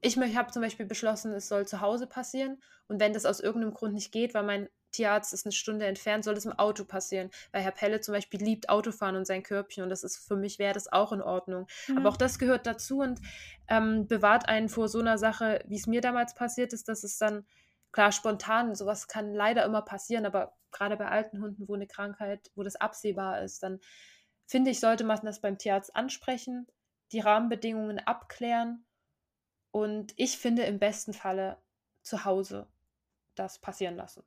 Ich habe zum Beispiel beschlossen, es soll zu Hause passieren. Und wenn das aus irgendeinem Grund nicht geht, weil mein Tierarzt ist eine Stunde entfernt, soll es im Auto passieren. Weil Herr Pelle zum Beispiel liebt Autofahren und sein Körbchen und das ist für mich wäre das auch in Ordnung. Mhm. Aber auch das gehört dazu und ähm, bewahrt einen vor so einer Sache, wie es mir damals passiert ist, dass es dann klar spontan, sowas kann leider immer passieren, aber gerade bei alten Hunden, wo eine Krankheit, wo das absehbar ist, dann finde ich, sollte man das beim Tierarzt ansprechen, die Rahmenbedingungen abklären und ich finde im besten Falle zu Hause das passieren lassen.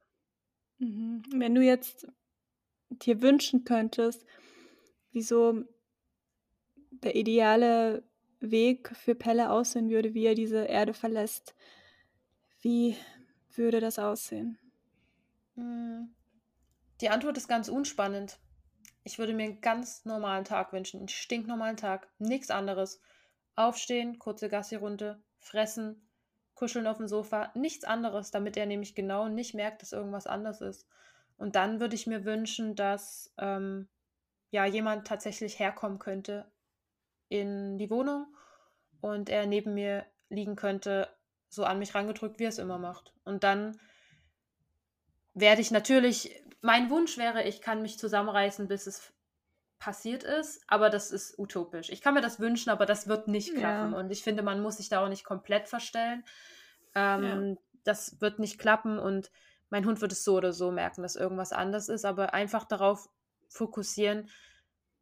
Mhm. Wenn du jetzt dir wünschen könntest, wieso der ideale Weg für Pelle aussehen würde, wie er diese Erde verlässt, wie würde das aussehen? Hm. Die Antwort ist ganz unspannend. Ich würde mir einen ganz normalen Tag wünschen, einen stinknormalen Tag, nichts anderes. Aufstehen, kurze Gassi-Runde, fressen, kuscheln auf dem Sofa, nichts anderes, damit er nämlich genau nicht merkt, dass irgendwas anders ist. Und dann würde ich mir wünschen, dass ähm, ja jemand tatsächlich herkommen könnte in die Wohnung und er neben mir liegen könnte, so an mich rangedrückt, wie er es immer macht. Und dann werde ich natürlich, mein Wunsch wäre, ich kann mich zusammenreißen, bis es passiert ist, aber das ist utopisch. Ich kann mir das wünschen, aber das wird nicht klappen. Ja. Und ich finde, man muss sich da auch nicht komplett verstellen. Ähm, ja. Das wird nicht klappen und mein Hund wird es so oder so merken, dass irgendwas anders ist, aber einfach darauf fokussieren,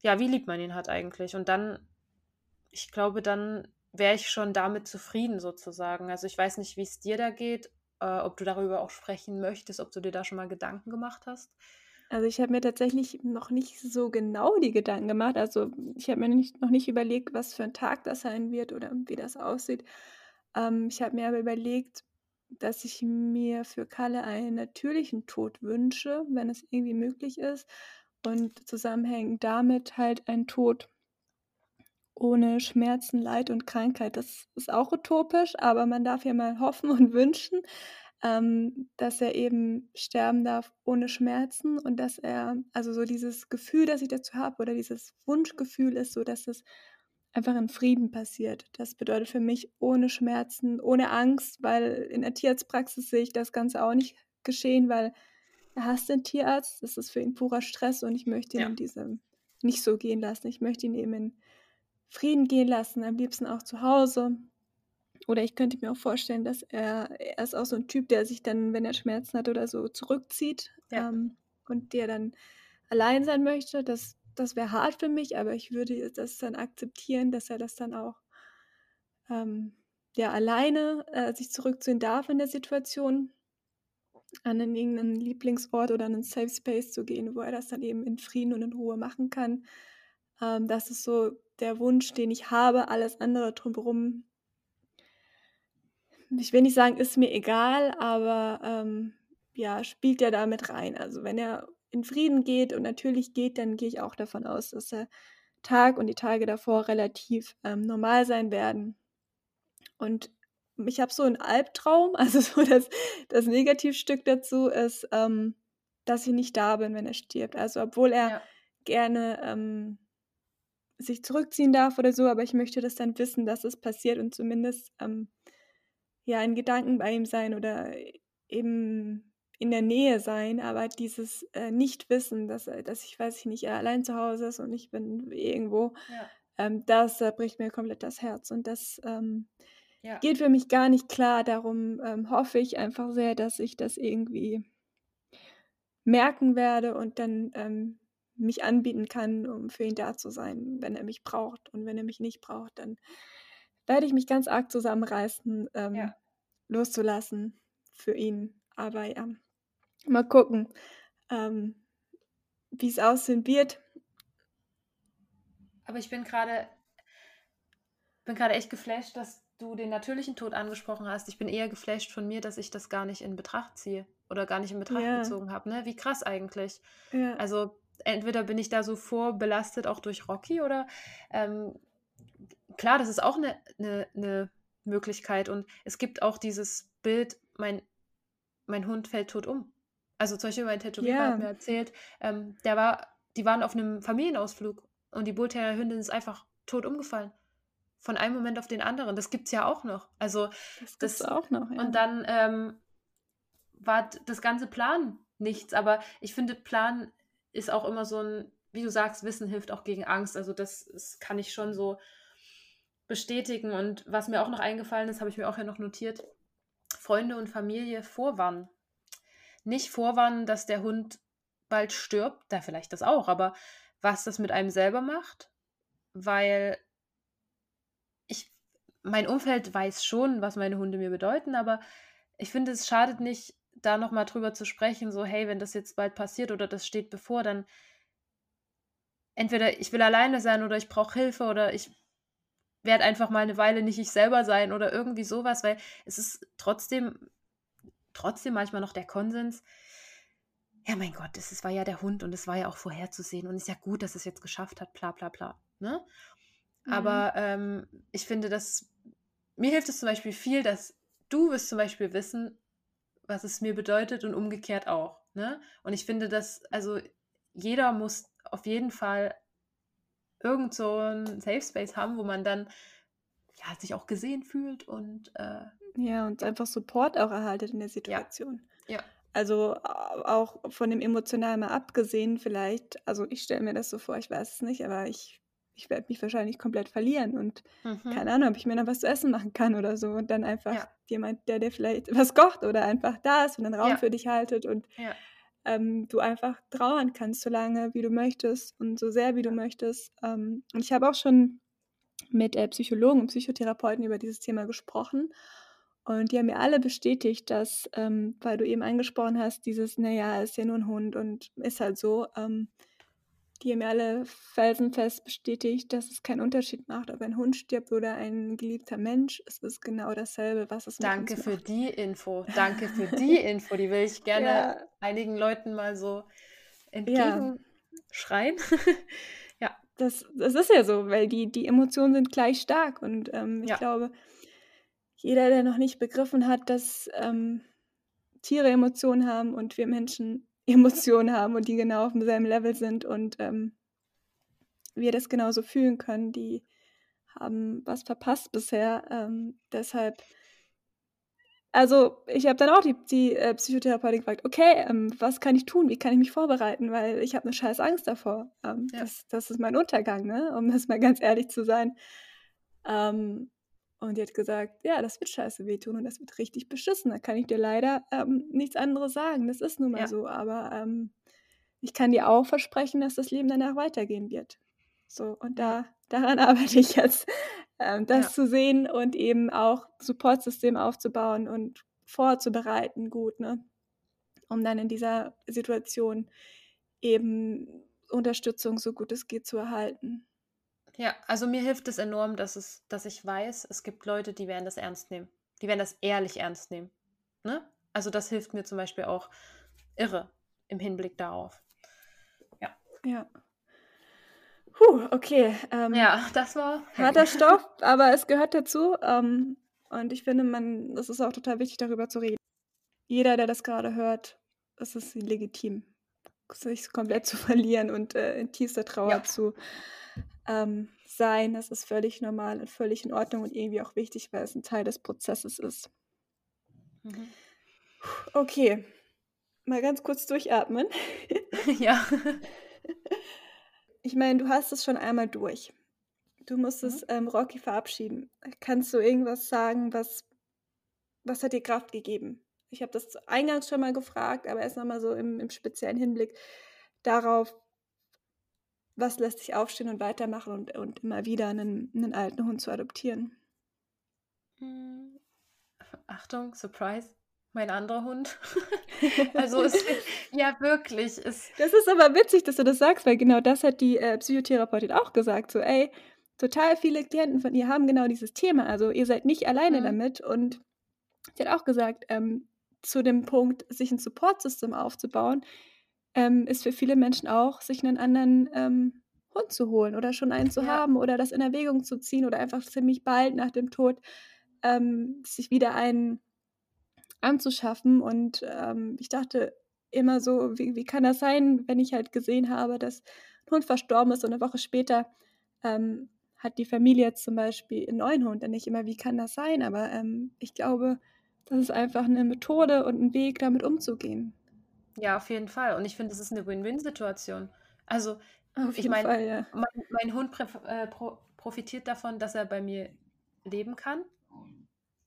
ja, wie lieb man ihn hat eigentlich. Und dann, ich glaube, dann wäre ich schon damit zufrieden sozusagen. Also ich weiß nicht, wie es dir da geht, äh, ob du darüber auch sprechen möchtest, ob du dir da schon mal Gedanken gemacht hast. Also ich habe mir tatsächlich noch nicht so genau die Gedanken gemacht. Also ich habe mir nicht, noch nicht überlegt, was für ein Tag das sein wird oder wie das aussieht. Ähm, ich habe mir aber überlegt, dass ich mir für Kalle einen natürlichen Tod wünsche, wenn es irgendwie möglich ist. Und zusammenhängend damit halt ein Tod ohne Schmerzen, Leid und Krankheit. Das ist auch utopisch, aber man darf ja mal hoffen und wünschen ähm, dass er eben sterben darf ohne Schmerzen und dass er, also so dieses Gefühl, das ich dazu habe oder dieses Wunschgefühl ist so, dass es einfach in Frieden passiert. Das bedeutet für mich ohne Schmerzen, ohne Angst, weil in der Tierarztpraxis sehe ich das Ganze auch nicht geschehen, weil er hasst den Tierarzt, das ist für ihn purer Stress und ich möchte ihn ja. in diesem nicht so gehen lassen. Ich möchte ihn eben in Frieden gehen lassen, am liebsten auch zu Hause. Oder ich könnte mir auch vorstellen, dass er, er ist auch so ein Typ, der sich dann, wenn er Schmerzen hat oder so, zurückzieht ja. ähm, und der dann allein sein möchte. Das, das wäre hart für mich, aber ich würde das dann akzeptieren, dass er das dann auch ähm, ja, alleine äh, sich zurückziehen darf in der Situation, an irgendeinen Lieblingsort oder einen Safe Space zu gehen, wo er das dann eben in Frieden und in Ruhe machen kann. Ähm, das ist so der Wunsch, den ich habe. Alles andere drumherum ich will nicht sagen, ist mir egal, aber ähm, ja, spielt ja damit rein. Also wenn er in Frieden geht und natürlich geht, dann gehe ich auch davon aus, dass der Tag und die Tage davor relativ ähm, normal sein werden. Und ich habe so einen Albtraum, also so das, das Negativstück dazu ist, ähm, dass ich nicht da bin, wenn er stirbt. Also obwohl er ja. gerne ähm, sich zurückziehen darf oder so, aber ich möchte das dann wissen, dass es passiert und zumindest ähm, ja, in Gedanken bei ihm sein oder eben in der Nähe sein, aber dieses äh, Nicht-Wissen, dass, äh, dass ich, weiß ich nicht, er allein zu Hause ist und ich bin irgendwo, Ja. ähm, das äh, bricht mir komplett das Herz. Und das ähm, Ja. geht für mich gar nicht klar. Darum ähm, hoffe ich einfach sehr, dass ich das irgendwie merken werde und dann ähm, mich anbieten kann, um für ihn da zu sein, wenn er mich braucht. Und wenn er mich nicht braucht, dann werde ich mich ganz arg zusammenreißen, ähm, Ja. loszulassen für ihn. Aber ja, mal gucken, ähm, wie es aussehen wird. Aber ich bin gerade bin gerade echt geflasht, dass du den natürlichen Tod angesprochen hast. Ich bin eher geflasht von mir, dass ich das gar nicht in Betracht ziehe oder gar nicht in Betracht Ja. gezogen habe. Ne? Wie krass eigentlich. Ja, Also entweder bin ich da so vorbelastet, auch durch Rocky, oder ähm, klar, das ist auch eine, eine, eine Möglichkeit. Und es gibt auch dieses Bild, mein, mein Hund fällt tot um. Also zum Beispiel mein Tätowierer Ja. hat mir erzählt, ähm, der war, die waren auf einem Familienausflug und die Bullterrier-Hündin ist einfach tot umgefallen. Von einem Moment auf den anderen. Das gibt es ja auch noch. Also das das- auch noch. Ja. und dann ähm, war das ganze Plan nichts. Aber ich finde, Plan ist auch immer so ein, wie du sagst, Wissen hilft auch gegen Angst. Also das, das kann ich schon so bestätigen. Und was mir auch noch eingefallen ist, habe ich mir auch ja noch notiert, Freunde und Familie vorwarnen. Nicht vorwarnen, dass der Hund bald stirbt, da vielleicht das auch, aber was das mit einem selber macht, weil ich, mein Umfeld weiß schon, was meine Hunde mir bedeuten, aber ich finde, es schadet nicht, da nochmal drüber zu sprechen, so, hey, wenn das jetzt bald passiert oder das steht bevor, dann entweder ich will alleine sein oder ich brauche Hilfe oder ich werde einfach mal eine Weile nicht ich selber sein oder irgendwie sowas, weil es ist trotzdem, trotzdem manchmal noch der Konsens, ja, mein Gott, es es war ja der Hund und es war ja auch vorherzusehen und ist ja gut, dass es jetzt geschafft hat, bla bla bla. Ne? Mhm. Aber ähm, ich finde, dass mir hilft es zum Beispiel viel, dass du wirst zum Beispiel wissen, was es mir bedeutet und umgekehrt auch. Ne? Und ich finde, dass, also jeder muss auf jeden Fall irgend so ein Safe Space haben, wo man dann ja, sich auch gesehen fühlt und äh, Ja, und einfach Support auch erhaltet in der Situation. Ja. Also au- auch von dem Emotionalen mal abgesehen, vielleicht, also ich stelle mir das so vor, ich weiß es nicht, aber ich, ich werde mich wahrscheinlich komplett verlieren und mhm. keine Ahnung, ob ich mir noch was zu essen machen kann oder so und dann einfach Ja. jemand, der dir vielleicht was kocht oder einfach da ist und einen Raum Ja. für dich haltet und Ja. ähm, du einfach trauern kannst, so lange wie du möchtest und so sehr wie du möchtest. Ähm, und ich habe auch schon mit äh, Psychologen und Psychotherapeuten über dieses Thema gesprochen. Und die haben mir alle bestätigt, dass, ähm, weil du eben angesprochen hast, dieses, naja, ist ja nur ein Hund und ist halt so, ähm, die haben mir alle felsenfest bestätigt, dass es keinen Unterschied macht, ob ein Hund stirbt oder ein geliebter Mensch. Es ist genau dasselbe, was es Danke für macht. die Info. Danke für die Info. Die will ich gerne Ja, einigen Leuten mal so entgegenschreien. ja, das, das ist ja so, weil die, die Emotionen sind gleich stark. Und ähm, ich Ja. glaube, jeder, der noch nicht begriffen hat, dass ähm, Tiere Emotionen haben und wir Menschen Emotionen haben und die genau auf demselben Level sind und ähm, wir das genauso fühlen können, die haben was verpasst bisher. Ähm, deshalb, also ich habe dann auch die, die äh, Psychotherapeutin gefragt, okay, ähm, was kann ich tun? Wie kann ich mich vorbereiten? Weil ich habe eine scheiß Angst davor. Ähm, Ja. das, das ist mein Untergang, ne? um das mal ganz ehrlich zu sein. Ähm, und die hat gesagt, ja, das wird scheiße wehtun und das wird richtig beschissen. Da kann ich dir leider ähm, nichts anderes sagen. Das ist nun mal Ja. so. Aber ähm, ich kann dir auch versprechen, dass das Leben danach weitergehen wird. So, und da, daran arbeite ich jetzt, ähm, das Ja. zu sehen und eben auch Supportsystem aufzubauen und vorzubereiten, gut, ne? Um dann in dieser Situation eben Unterstützung so gut es geht zu erhalten. Ja, also mir hilft es enorm, dass es, dass ich weiß, es gibt Leute, die werden das ernst nehmen. Die werden das ehrlich ernst nehmen. Ne? Also das hilft mir zum Beispiel auch irre im Hinblick darauf. Ja. Puh, okay. Ähm, Ja, das war harter Stoff, aber es gehört dazu. Ähm, und ich finde, man, es ist auch total wichtig, darüber zu reden. Jeder, der das gerade hört, es ist legitim, sich komplett zu verlieren und äh, in tiefster Trauer Ja. zu ähm, sein. Das ist völlig normal und völlig in Ordnung und irgendwie auch wichtig, weil es ein Teil des Prozesses ist. Mhm. Okay, mal ganz kurz durchatmen. ja. Ich meine, du hast es schon einmal durch. Du musstest mhm. ähm, Rocky verabschieden. Kannst du irgendwas sagen, was, was hat dir Kraft gegeben? Ich habe das eingangs schon mal gefragt, aber erst nochmal so im, im speziellen Hinblick darauf, was lässt sich aufstehen und weitermachen und, und immer wieder einen, einen alten Hund zu adoptieren? Hm. Achtung, Surprise, mein anderer Hund. also es, ja wirklich. Es das ist aber witzig, dass du das sagst, weil genau das hat die äh, Psychotherapeutin auch gesagt. So, ey, total viele Klienten von ihr haben genau dieses Thema. Also ihr seid nicht alleine mhm. damit. Und sie hat auch gesagt, ähm, zu dem Punkt, sich ein Support-System aufzubauen, ähm, ist für viele Menschen auch, sich einen anderen ähm, Hund zu holen oder schon einen zu ja. haben oder das in Erwägung zu ziehen oder einfach ziemlich bald nach dem Tod ähm, sich wieder einen anzuschaffen. Und ähm, ich dachte immer so, wie, wie kann das sein, wenn ich halt gesehen habe, dass ein Hund verstorben ist und eine Woche später ähm, hat die Familie jetzt zum Beispiel einen neuen Hund. Und nicht immer, wie kann das sein? Aber ähm, ich glaube, das ist einfach eine Methode und ein Weg, damit umzugehen. Ja, auf jeden Fall. Und ich finde, das ist eine Win-Win-Situation. Also, auf ich meine, ja. mein, mein, Hund äh, pro profitiert davon, dass er bei mir leben kann.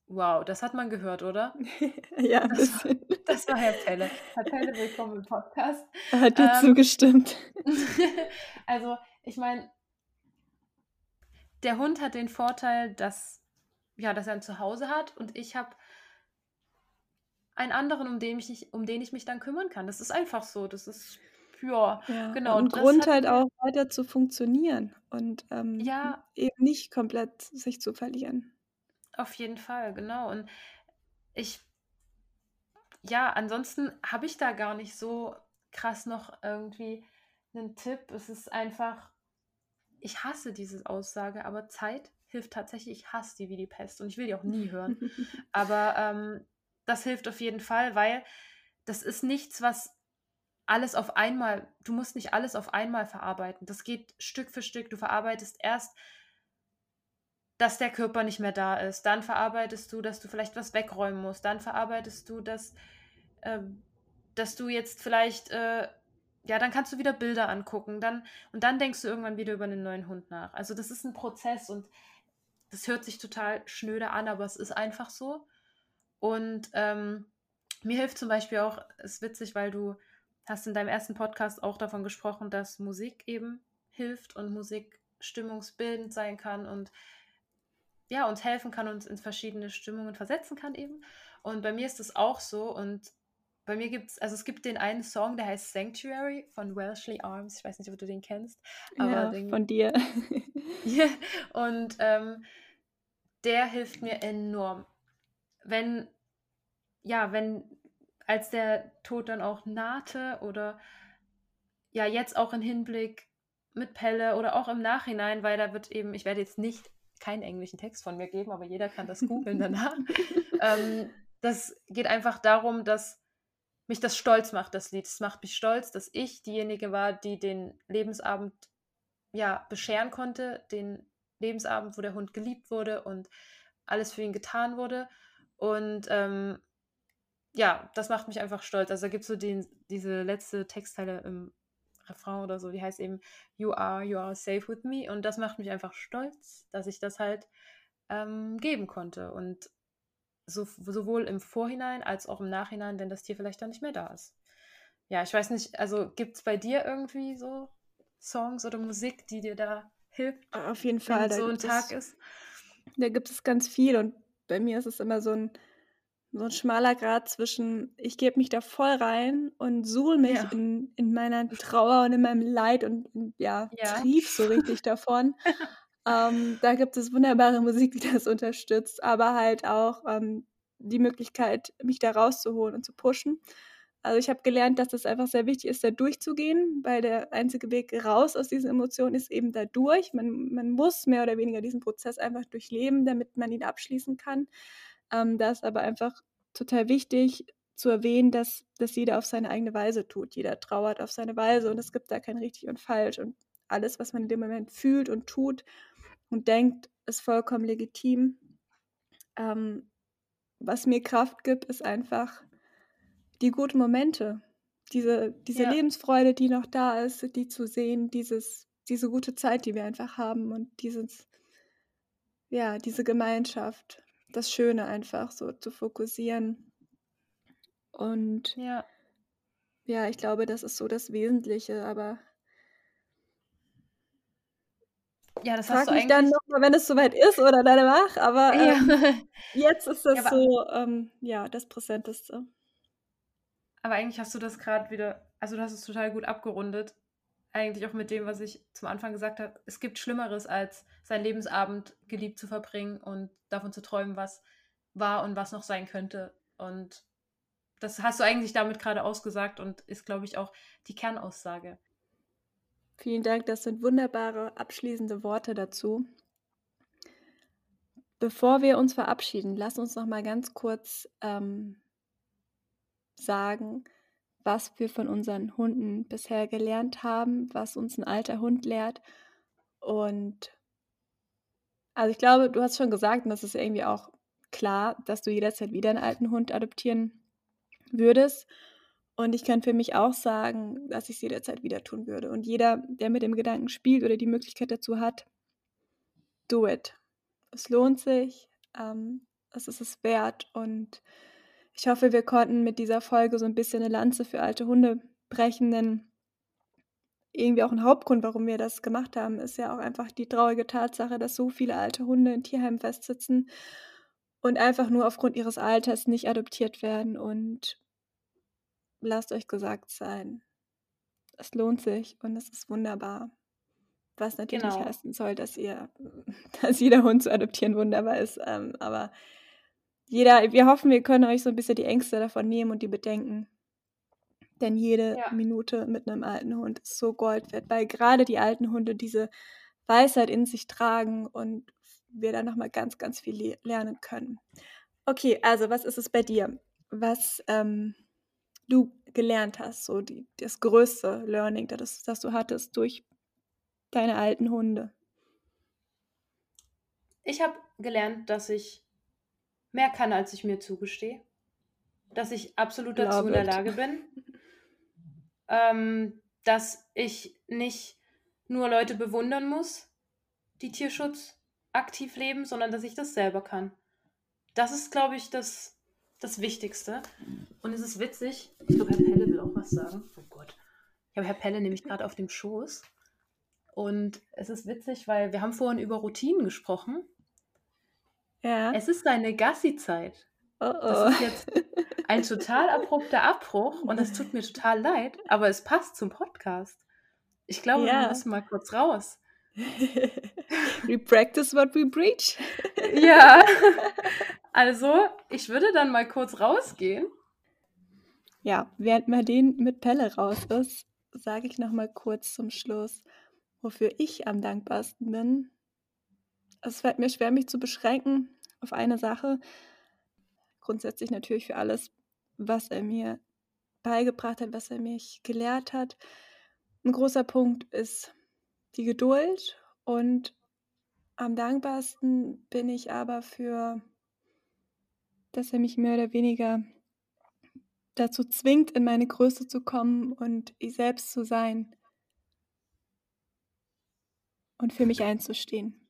Wow, das hat man gehört, oder? ja, das, war, das war Herr Pelle. Herr Pelle, willkommen im Podcast. Er hat dir ähm, zugestimmt. also, ich meine, der Hund hat den Vorteil, dass, ja, dass er ein Zuhause hat und ich habe einen anderen, um den, ich nicht, um den ich mich dann kümmern kann. Das ist einfach so. Das ist, ja, ja genau. Und Grund halt auch weiter zu funktionieren und ähm, ja, eben nicht komplett sich zu verlieren. Auf jeden Fall, genau. Und ich, ja, ansonsten habe ich da gar nicht so krass noch irgendwie einen Tipp. Es ist einfach, ich hasse diese Aussage, aber Zeit hilft tatsächlich. Ich hasse die wie die Pest und ich will die auch nie hören. aber ähm, das hilft auf jeden Fall, weil das ist nichts, was alles auf einmal, du musst nicht alles auf einmal verarbeiten. Das geht Stück für Stück. Du verarbeitest erst, dass der Körper nicht mehr da ist. Dann verarbeitest du, dass du vielleicht was wegräumen musst. Dann verarbeitest du, dass, äh, dass du jetzt vielleicht, äh, ja, dann kannst du wieder Bilder angucken. Dann, und dann denkst du irgendwann wieder über einen neuen Hund nach. Also das ist ein Prozess und das hört sich total schnöde an, aber es ist einfach so. Und ähm, mir hilft zum Beispiel auch, ist witzig, weil du hast in deinem ersten Podcast auch davon gesprochen, dass Musik eben hilft und Musik stimmungsbildend sein kann und ja, uns helfen kann, uns in verschiedene Stimmungen versetzen kann eben. Und bei mir ist das auch so und bei mir gibt es, also es gibt den einen Song, der heißt Sanctuary von Welshly Arms. Ich weiß nicht, ob du den kennst. Aber ja, den, von dir. yeah, und ähm, der hilft mir enorm wenn, ja, wenn, als der Tod dann auch nahte oder ja, jetzt auch im Hinblick mit Pelle oder auch im Nachhinein, weil da wird eben, ich werde jetzt nicht keinen englischen Text von mir geben, aber jeder kann das googeln danach. ähm, das geht einfach darum, dass mich das stolz macht, das Lied. Es macht mich stolz, dass ich diejenige war, die den Lebensabend ja bescheren konnte, den Lebensabend, wo der Hund geliebt wurde und alles für ihn getan wurde. Und ähm, ja, das macht mich einfach stolz. Also da gibt es so den, diese letzte Textteile im Refrain oder so, die heißt eben You are, you are safe with me. Und das macht mich einfach stolz, dass ich das halt ähm, geben konnte. Und so, sowohl im Vorhinein als auch im Nachhinein, wenn das Tier vielleicht dann nicht mehr da ist. Ja, ich weiß nicht, also gibt es bei dir irgendwie so Songs oder Musik, die dir da hilft? Auf jeden Fall. Wenn so ein Tag es, ist. Da gibt es ganz viel und bei mir ist es immer so ein, so ein schmaler Grad zwischen, ich gebe mich da voll rein und suhl mich ja. in, in meiner Trauer und in meinem Leid und, ja, ja. trief so richtig davon. ähm, da gibt es wunderbare Musik, die das unterstützt, aber halt auch ähm, die Möglichkeit, mich da rauszuholen und zu pushen. Also ich habe gelernt, dass es einfach sehr wichtig ist, da durchzugehen, weil der einzige Weg raus aus diesen Emotionen ist eben da durch. Man, man muss mehr oder weniger diesen Prozess einfach durchleben, damit man ihn abschließen kann. Ähm, da ist aber einfach total wichtig zu erwähnen, dass das jeder auf seine eigene Weise tut. Jeder trauert auf seine Weise und es gibt da kein richtig und falsch. Und alles, was man in dem Moment fühlt und tut und denkt, ist vollkommen legitim. Ähm, was mir Kraft gibt, ist einfach die guten Momente. Diese, diese Ja. Lebensfreude, die noch da ist, die zu sehen, dieses, diese gute Zeit, die wir einfach haben und dieses, ja, diese Gemeinschaft, das Schöne einfach so zu fokussieren. Und Ja. ja, ich glaube, das ist so das Wesentliche, aber Ja, das hast frag du mich dann eigentlich. nochmal, wenn es soweit ist oder danach, aber Ja. ähm, jetzt ist das Ja, aber- so, ähm, ja, das Präsenteste. Aber eigentlich hast du das gerade wieder, also du hast es total gut abgerundet. Eigentlich auch mit dem, was ich zum Anfang gesagt habe. Es gibt Schlimmeres, als seinen Lebensabend geliebt zu verbringen und davon zu träumen, was war und was noch sein könnte. Und das hast du eigentlich damit gerade ausgesagt und ist, glaube ich, auch die Kernaussage. Vielen Dank, das sind wunderbare abschließende Worte dazu. Bevor wir uns verabschieden, lass uns noch mal ganz kurz ähm, sagen, was wir von unseren Hunden bisher gelernt haben, was uns ein alter Hund lehrt. Und also ich glaube, du hast schon gesagt, und das ist irgendwie auch klar, dass du jederzeit wieder einen alten Hund adoptieren würdest. Und ich kann für mich auch sagen, dass ich es jederzeit wieder tun würde. Und jeder, der mit dem Gedanken spielt oder die Möglichkeit dazu hat, do it. Es lohnt sich, ähm, es ist es wert. Und ich hoffe, wir konnten mit dieser Folge so ein bisschen eine Lanze für alte Hunde brechen, denn irgendwie auch ein Hauptgrund, warum wir das gemacht haben, ist ja auch einfach die traurige Tatsache, dass so viele alte Hunde in Tierheimen festsitzen und einfach nur aufgrund ihres Alters nicht adoptiert werden. Und lasst euch gesagt sein, es lohnt sich und es ist wunderbar. Was natürlich Genau. heißen soll, dass ihr, dass jeder Hund zu adoptieren wunderbar ist. Ähm, aber jeder, wir hoffen, wir können euch so ein bisschen die Ängste davon nehmen und die Bedenken. Denn jede Ja. Minute mit einem alten Hund ist so Gold wert, weil gerade die alten Hunde diese Weisheit in sich tragen und wir da nochmal ganz, ganz viel le lernen können. Okay, also was ist es bei dir? Was ähm, du gelernt hast, so die, das größte Learning, das, das du hattest durch deine alten Hunde? Ich habe gelernt, dass ich mehr kann, als ich mir zugestehe. Dass ich absolut dazu Love in der it. Lage bin. Ähm, dass ich nicht nur Leute bewundern muss, die Tierschutz aktiv leben, sondern dass ich das selber kann. Das ist, glaube ich, das, das Wichtigste. Und es ist witzig, ich glaube, Herr Pelle will auch was sagen. Oh Gott. Ich habe Herr Pelle nämlich gerade auf dem Schoß. Und es ist witzig, weil wir haben vorhin über Routinen gesprochen. Ja. Es ist seine Gassi-Zeit. oh Das oh. ist jetzt ein total abrupter Abbruch und das tut mir total leid, aber es passt zum Podcast. Ich glaube, wir Ja. müssen mal kurz raus. we practice what we preach. Ja, also ich würde dann mal kurz rausgehen. Ja, während Marlene mit Pelle raus ist, sage ich noch mal kurz zum Schluss, wofür ich am dankbarsten bin. Es fällt mir schwer, mich zu beschränken auf eine Sache. Grundsätzlich natürlich für alles, was er mir beigebracht hat, was er mich gelehrt hat. Ein großer Punkt ist die Geduld und am dankbarsten bin ich aber für, dass er mich mehr oder weniger dazu zwingt, in meine Größe zu kommen und ich selbst zu sein und für mich einzustehen.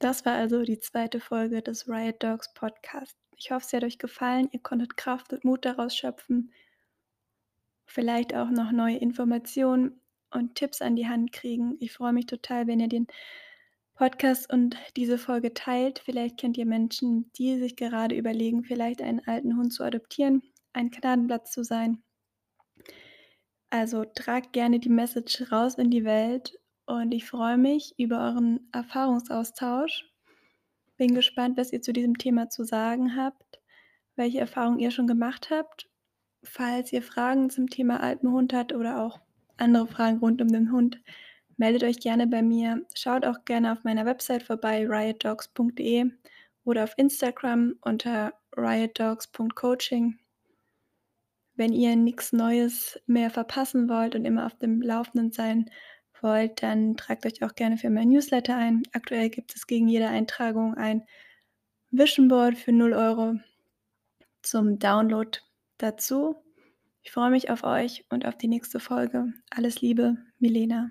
Das war also die zweite Folge des Riot Dogs Podcast. Ich hoffe, es hat euch gefallen. Ihr konntet Kraft und Mut daraus schöpfen. Vielleicht auch noch neue Informationen und Tipps an die Hand kriegen. Ich freue mich total, wenn ihr den Podcast und diese Folge teilt. Vielleicht kennt ihr Menschen, die sich gerade überlegen, vielleicht einen alten Hund zu adoptieren, ein Gnadenblatt zu sein. Also tragt gerne die Message raus in die Welt und ich freue mich über euren Erfahrungsaustausch. Bin gespannt, was ihr zu diesem Thema zu sagen habt, welche Erfahrungen ihr schon gemacht habt. Falls ihr Fragen zum Thema alten Hund habt oder auch andere Fragen rund um den Hund, meldet euch gerne bei mir. Schaut auch gerne auf meiner Website vorbei, riotdogs.de oder auf Instagram unter riotdogs.coaching. Wenn ihr nichts Neues mehr verpassen wollt und immer auf dem Laufenden sein wollt, dann tragt euch auch gerne für mein Newsletter ein. Aktuell gibt es gegen jede Eintragung ein Vision Board für 0 Euro zum Download dazu. Ich freue mich auf euch und auf die nächste Folge. Alles Liebe, Milena.